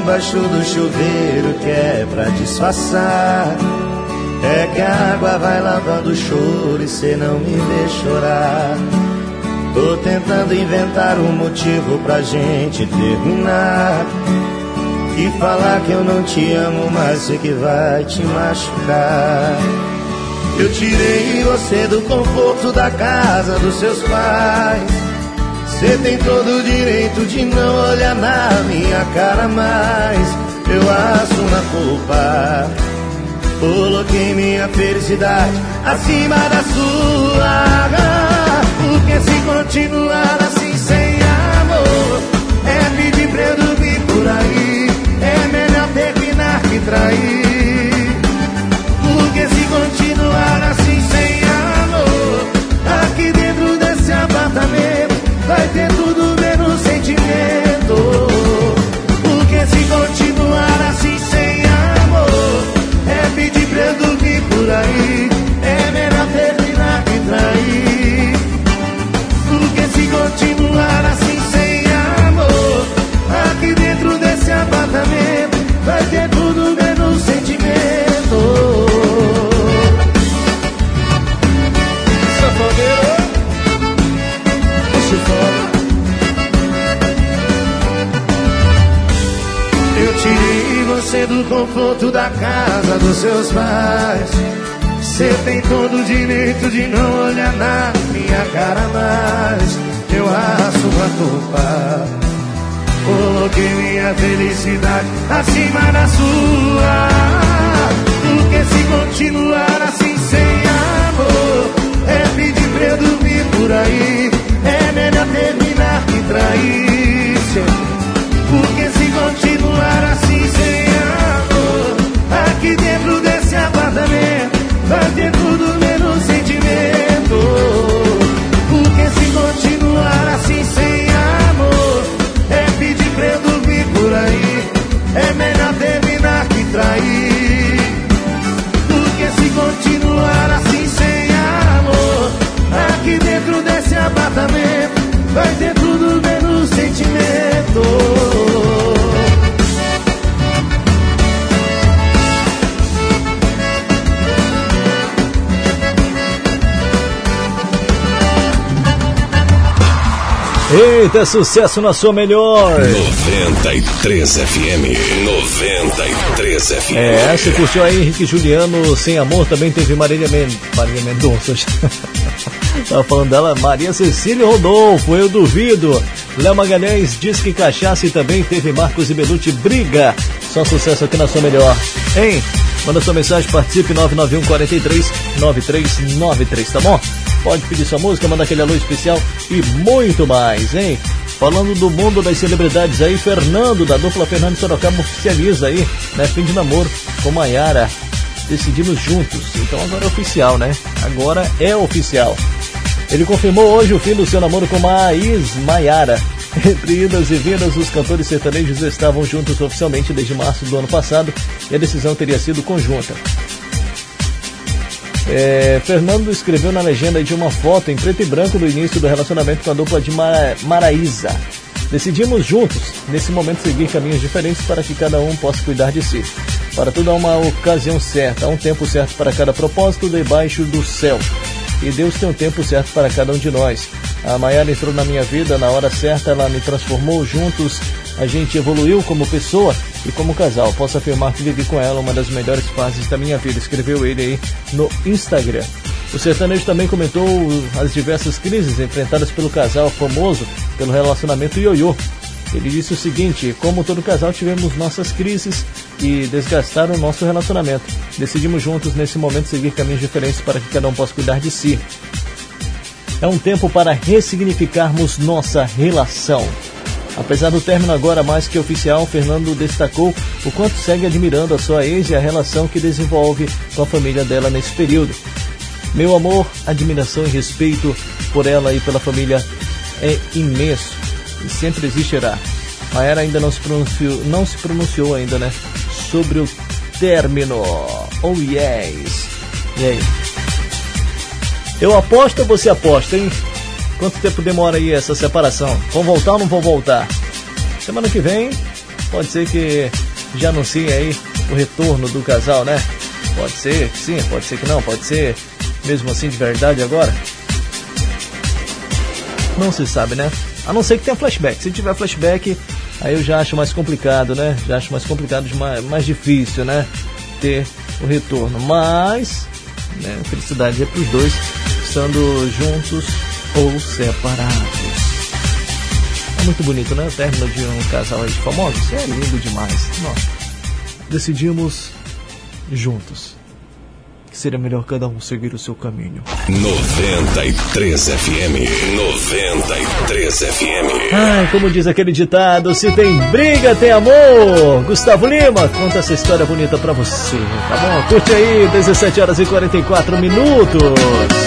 embaixo do chuveiro que é pra disfarçar. É que a água vai lavando o choro e cê não me vê chorar. Tô tentando inventar um motivo pra gente terminar. E falar que eu não te amo, mais, sei que vai te machucar. Eu tirei você do conforto da casa dos seus pais. Você tem todo o direito de não olhar na minha cara mais. Eu assumo a culpa. Coloquei minha felicidade acima da sua. Porque se continuar assim sem amor, é pedir pra eu dormir por aí. É melhor terminar que trair. Vai ter tudo menos sentimento. Porque se continuar assim sem amor, é pedir pra eu dormir por aí. É melhor terminar que trair. Porque se continuar assim sem amor, aqui dentro desse apartamento vai ter tudo menos do conforto da casa dos seus pais. Você tem todo o direito de não olhar na minha cara mais. Eu assumo a culpa. Coloquei minha felicidade acima da sua. Porque se continuar assim sem amor, é pedir pra eu dormir por aí. É melhor terminar que trair. Porque se continuar assim aqui dentro desse apartamento vai ter tudo menos sentimento. Porque se continuar assim sem amor, é pedir pra eu dormir por aí. É melhor terminar que trair. Eita, é sucesso na sua melhor. 93 FM. 93 FM. É, você curtiu aí Henrique Juliano, Sem Amor, também teve Marília, Men... Marília Mendonça. Tava falando dela, Maria Cecília Rodolfo, eu duvido. Léo Magalhães diz que cachaça e também teve Marcos e Belucci Briga. Só sucesso aqui na sua melhor. Hein? Manda sua mensagem, participe 991 43 9393, tá bom? Pode pedir sua música, mandar aquele alô especial e muito mais, hein? Falando do mundo das celebridades aí, Fernando, da dupla Fernando Sorocaba, oficializa aí, né? Fim de namoro com Maiara. Decidimos juntos. Então agora é oficial, né? Agora é oficial. Ele confirmou hoje o fim do seu namoro com Maís Maiara. Entre idas e vindas, os cantores sertanejos estavam juntos oficialmente desde março do ano passado e a decisão teria sido conjunta. É, Fernando escreveu na legenda de uma foto em preto e branco do início do relacionamento com a dupla de Mara, Maraísa. Decidimos juntos, nesse momento, seguir caminhos diferentes para que cada um possa cuidar de si. Para tudo há uma ocasião certa, há um tempo certo para cada propósito debaixo do céu. E Deus tem um tempo certo para cada um de nós. A Maiara entrou na minha vida na hora certa, ela me transformou juntos, a gente evoluiu como pessoa e como casal. Posso afirmar que vivi com ela uma das melhores fases da minha vida, escreveu ele aí no Instagram. O sertanejo também comentou as diversas crises enfrentadas pelo casal famoso pelo relacionamento ioiô. Ele disse o seguinte: como todo casal tivemos nossas crises e desgastaram o nosso relacionamento. Decidimos juntos nesse momento seguir caminhos diferentes para que cada um possa cuidar de si. É um tempo para ressignificarmos nossa relação. Apesar do término agora mais que oficial, Fernando destacou o quanto segue admirando a sua ex e a relação que desenvolve com a família dela nesse período. Meu amor, admiração e respeito por ela e pela família é imenso e sempre existirá. Maera ainda não se pronunciou, não se pronunciou ainda, né, sobre o término. Oh yes. E aí? Eu aposto ou você aposta, hein? Quanto tempo demora aí essa separação? Vão voltar ou não vão voltar? Semana que vem, pode ser que já anuncie aí o retorno do casal, né? Pode ser que sim, pode ser que não, pode ser mesmo assim de verdade agora? Não se sabe, né? A não ser que tenha flashback. Se tiver flashback, aí eu já acho mais complicado, né? Já acho mais complicado, mais, mais difícil, né? Ter o retorno. Mas, né? Felicidade é pros dois, estando juntos ou separados. É muito bonito, né? O término de um casal aí de famosos. É lindo demais. Nossa. Decidimos juntos que seria melhor cada um seguir o seu caminho. 93 FM. 93 FM. Ai, como diz aquele ditado, se tem briga, tem amor. Gustavo Lima, conta essa história bonita pra você, tá bom? Curte aí, 17 horas e 44 minutos.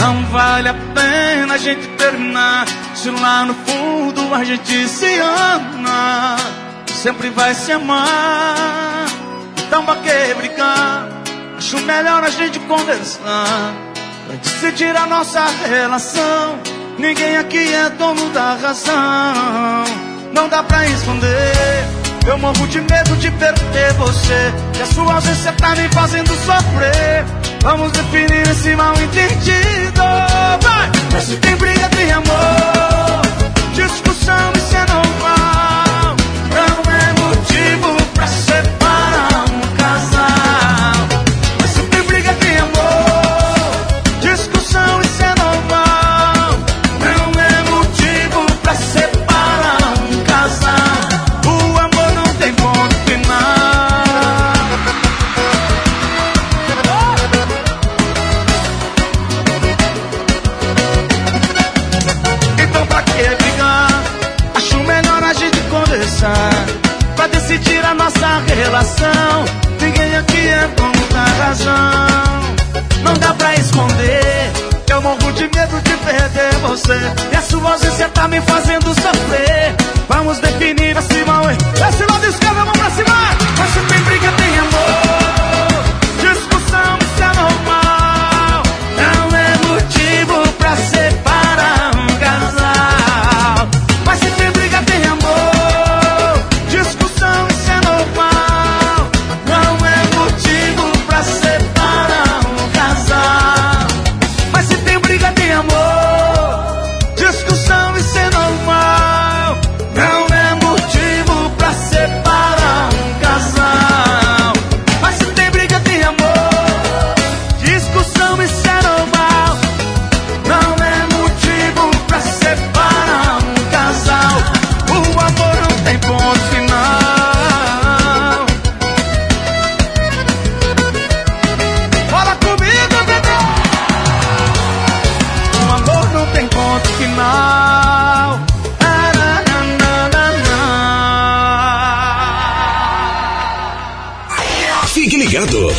Não vale a pena a gente terminar. Se lá no fundo a gente se ama Sempre vai se amar. Então pra que brigar? Acho melhor a gente conversar. Pra decidir a nossa relação Ninguém aqui é dono da razão. Não dá pra esconder. Eu morro de medo de perder você. E a sua ausência tá me fazendo sofrer Vamos definir esse mal entendido. Vai! Mas se tem briga, tem amor. Discussão, isso é normal de medo de perder você. E a sua ausência tá me fazendo sofrer. Vamos definir acima o Esse lado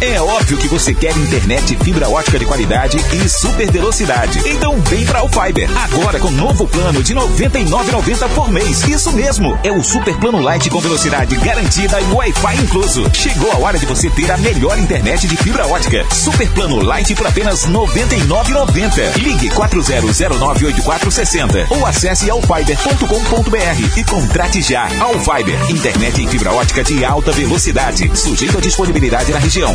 É óbvio que você quer internet fibra ótica de qualidade e super velocidade. Então vem pra Alfiber. Agora com novo plano de R$ 99,90 por mês. Isso mesmo. É o super plano light com velocidade garantida e Wi-Fi incluso. Chegou a hora de você ter a melhor internet de fibra ótica. Super plano light por apenas R$ 99,90. Ligue 40098460 ou acesse alfiber.com.br e contrate já. Alfiber. Internet em fibra ótica de alta velocidade. Sujeito à disponibilidade na região.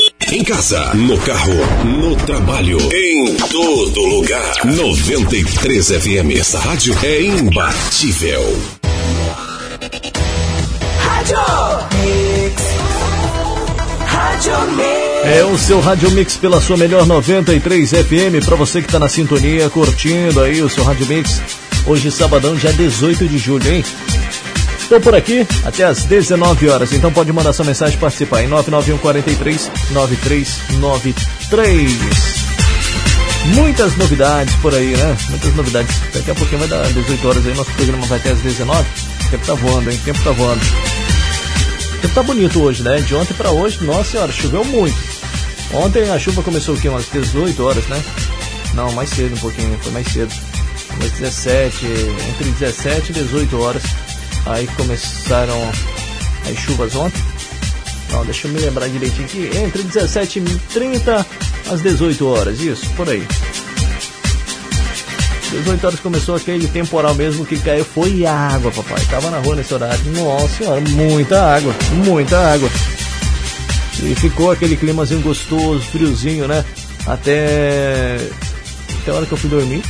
Em casa, no carro, no trabalho, em todo lugar. 93 FM, essa rádio é imbatível. Rádio Mix. Rádio Mix. É o seu Rádio Mix pela sua melhor 93 FM. Pra você que tá na sintonia, curtindo aí o seu Rádio Mix. Hoje, sabadão, dia 18 de julho, hein? Estou por aqui até às 19 horas, então pode mandar sua mensagem e participar em 991 43 9393. Muitas novidades por aí, né? Muitas novidades. Daqui a pouquinho vai dar 18 horas aí, nosso programa vai até às 19. O tempo tá voando, hein? O tempo tá voando. O tempo tá bonito hoje, né? De ontem para hoje, nossa senhora, choveu muito. Ontem a chuva começou o quê? Umas 18 horas, né? Não, mais cedo um pouquinho, foi mais cedo. Umas 17, entre 17 e 18 horas. Aí começaram as chuvas ontem. Não, deixa eu me lembrar direitinho aqui. Entre 17h30 às 18 horas, isso, por aí. 18 horas começou aquele temporal mesmo que caiu. Foi água, papai. Tava na rua nesse horário. Nossa senhora, muita água, muita água. E ficou aquele climazinho gostoso, friozinho, né? Até. Até a hora que eu fui dormir.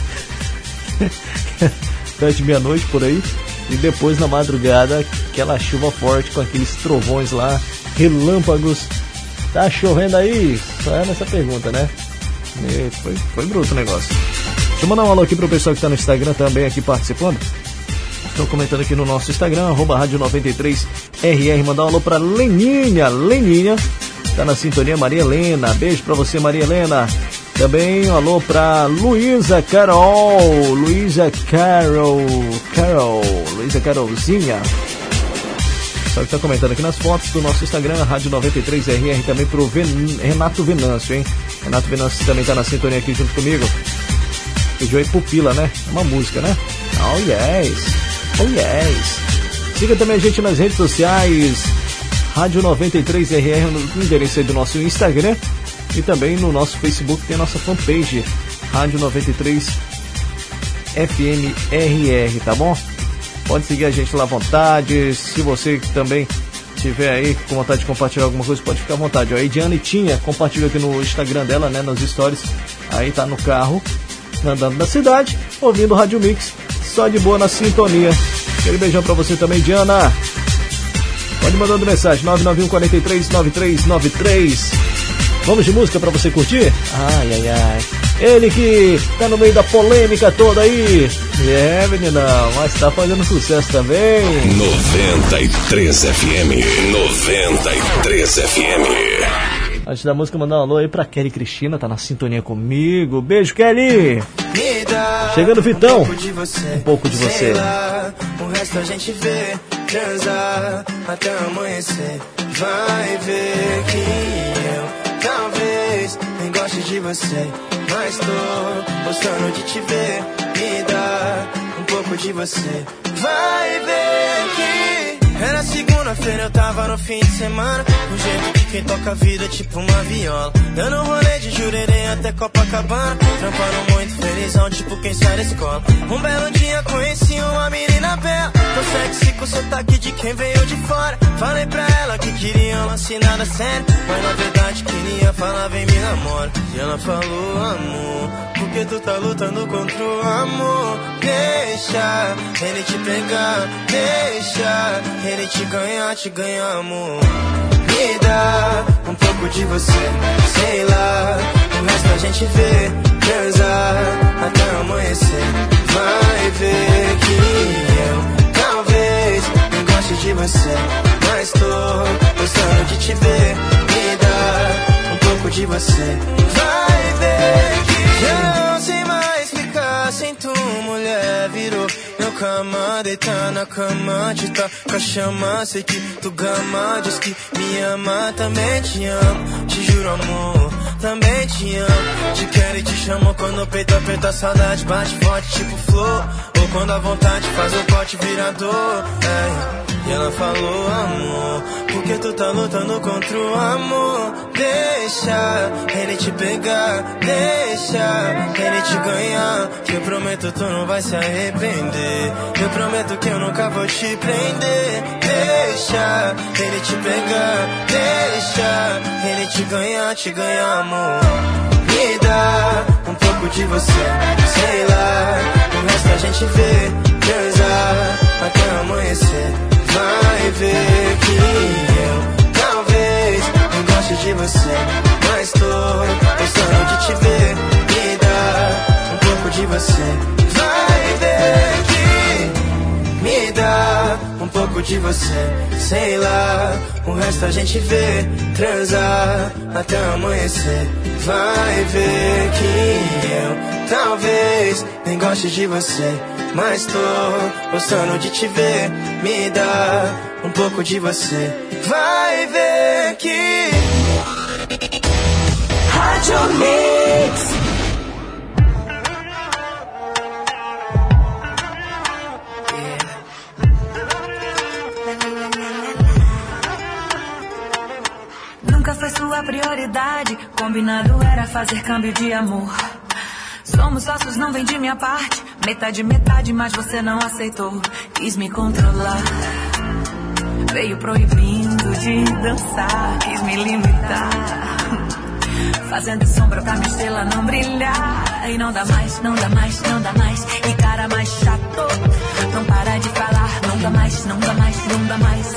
Durante meia-noite por aí. E depois na madrugada, aquela chuva forte com aqueles trovões lá, relâmpagos. Tá chovendo aí? Só é nessa pergunta, né? E foi, foi bruto o negócio. Deixa eu mandar um alô aqui pro pessoal que tá no Instagram também aqui participando. Estão comentando aqui no nosso Instagram, arroba rádio 93RR. Mandar um alô pra Leninha. Leninha, tá na sintonia Maria Helena. Beijo pra você, Maria Helena. Também um alô pra Luísa Carol. Luísa Carol. Carol. Luísa Carolzinha. Só que tá comentando aqui nas fotos do nosso Instagram, Rádio 93RR, também pro Ven Renato Venâncio, hein? Renato Venâncio também tá na sintonia aqui junto comigo. Pediu aí Pupila, né? É uma música, né? Oh yes! Oh yes! Siga também a gente nas redes sociais, Rádio 93RR, no endereço aí do nosso Instagram e também no nosso Facebook tem a nossa fanpage, Rádio 93 FMRR, tá bom? Pode seguir a gente lá à vontade. Se você também tiver aí com vontade de compartilhar alguma coisa, pode ficar à vontade. Ó, a Ediane tinha, compartilhou aqui no Instagram dela, né, nos stories. Aí tá no carro, andando na cidade, ouvindo o Rádio Mix, só de boa na sintonia. Aquele beijão pra você também, Diana. Pode mandando mensagem, 991 43 9393. Vamos de música pra você curtir? Ai, ai, ai. Ele que tá no meio da polêmica toda aí. É, meninão, mas tá fazendo sucesso também. 93 FM. 93 FM. Antes da música, mandar um alô aí pra Kelly Cristina, tá na sintonia comigo. Beijo, Kelly! Chegando, Vitão. Um pouco de você. Sei lá, o resto a gente vê, transar até amanhecer. Vai ver que eu talvez nem goste de você, mas tô gostando de te ver. Me dá um pouco de você. Vai ver que era segunda-feira, eu tava no fim de semana. Do jeito que quem toca a vida é tipo uma viola. Dando rolê de jurerê até Copacabana. Trampando muito felizão, tipo quem sai da escola. Um belo dia conheci uma menina bela. Tão sexy com sotaque de quem veio de fora. Falei pra ela que queria um lance nada sério. Mas na verdade queria falar, vem me namora. E ela falou, amor, porque tu tá lutando contra o amor. Deixa ele te pegar, deixa ele te ganhar, te ganhar, amor. Me dá um pouco de você, sei lá. O resto a gente vê, transar até amanhecer. Vai ver que de você, mas tô gostando de te ver. Me dá um pouco de você. Vai ver que eu não sei mais ficar sem tu, mulher. Virou meu cama, deitar na cama, te tá com a chama. Sei que tu gama, diz que me ama, também te amo. Te juro, amor, também te amo. Te quero e te chamo quando o peito aperta, a saudade bate forte, tipo flor. Ou quando a vontade faz o pote virador. É. E ela falou, amor, porque tu tá lutando contra o amor. Deixa ele te pegar, deixa ele te ganhar. Que eu prometo tu não vai se arrepender. Eu prometo que eu nunca vou te prender. Deixa ele te pegar, deixa ele te ganhar, te ganhar, amor. Me dá um pouco de você, sei lá. O resto a gente vê, transar até amanhecer. Vai ver que eu talvez não goste de você, mas tô gostando de te ver. Me dá um pouco de você. Vai ver que me dá um pouco de você, sei lá. O resto a gente vê, transar até amanhecer. Vai ver que eu talvez nem goste de você, mas tô gostando de te ver. Me dá um pouco de você. Vai ver que. Rádio Mix. Sua prioridade. Combinado era fazer câmbio de amor. Somos sócios, não vendi minha parte. Metade, metade, mas você não aceitou. Quis me controlar. Veio proibindo de dançar. Quis me limitar. Fazendo sombra pra minha estrela não brilhar. E não dá mais, não dá mais, não dá mais. E cara mais chato. Não para de falar. Não dá mais, não dá mais, não dá mais.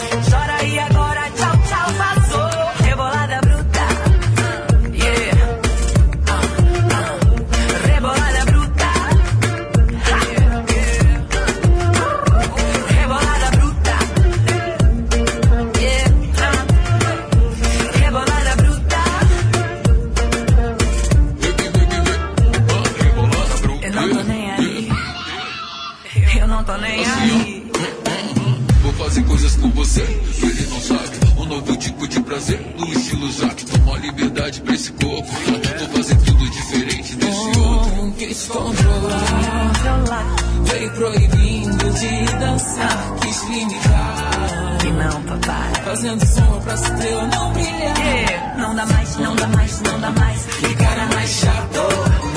Novo tipo de prazer, no estilo Zack. Toma liberdade pra esse corpo. Vou fazer tudo diferente desse outro. Quis controlar, veio proibindo de dançar, quis limitar. E não, papai. Fazendo som pra estrela não brilhar. Yeah. Não dá mais, não dá mais, não dá mais. Que cara mais chato,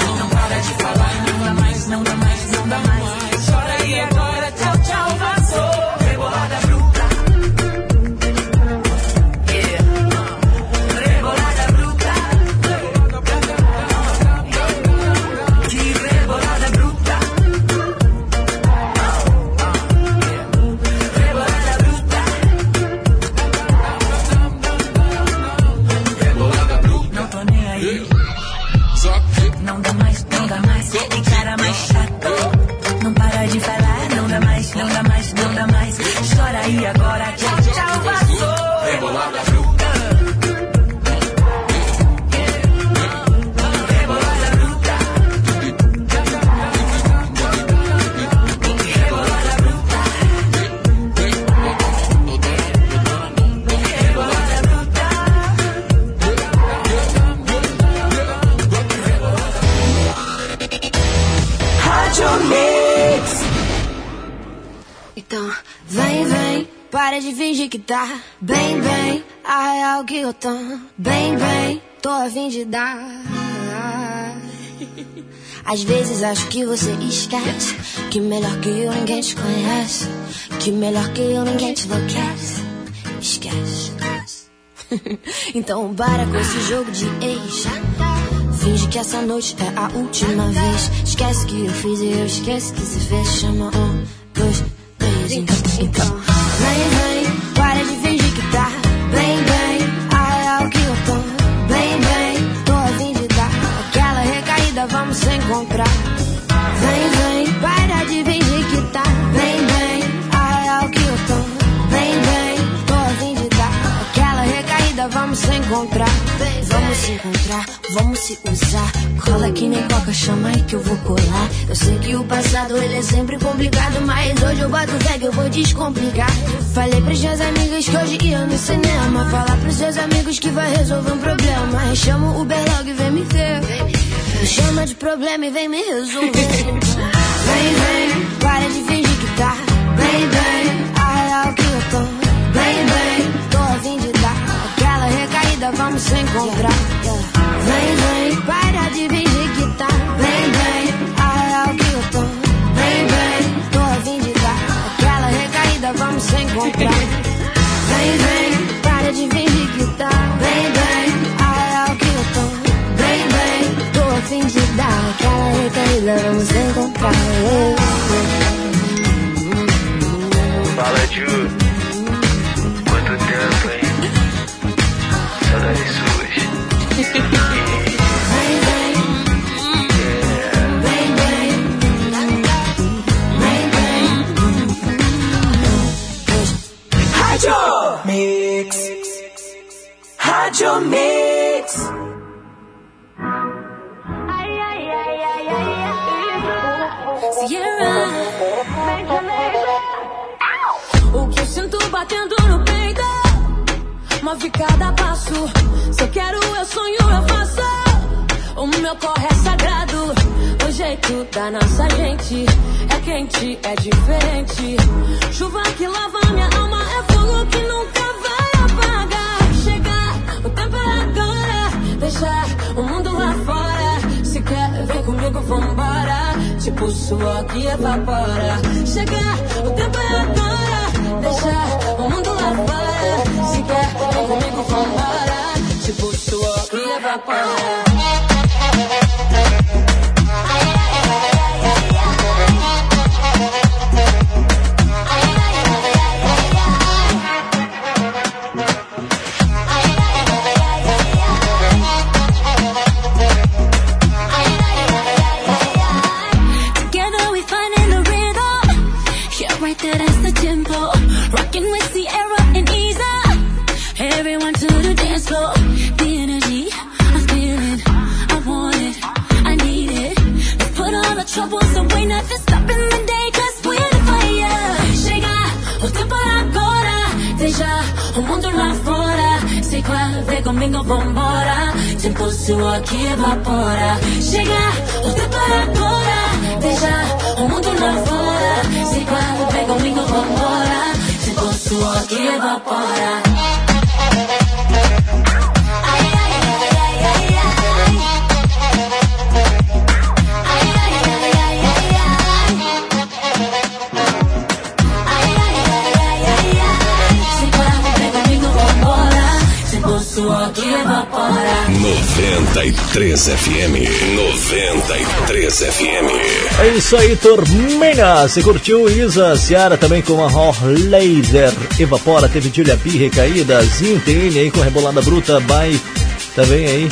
para de fingir que tá bem, bem. A real que eu tô bem, bem, tô a fim de dar. Às vezes acho que você esquece que melhor que eu ninguém te conhece, que melhor que eu ninguém te enlouquece. Esquece. então para com esse jogo de ex. Finge que essa noite é a última vez. Esquece que eu fiz e eu esqueço que se fez. Chama um, dois, três. Então, então. Vem, vem, para de fingir que tá bem, bem. A real que eu tô bem, bem. Tô a fim de dar aquela recaída, vamos se encontrar. Vamos se encontrar. Vamos se encontrar, vamos se usar. Cola que nem coca, chama aí que eu vou colar. Eu sei que o passado ele é sempre complicado, mas hoje eu boto fé que eu vou descomplicar. Falei pros meus amigos que hoje ia no cinema. Falar pros seus amigos que vai resolver um problema. Chama o Uber logo e vem me ver. Me chama de problema e vem me resolver. Vem, vem, para de fingir que tá bem, bem. A real que eu tô vamos se encontrar. Vem, vem, para de fingir que tá bem, bem. A real que eu tô bem, bem. Tô a fim de dar aquela recaída, vamos se encontrar. Vem, vem, para de fingir que tá bem, bem. A real que eu tô bem, bem. Tô a fim de dar aquela recaída, vamos se encontrar. Fala, Ju. Rádio Mix. O que eu sinto batendo no peito Move cada passo. Se eu quero, eu sonho, eu faço. O meu corre é sagrado O jeito da nossa gente É quente, é diferente. Chuva que lava minha alma tipo suor que evapora. Chegar, o tempo é agora. Deixar o mundo lá fora. Se quer, vem comigo, vambora. Tipo suor que evapora. Suor que evapora. Chega, o tempo é agora. Deixa o mundo lá fora. Sei qual, vem comigo, vambora. Tempo suor que evapora. 93 FM. 93 FM. É isso aí, turminha. Você curtiu Isa Ciara também com a Hor Laser. Evapora, teve Julia B, Recaída, Zintene aí com Rebolada Bruta, by também aí.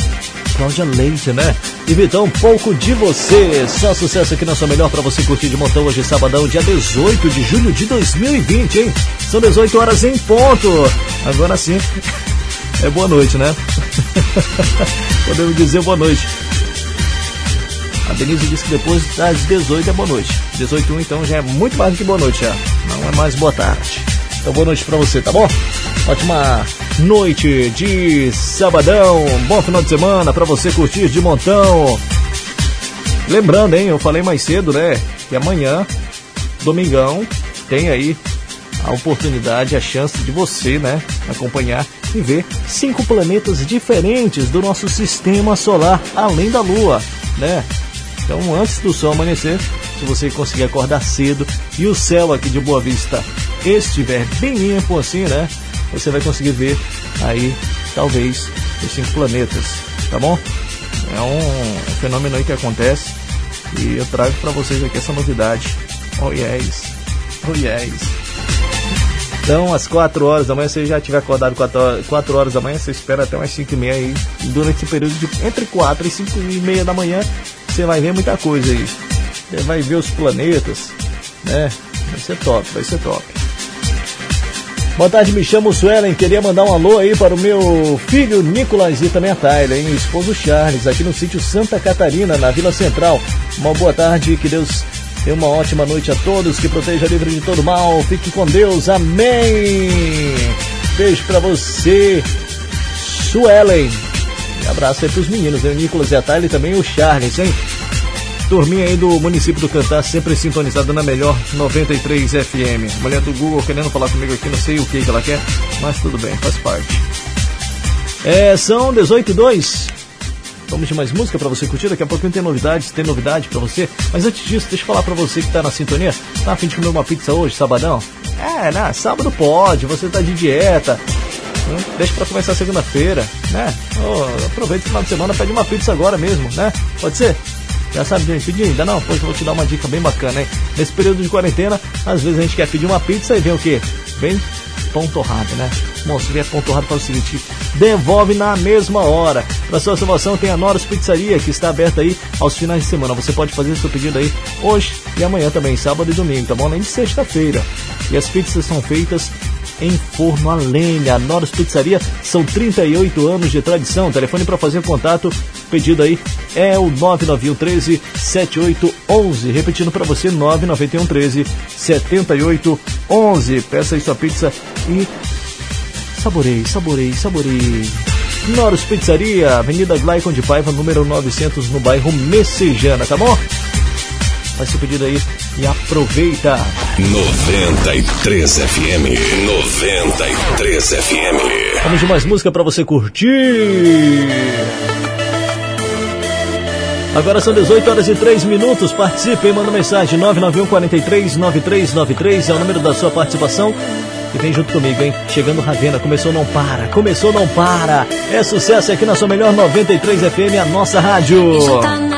Cláudia Leite, né? E Vitão, um pouco de você. Só sucesso aqui na sua melhor pra você curtir de montão hoje, sabadão, dia 18 de julho de 2020, hein? São 18 horas em ponto. Agora sim. É boa noite, né? Podemos dizer boa noite. A Denise disse que depois das 18 é boa noite. 18 1, então já é muito mais do que boa noite já. Não é mais boa tarde. Então boa noite pra você, tá bom? Ótima noite de sabadão. Bom final de semana pra você curtir de montão. Lembrando, hein, eu falei mais cedo, né, que amanhã, domingão, tem aí a oportunidade, a chance de você, né, acompanhar e ver cinco planetas diferentes do nosso sistema solar, além da Lua, né? Então, antes do sol amanhecer, se você conseguir acordar cedo e o céu aqui de Boa Vista estiver bem limpo assim, né? Você vai conseguir ver aí, talvez, os cinco planetas, tá bom? É um fenômeno aí que acontece e eu trago para vocês aqui essa novidade. Oh yes, oh yes. Então, às 4 horas da manhã, se você já tiver acordado 4 horas, 4 horas da manhã, você espera até umas 5 e meia aí. Durante esse período de entre 4 e 5 e meia da manhã, você vai ver muita coisa aí. Você vai ver os planetas, né? Vai ser top, vai ser top. Boa tarde, me chamo Suelen. Queria mandar um alô aí para o meu filho Nicolas e também a Tyler, hein? Esposo Charles, aqui no sítio Santa Catarina, na Vila Central. Uma boa tarde, que Deus tenha uma ótima noite a todos, que proteja livre de todo mal. Fique com Deus, amém. Beijo para você, Suelen. Abraço aí pros meninos, hein? o Nicolas e a Tyler e também o Charles, hein? Turminha aí do município do Cantar, sempre sintonizada na melhor 93 FM. Mulher do Google querendo falar comigo aqui, não sei o que, que ela quer, mas tudo bem, faz parte. É, são 18 e 2. Vamos de mais música pra você curtir. Daqui a pouquinho tem novidades, tem novidade pra você. Mas antes disso, deixa eu falar pra você que tá na sintonia. Tá a fim de comer uma pizza hoje, sabadão? É, né? Sábado pode, você tá de dieta. Hum, Deixa pra começar segunda-feira, né? Oh, aproveita o final de semana, pede uma pizza agora mesmo, né? Pode ser? Já sabe, gente, pedir ainda não? Pois eu vou te dar uma dica bem bacana, hein? Nesse período de quarentena, às vezes a gente quer pedir uma pizza e vem o quê? Vem pão torrado, né? Bom, se vier pão torrado, faz o seguinte, devolve na mesma hora. Para sua salvação tem a Noros Pizzaria, que está aberta aí aos finais de semana. Você pode fazer seu pedido aí hoje e amanhã também, sábado e domingo, tá bom? Além de sexta-feira. E as pizzas são feitas em forno a lenha. Noros Pizzaria são 38 anos de tradição. Telefone para fazer contato, pedido aí é o 991 13 7811. Repetindo para você, 991 13 7811. Peça aí sua pizza e saboreie, saboreie, saboreie. Noros Pizzaria, Avenida Glaicon de Paiva, número 900, no bairro Messejana, tá bom? Faz seu pedido aí e aproveita. 93 FM. 93 FM. Vamos de mais música para você curtir. Agora são 18 horas e 3 minutos. Participe, manda mensagem 991 43 9393 é o número da sua participação. E vem junto comigo, hein? Chegando Ravena, começou não para, começou não para. É sucesso é aqui na sua melhor 93 FM, a nossa rádio. Tá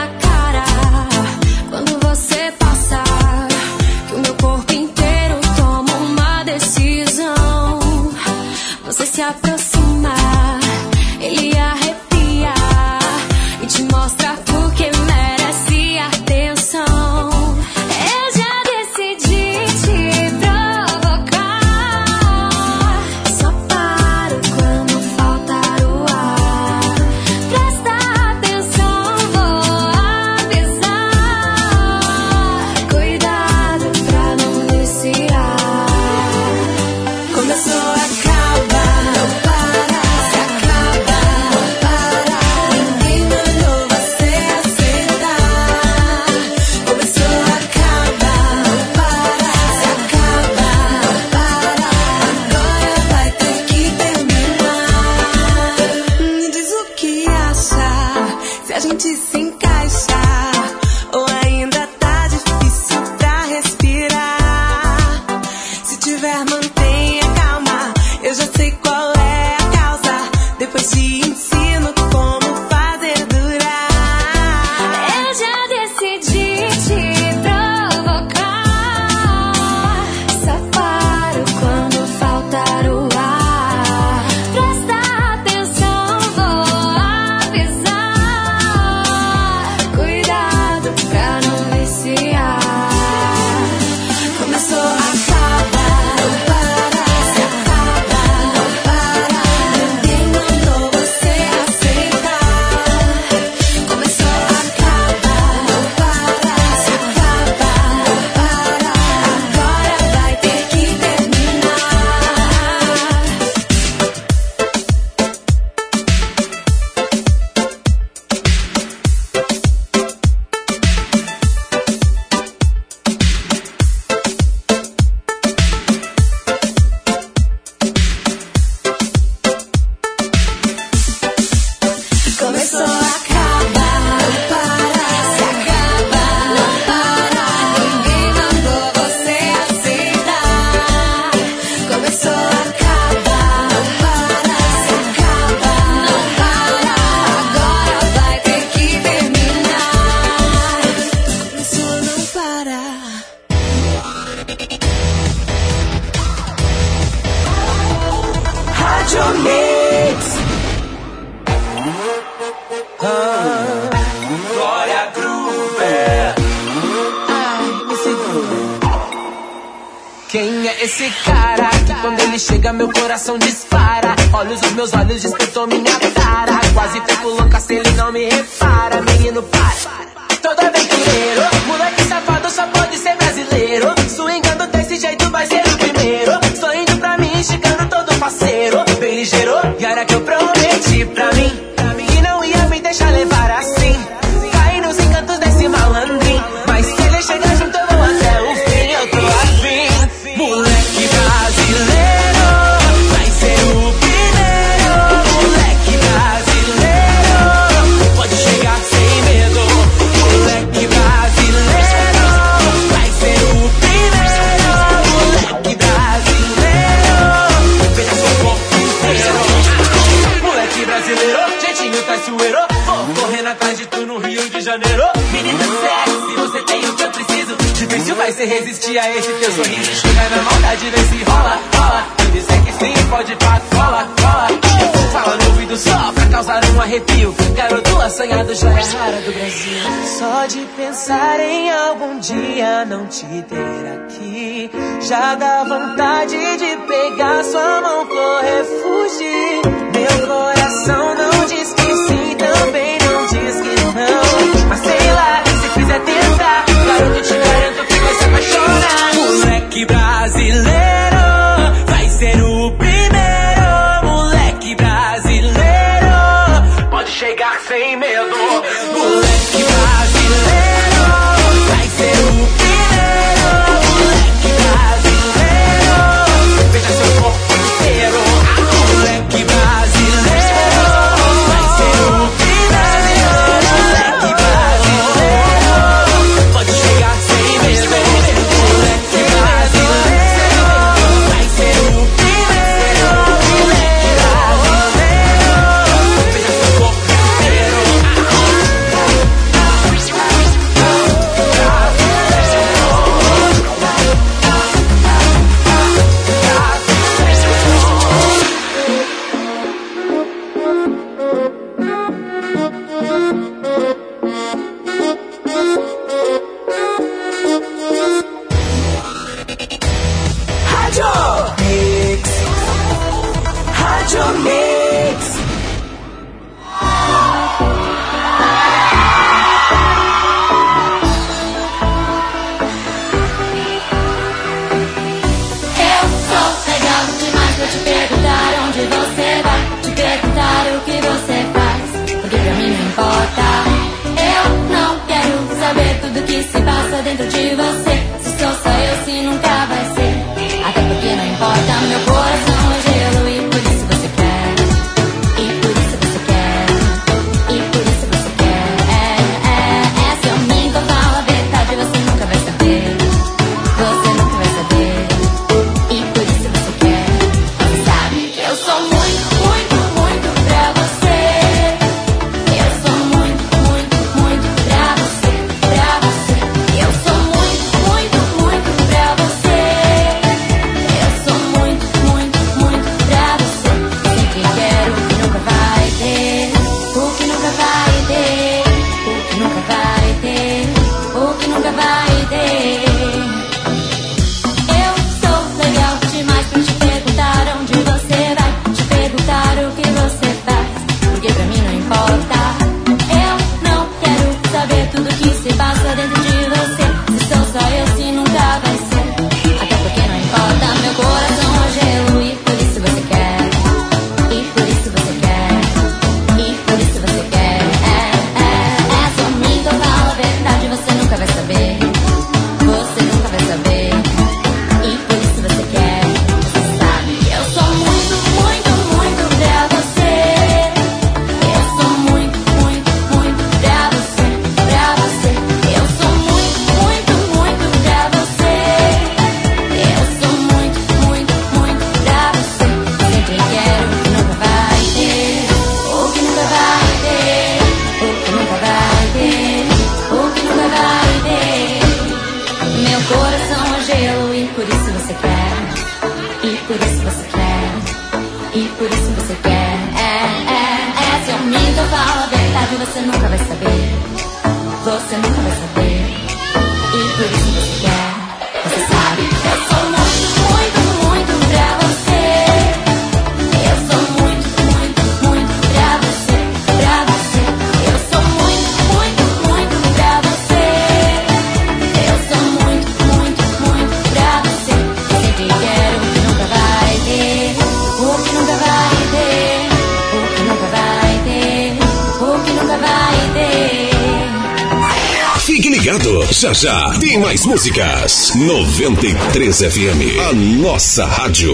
músicas. 93 FM, a nossa rádio.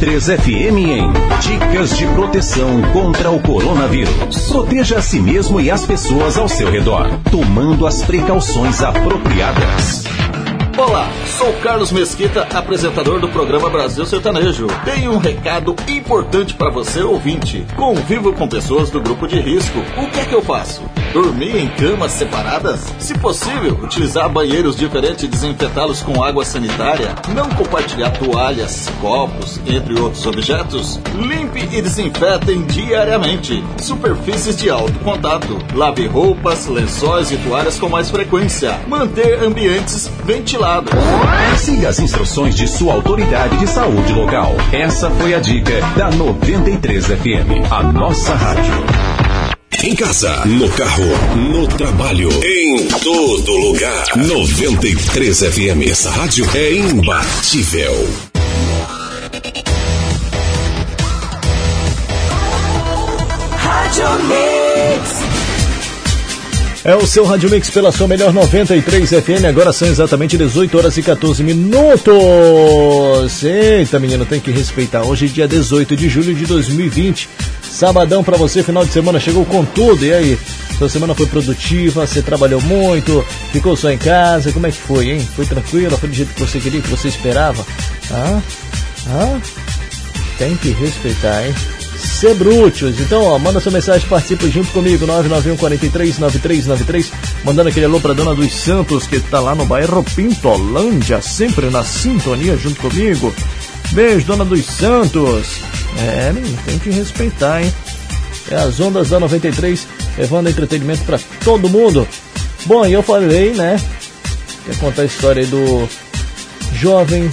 93 FM em Dicas de proteção contra o coronavírus. Proteja a si mesmo e as pessoas ao seu redor, tomando as precauções apropriadas. Olá, sou Carlos Mesquita, apresentador do programa Brasil Sertanejo. Tenho um recado importante para você, ouvinte. Convivo com pessoas do grupo de risco. O que é que eu faço? Dormir em camas separadas? Se possível, utilizar banheiros diferentes e desinfetá-los com água sanitária? Não compartilhar toalhas, copos, entre outros objetos? Limpe e desinfetem diariamente. Superfícies de alto contato. Lave roupas, lençóis e toalhas com mais frequência. Manter ambientes ventilados. Siga as instruções de sua autoridade de saúde local. Essa foi a dica da 93 FM, a nossa rádio. Em casa, no carro, no trabalho, em todo lugar. 93 FM. Essa rádio é imbatível. Rádio Mix. É o seu Rádio Mix pela sua melhor 93 FM. Agora são exatamente 18 horas e 14 minutos. Eita, menino, tem que respeitar. Hoje, dia 18 de julho de 2020. Sabadão pra você, final de semana chegou com tudo. E aí? Sua semana foi produtiva? Você trabalhou muito? Ficou só em casa? Como é que foi, hein? Foi tranquila? Foi do jeito que você queria, que você esperava? Ah? Ah? Tem que respeitar, hein? Sebrútios. Então, ó, manda sua mensagem, participe junto comigo, 991 43 9393, mandando aquele alô pra Dona dos Santos, que tá lá no bairro Pintolândia, sempre na sintonia junto comigo. Beijo, Dona dos Santos. É, tem que respeitar, hein? É as ondas da 93, levando entretenimento pra todo mundo. Bom, e eu falei, né? Quer contar a história do jovem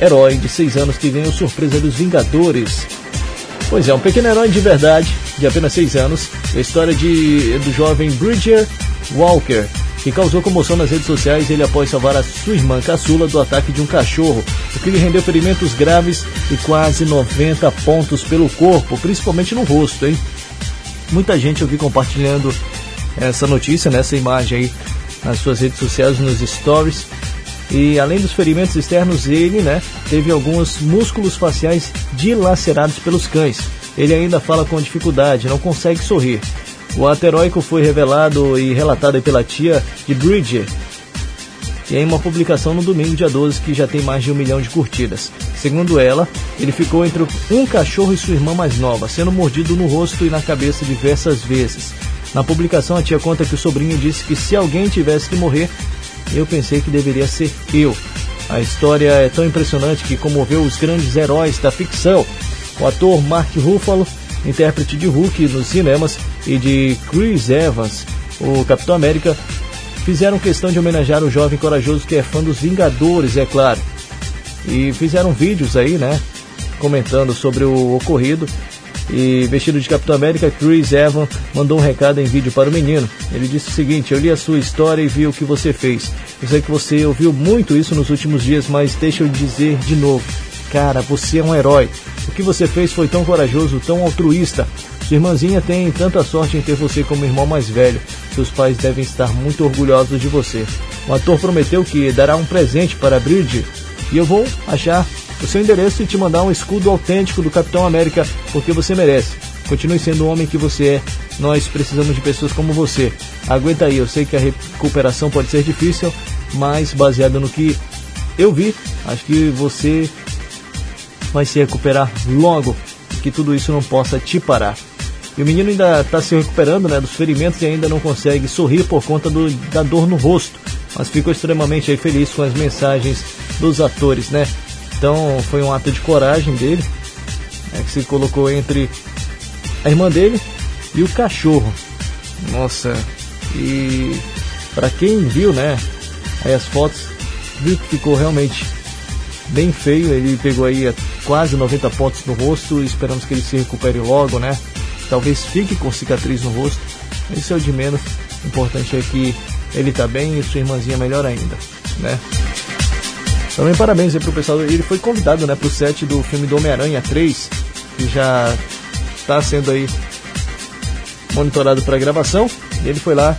herói de 6 anos que ganhou surpresa dos Vingadores. Pois é, um pequeno herói de verdade, de apenas 6 anos, a história de, do jovem Bridger Walker, que causou comoção nas redes sociais ele após salvar a sua irmã caçula do ataque de um cachorro, o que lhe rendeu ferimentos graves e quase 90 pontos pelo corpo, principalmente no rosto, hein? Muita gente eu vi compartilhando essa notícia, nessa imagem aí nas suas redes sociais, nos stories. E além dos ferimentos externos, ele né, teve alguns músculos faciais dilacerados pelos cães. Ele ainda fala com dificuldade, não consegue sorrir. O ato heróico foi revelado e relatado pela tia de Bridger, em uma publicação no domingo, dia 12, que já tem mais de um milhão de curtidas. Segundo ela, ele ficou entre um cachorro e sua irmã mais nova, sendo mordido no rosto e na cabeça diversas vezes. Na publicação, a tia conta que o sobrinho disse que se alguém tivesse que morrer, eu pensei que deveria ser eu. A história é tão impressionante que comoveu os grandes heróis da ficção. O ator Mark Ruffalo, intérprete de Hulk nos cinemas, e de Chris Evans, o Capitão América, fizeram questão de homenagear o jovem corajoso que é fã dos Vingadores, é claro. E fizeram vídeos aí, né, comentando sobre o ocorrido. E vestido de Capitão América, Chris Evans mandou um recado em vídeo para o menino. Ele disse o seguinte: Eu li a sua história e vi o que você fez. Eu sei que você ouviu muito isso nos últimos dias, mas deixa eu dizer de novo. Cara, você é um herói. O que você fez foi tão corajoso, tão altruísta. Sua irmãzinha tem tanta sorte em ter você como irmão mais velho. Seus pais devem estar muito orgulhosos de você. O ator prometeu que dará um presente para Bridget E eu vou achar o seu endereço e te mandar um escudo autêntico do Capitão América, porque você merece. Continue sendo o homem que você é. Nós precisamos de pessoas como você. Aguenta aí, eu sei que a recuperação pode ser difícil, mas baseado no que eu vi, acho que você vai se recuperar logo, que tudo isso não possa te parar. E o menino ainda está se recuperando né, dos ferimentos e ainda não consegue sorrir por conta do, da dor no rosto. Mas ficou extremamente feliz com as mensagens dos atores, né? Então foi um ato de coragem dele, né, que se colocou entre a irmã dele e o cachorro. Nossa, e para quem viu, né, aí as fotos, viu que ficou realmente bem feio. Ele pegou aí quase 90 pontos no rosto. Esperamos que ele se recupere logo, né? Talvez fique com cicatriz no rosto. Isso é o de menos. O importante é que ele tá bem e sua irmãzinha melhor ainda, né? Também parabéns aí pro pessoal. Ele foi convidado, né, pro set do filme do Homem-Aranha 3, que já está sendo aí monitorado para gravação. Ele foi lá,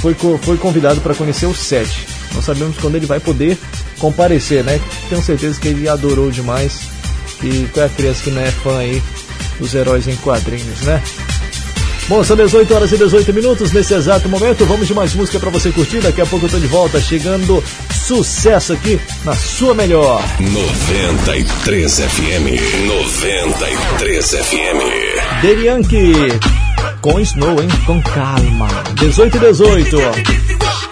foi, foi convidado para conhecer o set. Não sabemos quando ele vai poder comparecer, né? Tenho certeza que ele adorou demais. E qual é a criança que não é fã aí dos heróis em quadrinhos, né? Bom, são 18 horas e 18 minutos nesse exato momento. Vamos de mais música para você curtir. Daqui a pouco eu tô de volta, chegando sucesso aqui na sua melhor. 93 FM. 93 FM. Derianke com Snow, hein? Com calma. 18 e 18.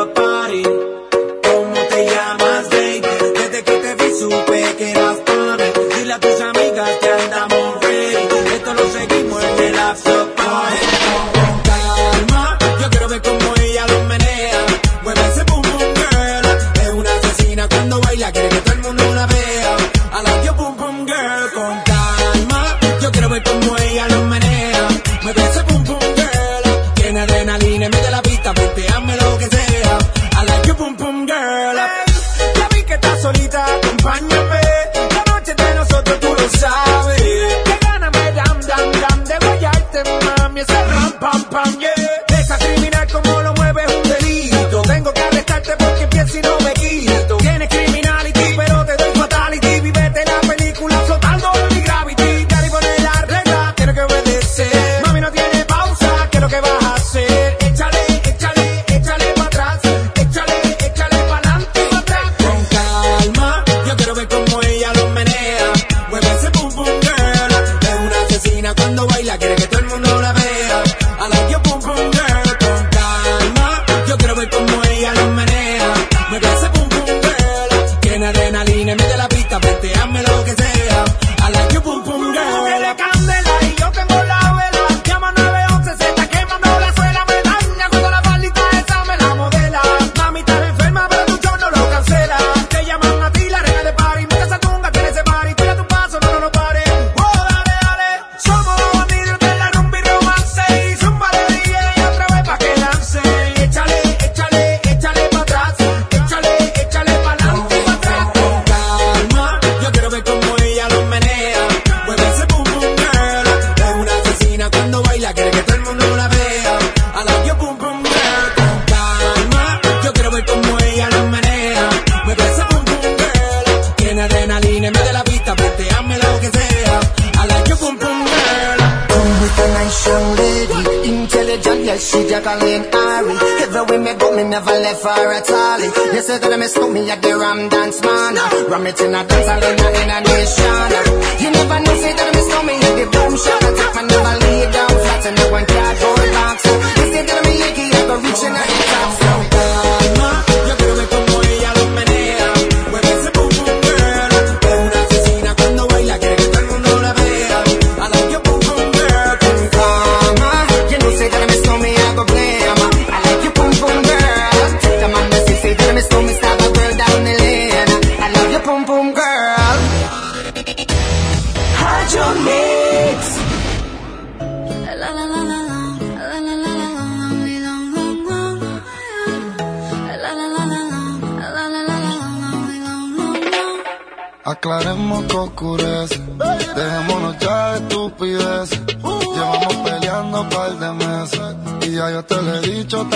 never left her at all. You say that I miss me at the Ram Dance Man. Ram it in a dance, I in a, in a nation. You never know, say that I miss me at the boom shop. I take my never lay down flat in the one cardboard box. You say that I'm a Yankee, I go reaching out the top.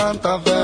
He dicho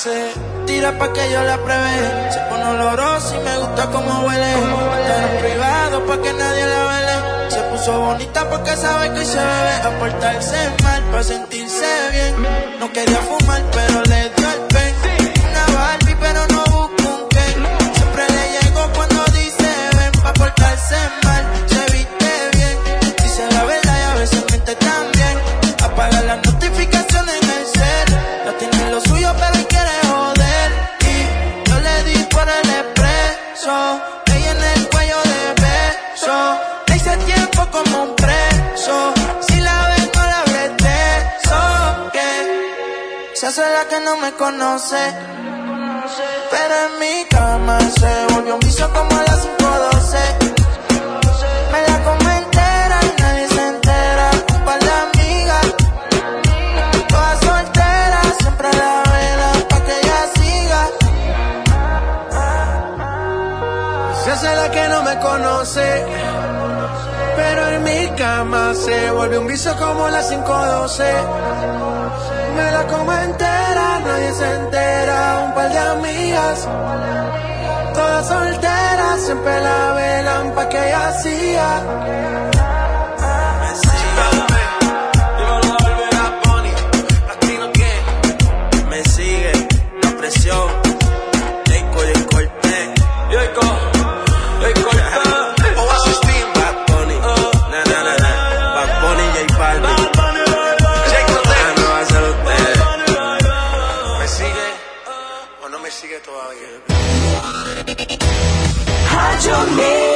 hace. Tira pa' que yo la pruebe. Se pone olorosa y me gusta como huele. Estar privado pa' que nadie la vele. Se puso bonita porque sabe que se bebe. A portarse mal pa' sentirse bien. No quería fumar, pero le dio el pen. Una Barbie, pero no busca un Ken. Siempre le llego cuando dice ven. Pa' portarse mal. no me conoce. Pero en mi cama se volvió un vicio como a las 512. Me la como entera y nadie se entera. Un par de amigas, todas solteras, siempre a la vela pa' que ella siga. Se hace la que no me conoce. Pero en mi cama se volvió un vicio como a las 512 me la como entera, nadie se entera, un par de amigas, todas solteras, siempre la velan pa' que ella hacía. your name.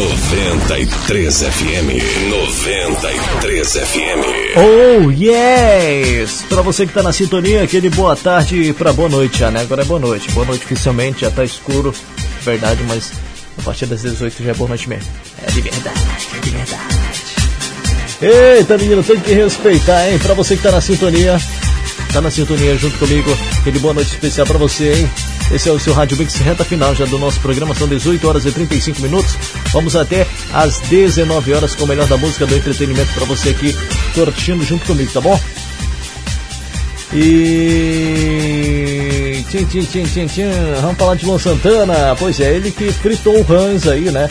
93 FM. 93 FM. Oh, yes! Pra você que tá na sintonia, aquele boa tarde pra boa noite já, né? Agora é boa noite. Boa noite oficialmente, já tá escuro. Verdade, mas a partir das 18 já é boa noite mesmo. É de verdade, é de verdade. Eita, menino, tem que respeitar, hein? Pra você que tá na sintonia, tá na sintonia junto comigo, aquele boa noite especial pra você, hein? Esse é o seu Rádio Mix, reta final já do nosso programa, são 18 horas e 35 minutos. Vamos até às 19 horas com o melhor da música, do entretenimento pra você aqui, curtindo junto comigo, tá bom? E. Tchim, tchim, tchim, tchim, tchim. Vamos falar de Luan Santana. Pois é, ele que fritou o Hans aí, né?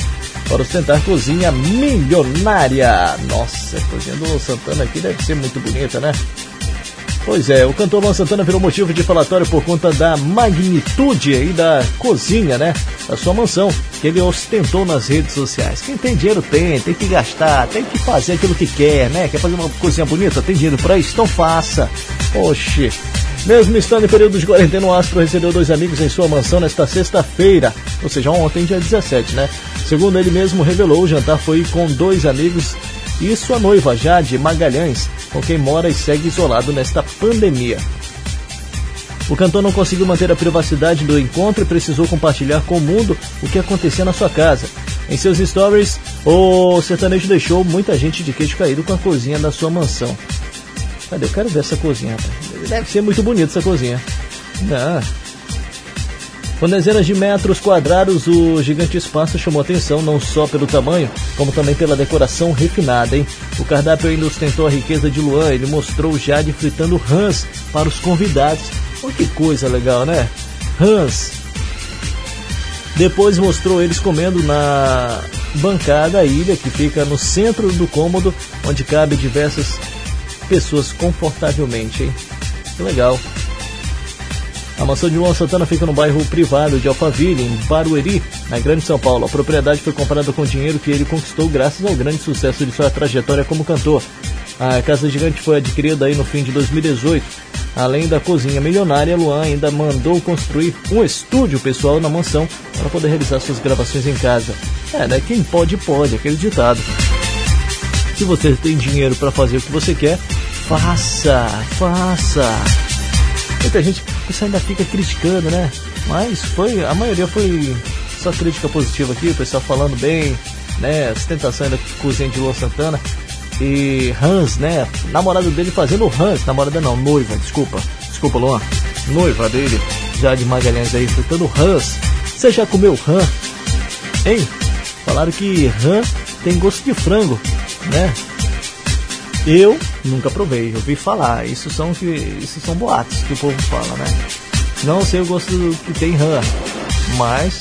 Para ostentar cozinha milionária. Nossa, a cozinha do Luan Santana aqui deve ser muito bonita, né? Pois é, o cantor Luan Santana virou motivo de falatório por conta da magnitude aí da cozinha, né? Da sua mansão, que ele ostentou nas redes sociais. Quem tem dinheiro tem, tem que gastar, tem que fazer aquilo que quer, né? Quer fazer uma cozinha bonita? Tem dinheiro pra isso? Então faça. Oxi. Mesmo estando em período de quarentena, o Astro recebeu dois amigos em sua mansão nesta sexta-feira, ou seja, ontem, dia 17, né? Segundo ele mesmo revelou, o jantar foi com dois amigos e sua noiva, Jade Magalhães, com quem mora e segue isolado nesta pandemia. O cantor não conseguiu manter a privacidade do encontro e precisou compartilhar com o mundo o que acontecia na sua casa. Em seus stories, o sertanejo deixou muita gente de queixo caído com a cozinha da sua mansão. Cadê? Eu quero ver essa cozinha. Deve ser muito bonita essa cozinha. Ah. Com dezenas de metros quadrados, o gigante espaço chamou atenção não só pelo tamanho, como também pela decoração refinada, hein? O cardápio ainda ostentou a riqueza de Luan, ele mostrou Jade fritando rãs para os convidados. Olha que coisa legal, né? Rãs. Depois mostrou eles comendo na bancada ilha que fica no centro do cômodo, onde cabe diversas pessoas confortavelmente, hein? Que legal. A mansão de Luan Santana fica no bairro privado de Alphaville, em Barueri, na Grande São Paulo. A propriedade foi comprada com dinheiro que ele conquistou graças ao grande sucesso de sua trajetória como cantor. A casa gigante foi adquirida aí no fim de 2018. Além da cozinha milionária, Luan ainda mandou construir um estúdio pessoal na mansão para poder realizar suas gravações em casa. É, né? Quem pode, pode, aquele ditado. Se você tem dinheiro para fazer o que você quer, faça, faça. Muita gente, o pessoal ainda fica criticando, né? Mas foi, a maioria foi só crítica positiva aqui, o pessoal falando bem, né? Ostentação da cozinha de Luan Santana. E Hans, né? Namorada dele fazendo Hans, namorada não, noiva, desculpa. Desculpa, Luan. Noiva dele, já de Magalhães aí, fritando Hans. Você já comeu rã? Hein? Falaram que rã tem gosto de frango, né? Eu nunca provei, ouvi falar. Isso são, que, isso são boatos que o povo fala, né? Não sei o gosto que tem rã. Mas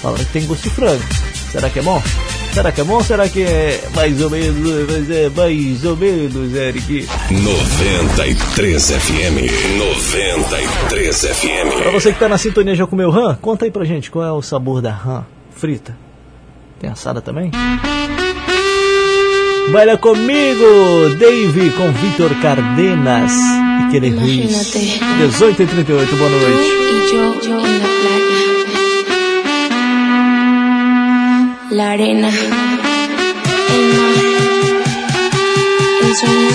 falaram que tem gosto de frango. Será que é bom? Será que é bom? Será que é mais ou menos? Mas é mais ou menos, Eric. 93 FM. 93 Pra FM. você que tá na sintonia já comeu rã, conta aí pra gente qual é o sabor da rã frita. Tem assada também? Baila comigo, Dave com Vitor Cardenas e Kelly Ruiz. Imagínate. 18 e 38, boa noite. yo, yo en la playa. La arena, el mar, el sonido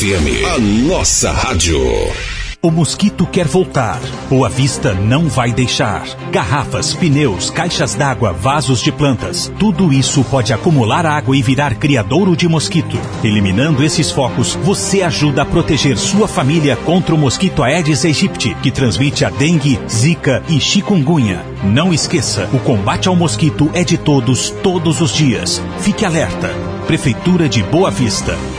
FM, a nossa rádio. O mosquito quer voltar. Boa Vista não vai deixar. Garrafas, pneus, caixas d'água, vasos de plantas. Tudo isso pode acumular água e virar criadouro de mosquito. Eliminando esses focos, você ajuda a proteger sua família contra o mosquito Aedes aegypti, que transmite a dengue, zika e chikungunya. Não esqueça, o combate ao mosquito é de todos, todos os dias. Fique alerta. Prefeitura de Boa Vista.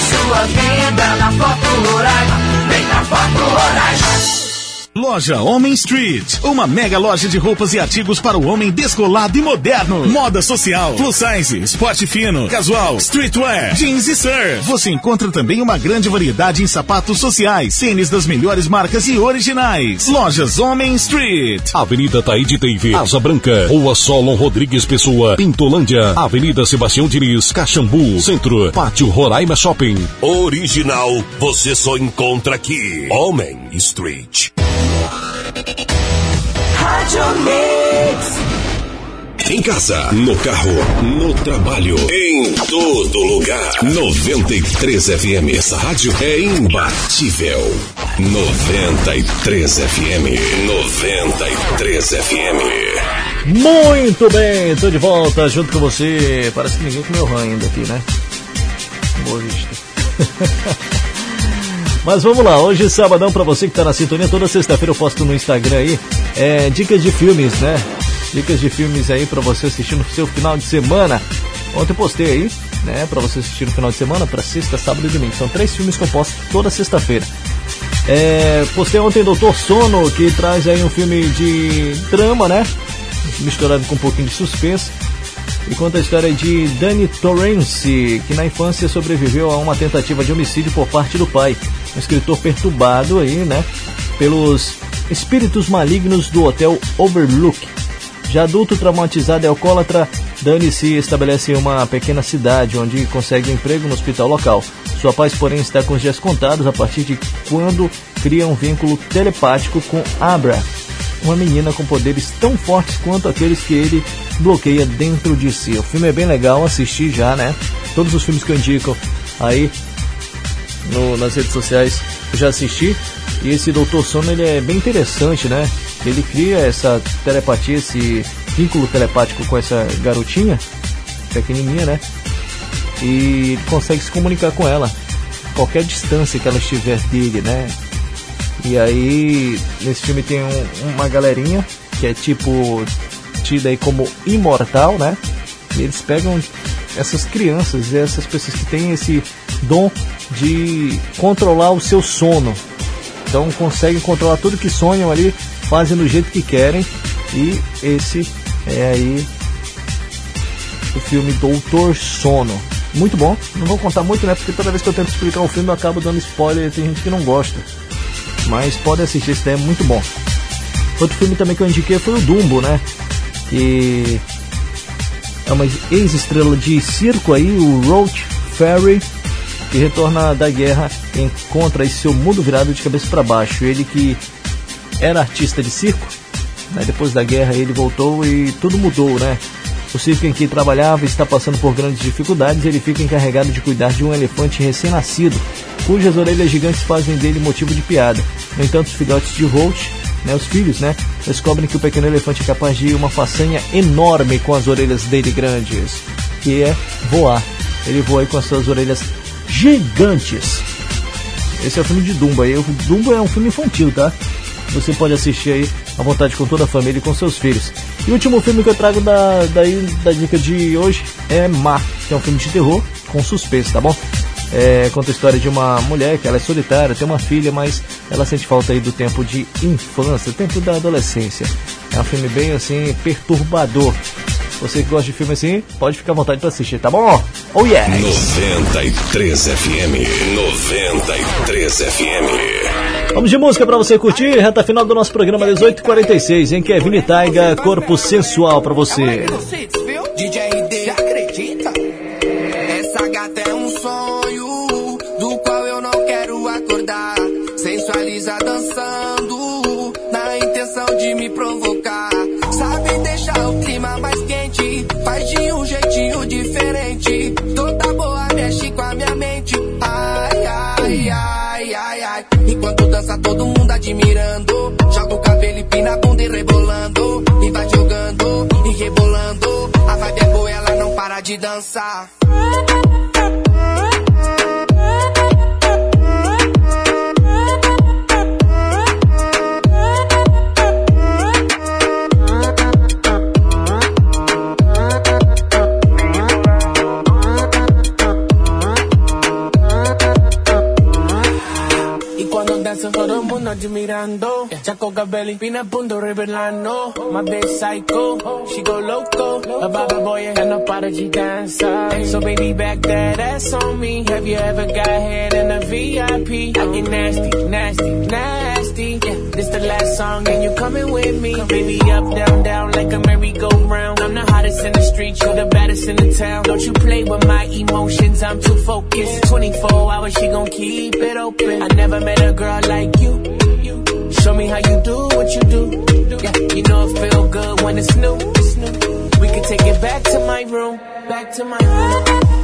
sua vida na Foto Roraima. Vem pra Foto Roraima. Loja Homem Street, uma mega loja de roupas e artigos para o homem descolado e moderno. Moda social, plus size, esporte fino, casual, streetwear, jeans e surf. Você encontra também uma grande variedade em sapatos sociais, tênis das melhores marcas e originais. Lojas Homem Street. Avenida Taíde Teive, Asa Branca, Rua Solon Rodrigues Pessoa, Pintolândia, Avenida Sebastião Diniz, Caxambu, Centro, Pátio Roraima Shopping. Original, você só encontra aqui. Homem Street. Rádio Mix. Em casa, no carro, no trabalho, em todo lugar. 93 FM. Essa rádio é imbatível. 93 FM. 93 FM. Muito bem, tô de volta junto com você. Parece que ninguém comeu rã ainda aqui, né? Boa vista. Mas vamos lá, hoje sabadão pra você que tá na sintonia, toda sexta-feira eu posto no Instagram aí, é, dicas de filmes, né? Dicas de filmes aí pra você assistir no seu final de semana. Ontem postei aí, né, pra você assistir no final de semana, pra sexta, sábado e domingo. São três filmes que eu posto toda sexta-feira. É, postei ontem Doutor Sono, que traz aí um filme de drama, né? Misturado com um pouquinho de suspense. E conta a história de Danny Torrance, que na infância sobreviveu a uma tentativa de homicídio por parte do pai. Um escritor perturbado aí, né? Pelos espíritos malignos do hotel Overlook. Já adulto traumatizado e alcoólatra, Dani se estabelece em uma pequena cidade onde consegue emprego no hospital local. Sua paz, porém, está com os dias contados a partir de quando cria um vínculo telepático com Abra, uma menina com poderes tão fortes quanto aqueles que ele bloqueia dentro de si. O filme é bem legal, assisti já, né? Todos os filmes que eu indico aí no- nas redes sociais já assisti. E esse Doutor Sono ele é bem interessante, né? Ele cria essa telepatia, esse vínculo telepático com essa garotinha, pequenininha, né? E consegue se comunicar com ela, qualquer distância que ela estiver dele, né? E aí, nesse filme tem um- uma galerinha que é tipo tida aí como imortal, né? E eles pegam essas crianças, essas pessoas que têm esse dom de controlar o seu sono. Então conseguem controlar tudo que sonham ali, fazem do jeito que querem. E esse é aí o filme Doutor Sono. Muito bom, não vou contar muito, né? Porque toda vez que eu tento explicar um filme eu acabo dando spoiler e tem gente que não gosta. Mas pode assistir, esse é muito bom. Outro filme também que eu indiquei foi o Dumbo, né? Que é uma ex-estrela de circo aí, o Roach Ferry, que retorna da guerra e encontra aí seu mundo virado de cabeça para baixo. Ele que era artista de circo, né? depois da guerra ele voltou e tudo mudou, né? O circo em que trabalhava está passando por grandes dificuldades e ele fica encarregado de cuidar de um elefante recém-nascido, cujas orelhas gigantes fazem dele motivo de piada. No entanto, os filhotes de Roach, né, os filhos, né, descobrem que o pequeno elefante é capaz de uma façanha enorme com as orelhas dele grandes, que é voar. Ele voa com as suas orelhas gigantes. Esse é o filme de Dumbo aí. O Dumbo é um filme infantil, tá? Você pode assistir aí à vontade com toda a família e com seus filhos. E o último filme que eu trago da, daí, da dica de hoje é Má, que é um filme de terror com suspense, tá bom? É, conta a história de uma mulher que ela é solitária, tem uma filha, mas ela sente falta aí do tempo de infância, tempo da adolescência. É um filme bem assim, perturbador. Você que gosta de filme assim, pode ficar à vontade para assistir, tá bom? Oh yes! 93 FM. 93 FM. Vamos de música pra você curtir, reta final do nosso programa 1846, em Kevin e Taiga, Corpo Sensual pra você. DJ Joga o cabelo e pina a bunda e rebolando. E vai jogando e rebolando. A vibe é boa, ela não para de dançar. El mundo admirando. Chaco Cabelli, pina punto revelando. My bitch psycho, she go loco. A baba boy and no para de. So baby back that ass on me. Have you ever got head in a VIP? I get nasty, nasty, nasty. Yeah, this the last song and you coming with me. Baby up, down, down like a merry-go-round. I'm the hottest in the street, you the baddest in the town. Don't you play with my emotions, I'm too focused. 24 hours, she gon' keep it open. I never met a girl like you. Show me how you do what you do. Yeah, you know it feel good when it's new. It's new. We can take it back to my room, back to my room.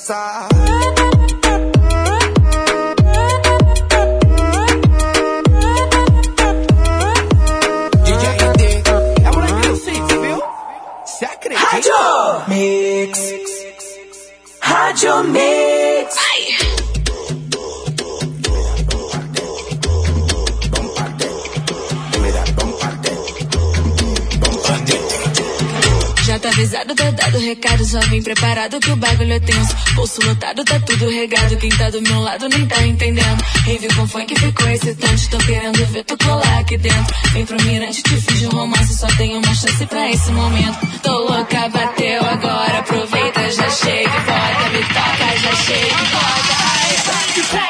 Dançar. DJ ID, é moleque do Six, viu? Cê acredita? Rádio Mix. Rádio Mix. Avisado, tá dado o recado, só vim preparado que o bagulho é tenso. Bolso lotado, tá tudo regado. Quem tá do meu lado nem tá entendendo. Rave com funk ficou excitante, tô querendo ver tu colar aqui dentro. Vem pro mirante, te fiz um romance, só tenho uma chance pra esse momento. Tô louca, bateu agora, aproveita, já chega bota, me toca, já chega e bota. Ai.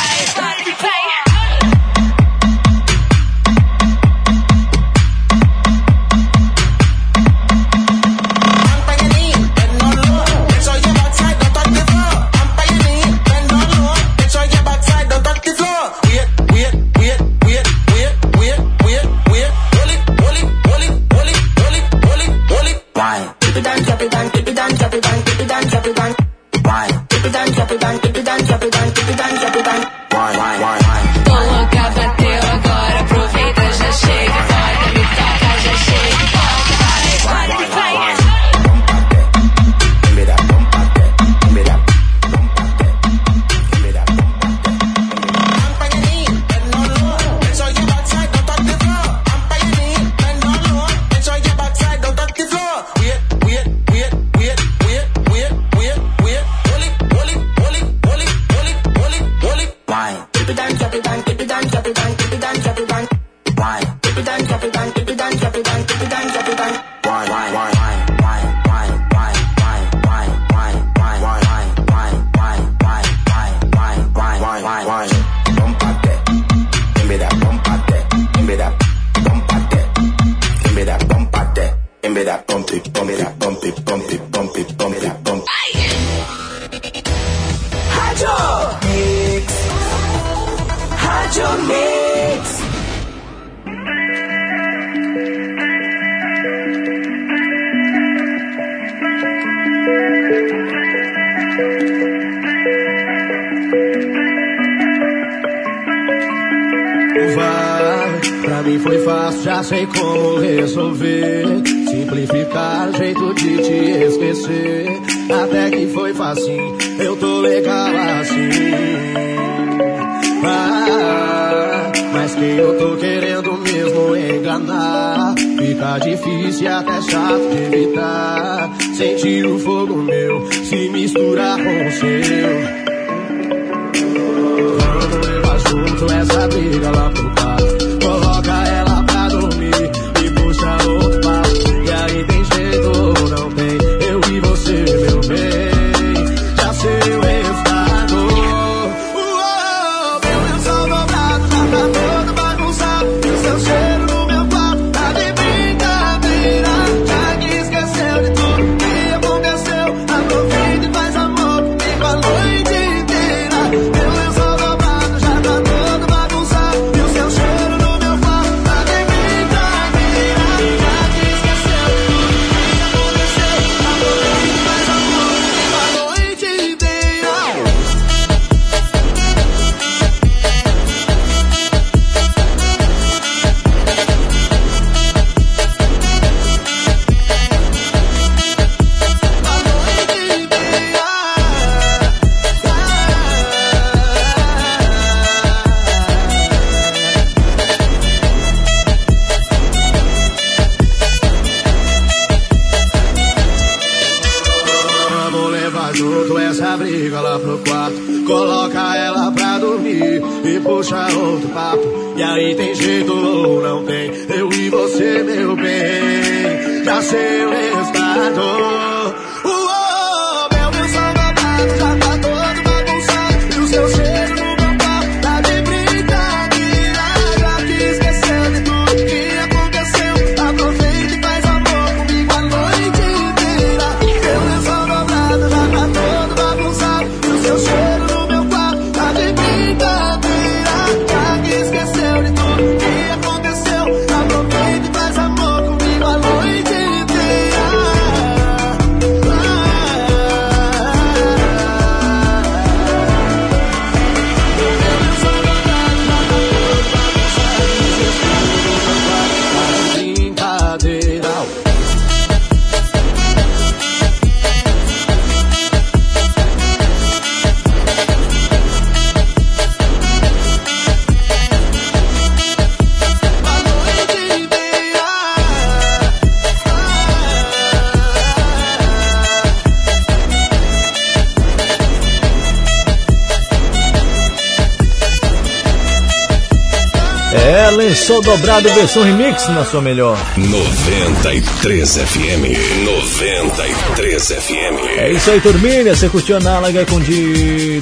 Dobrado versão remix na sua melhor. 93 FM. 93 FM. É isso aí, turminha. Você curtiu a Análoga com de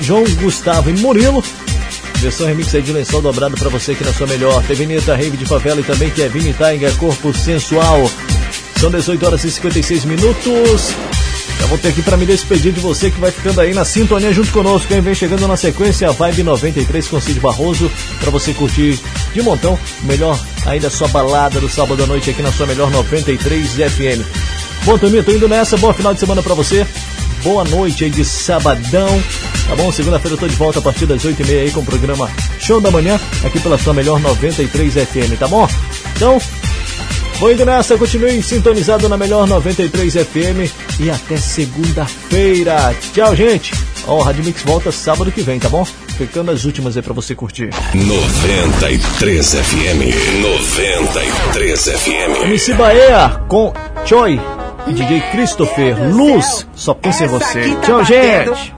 João Gustavo e Murilo. Versão remix aí de lençol dobrado pra você aqui na sua melhor. Teve Neta Rave de Favela e também Kevin Tiger, Corpo Sensual. São 18 horas e 56 minutos. Já vou ter aqui pra me despedir de você que vai ficando aí na sintonia junto conosco. Quem vem chegando na sequência, a Vibe 93 com Cid Barroso, pra você curtir de montão, melhor aí da sua balada do sábado à noite aqui na sua melhor 93 FM. Bom, turminha, tô indo nessa. Bom final de semana pra você. Boa noite aí de sabadão. Tá bom? Segunda-feira eu tô de volta a partir das 8h30 aí com o programa Show da Manhã, aqui pela sua melhor 93 FM, tá bom? Então, Vou indo nessa, continue sintonizado na melhor 93 FM e até segunda-feira. Tchau, gente. Ó, o Rádio Mix volta sábado que vem, tá bom? Ficando as últimas aí pra você curtir. 93 FM. 93 FM. MC Bahia com Choi e DJ Christopher Luz. Só pensa em você. Tchau, gente.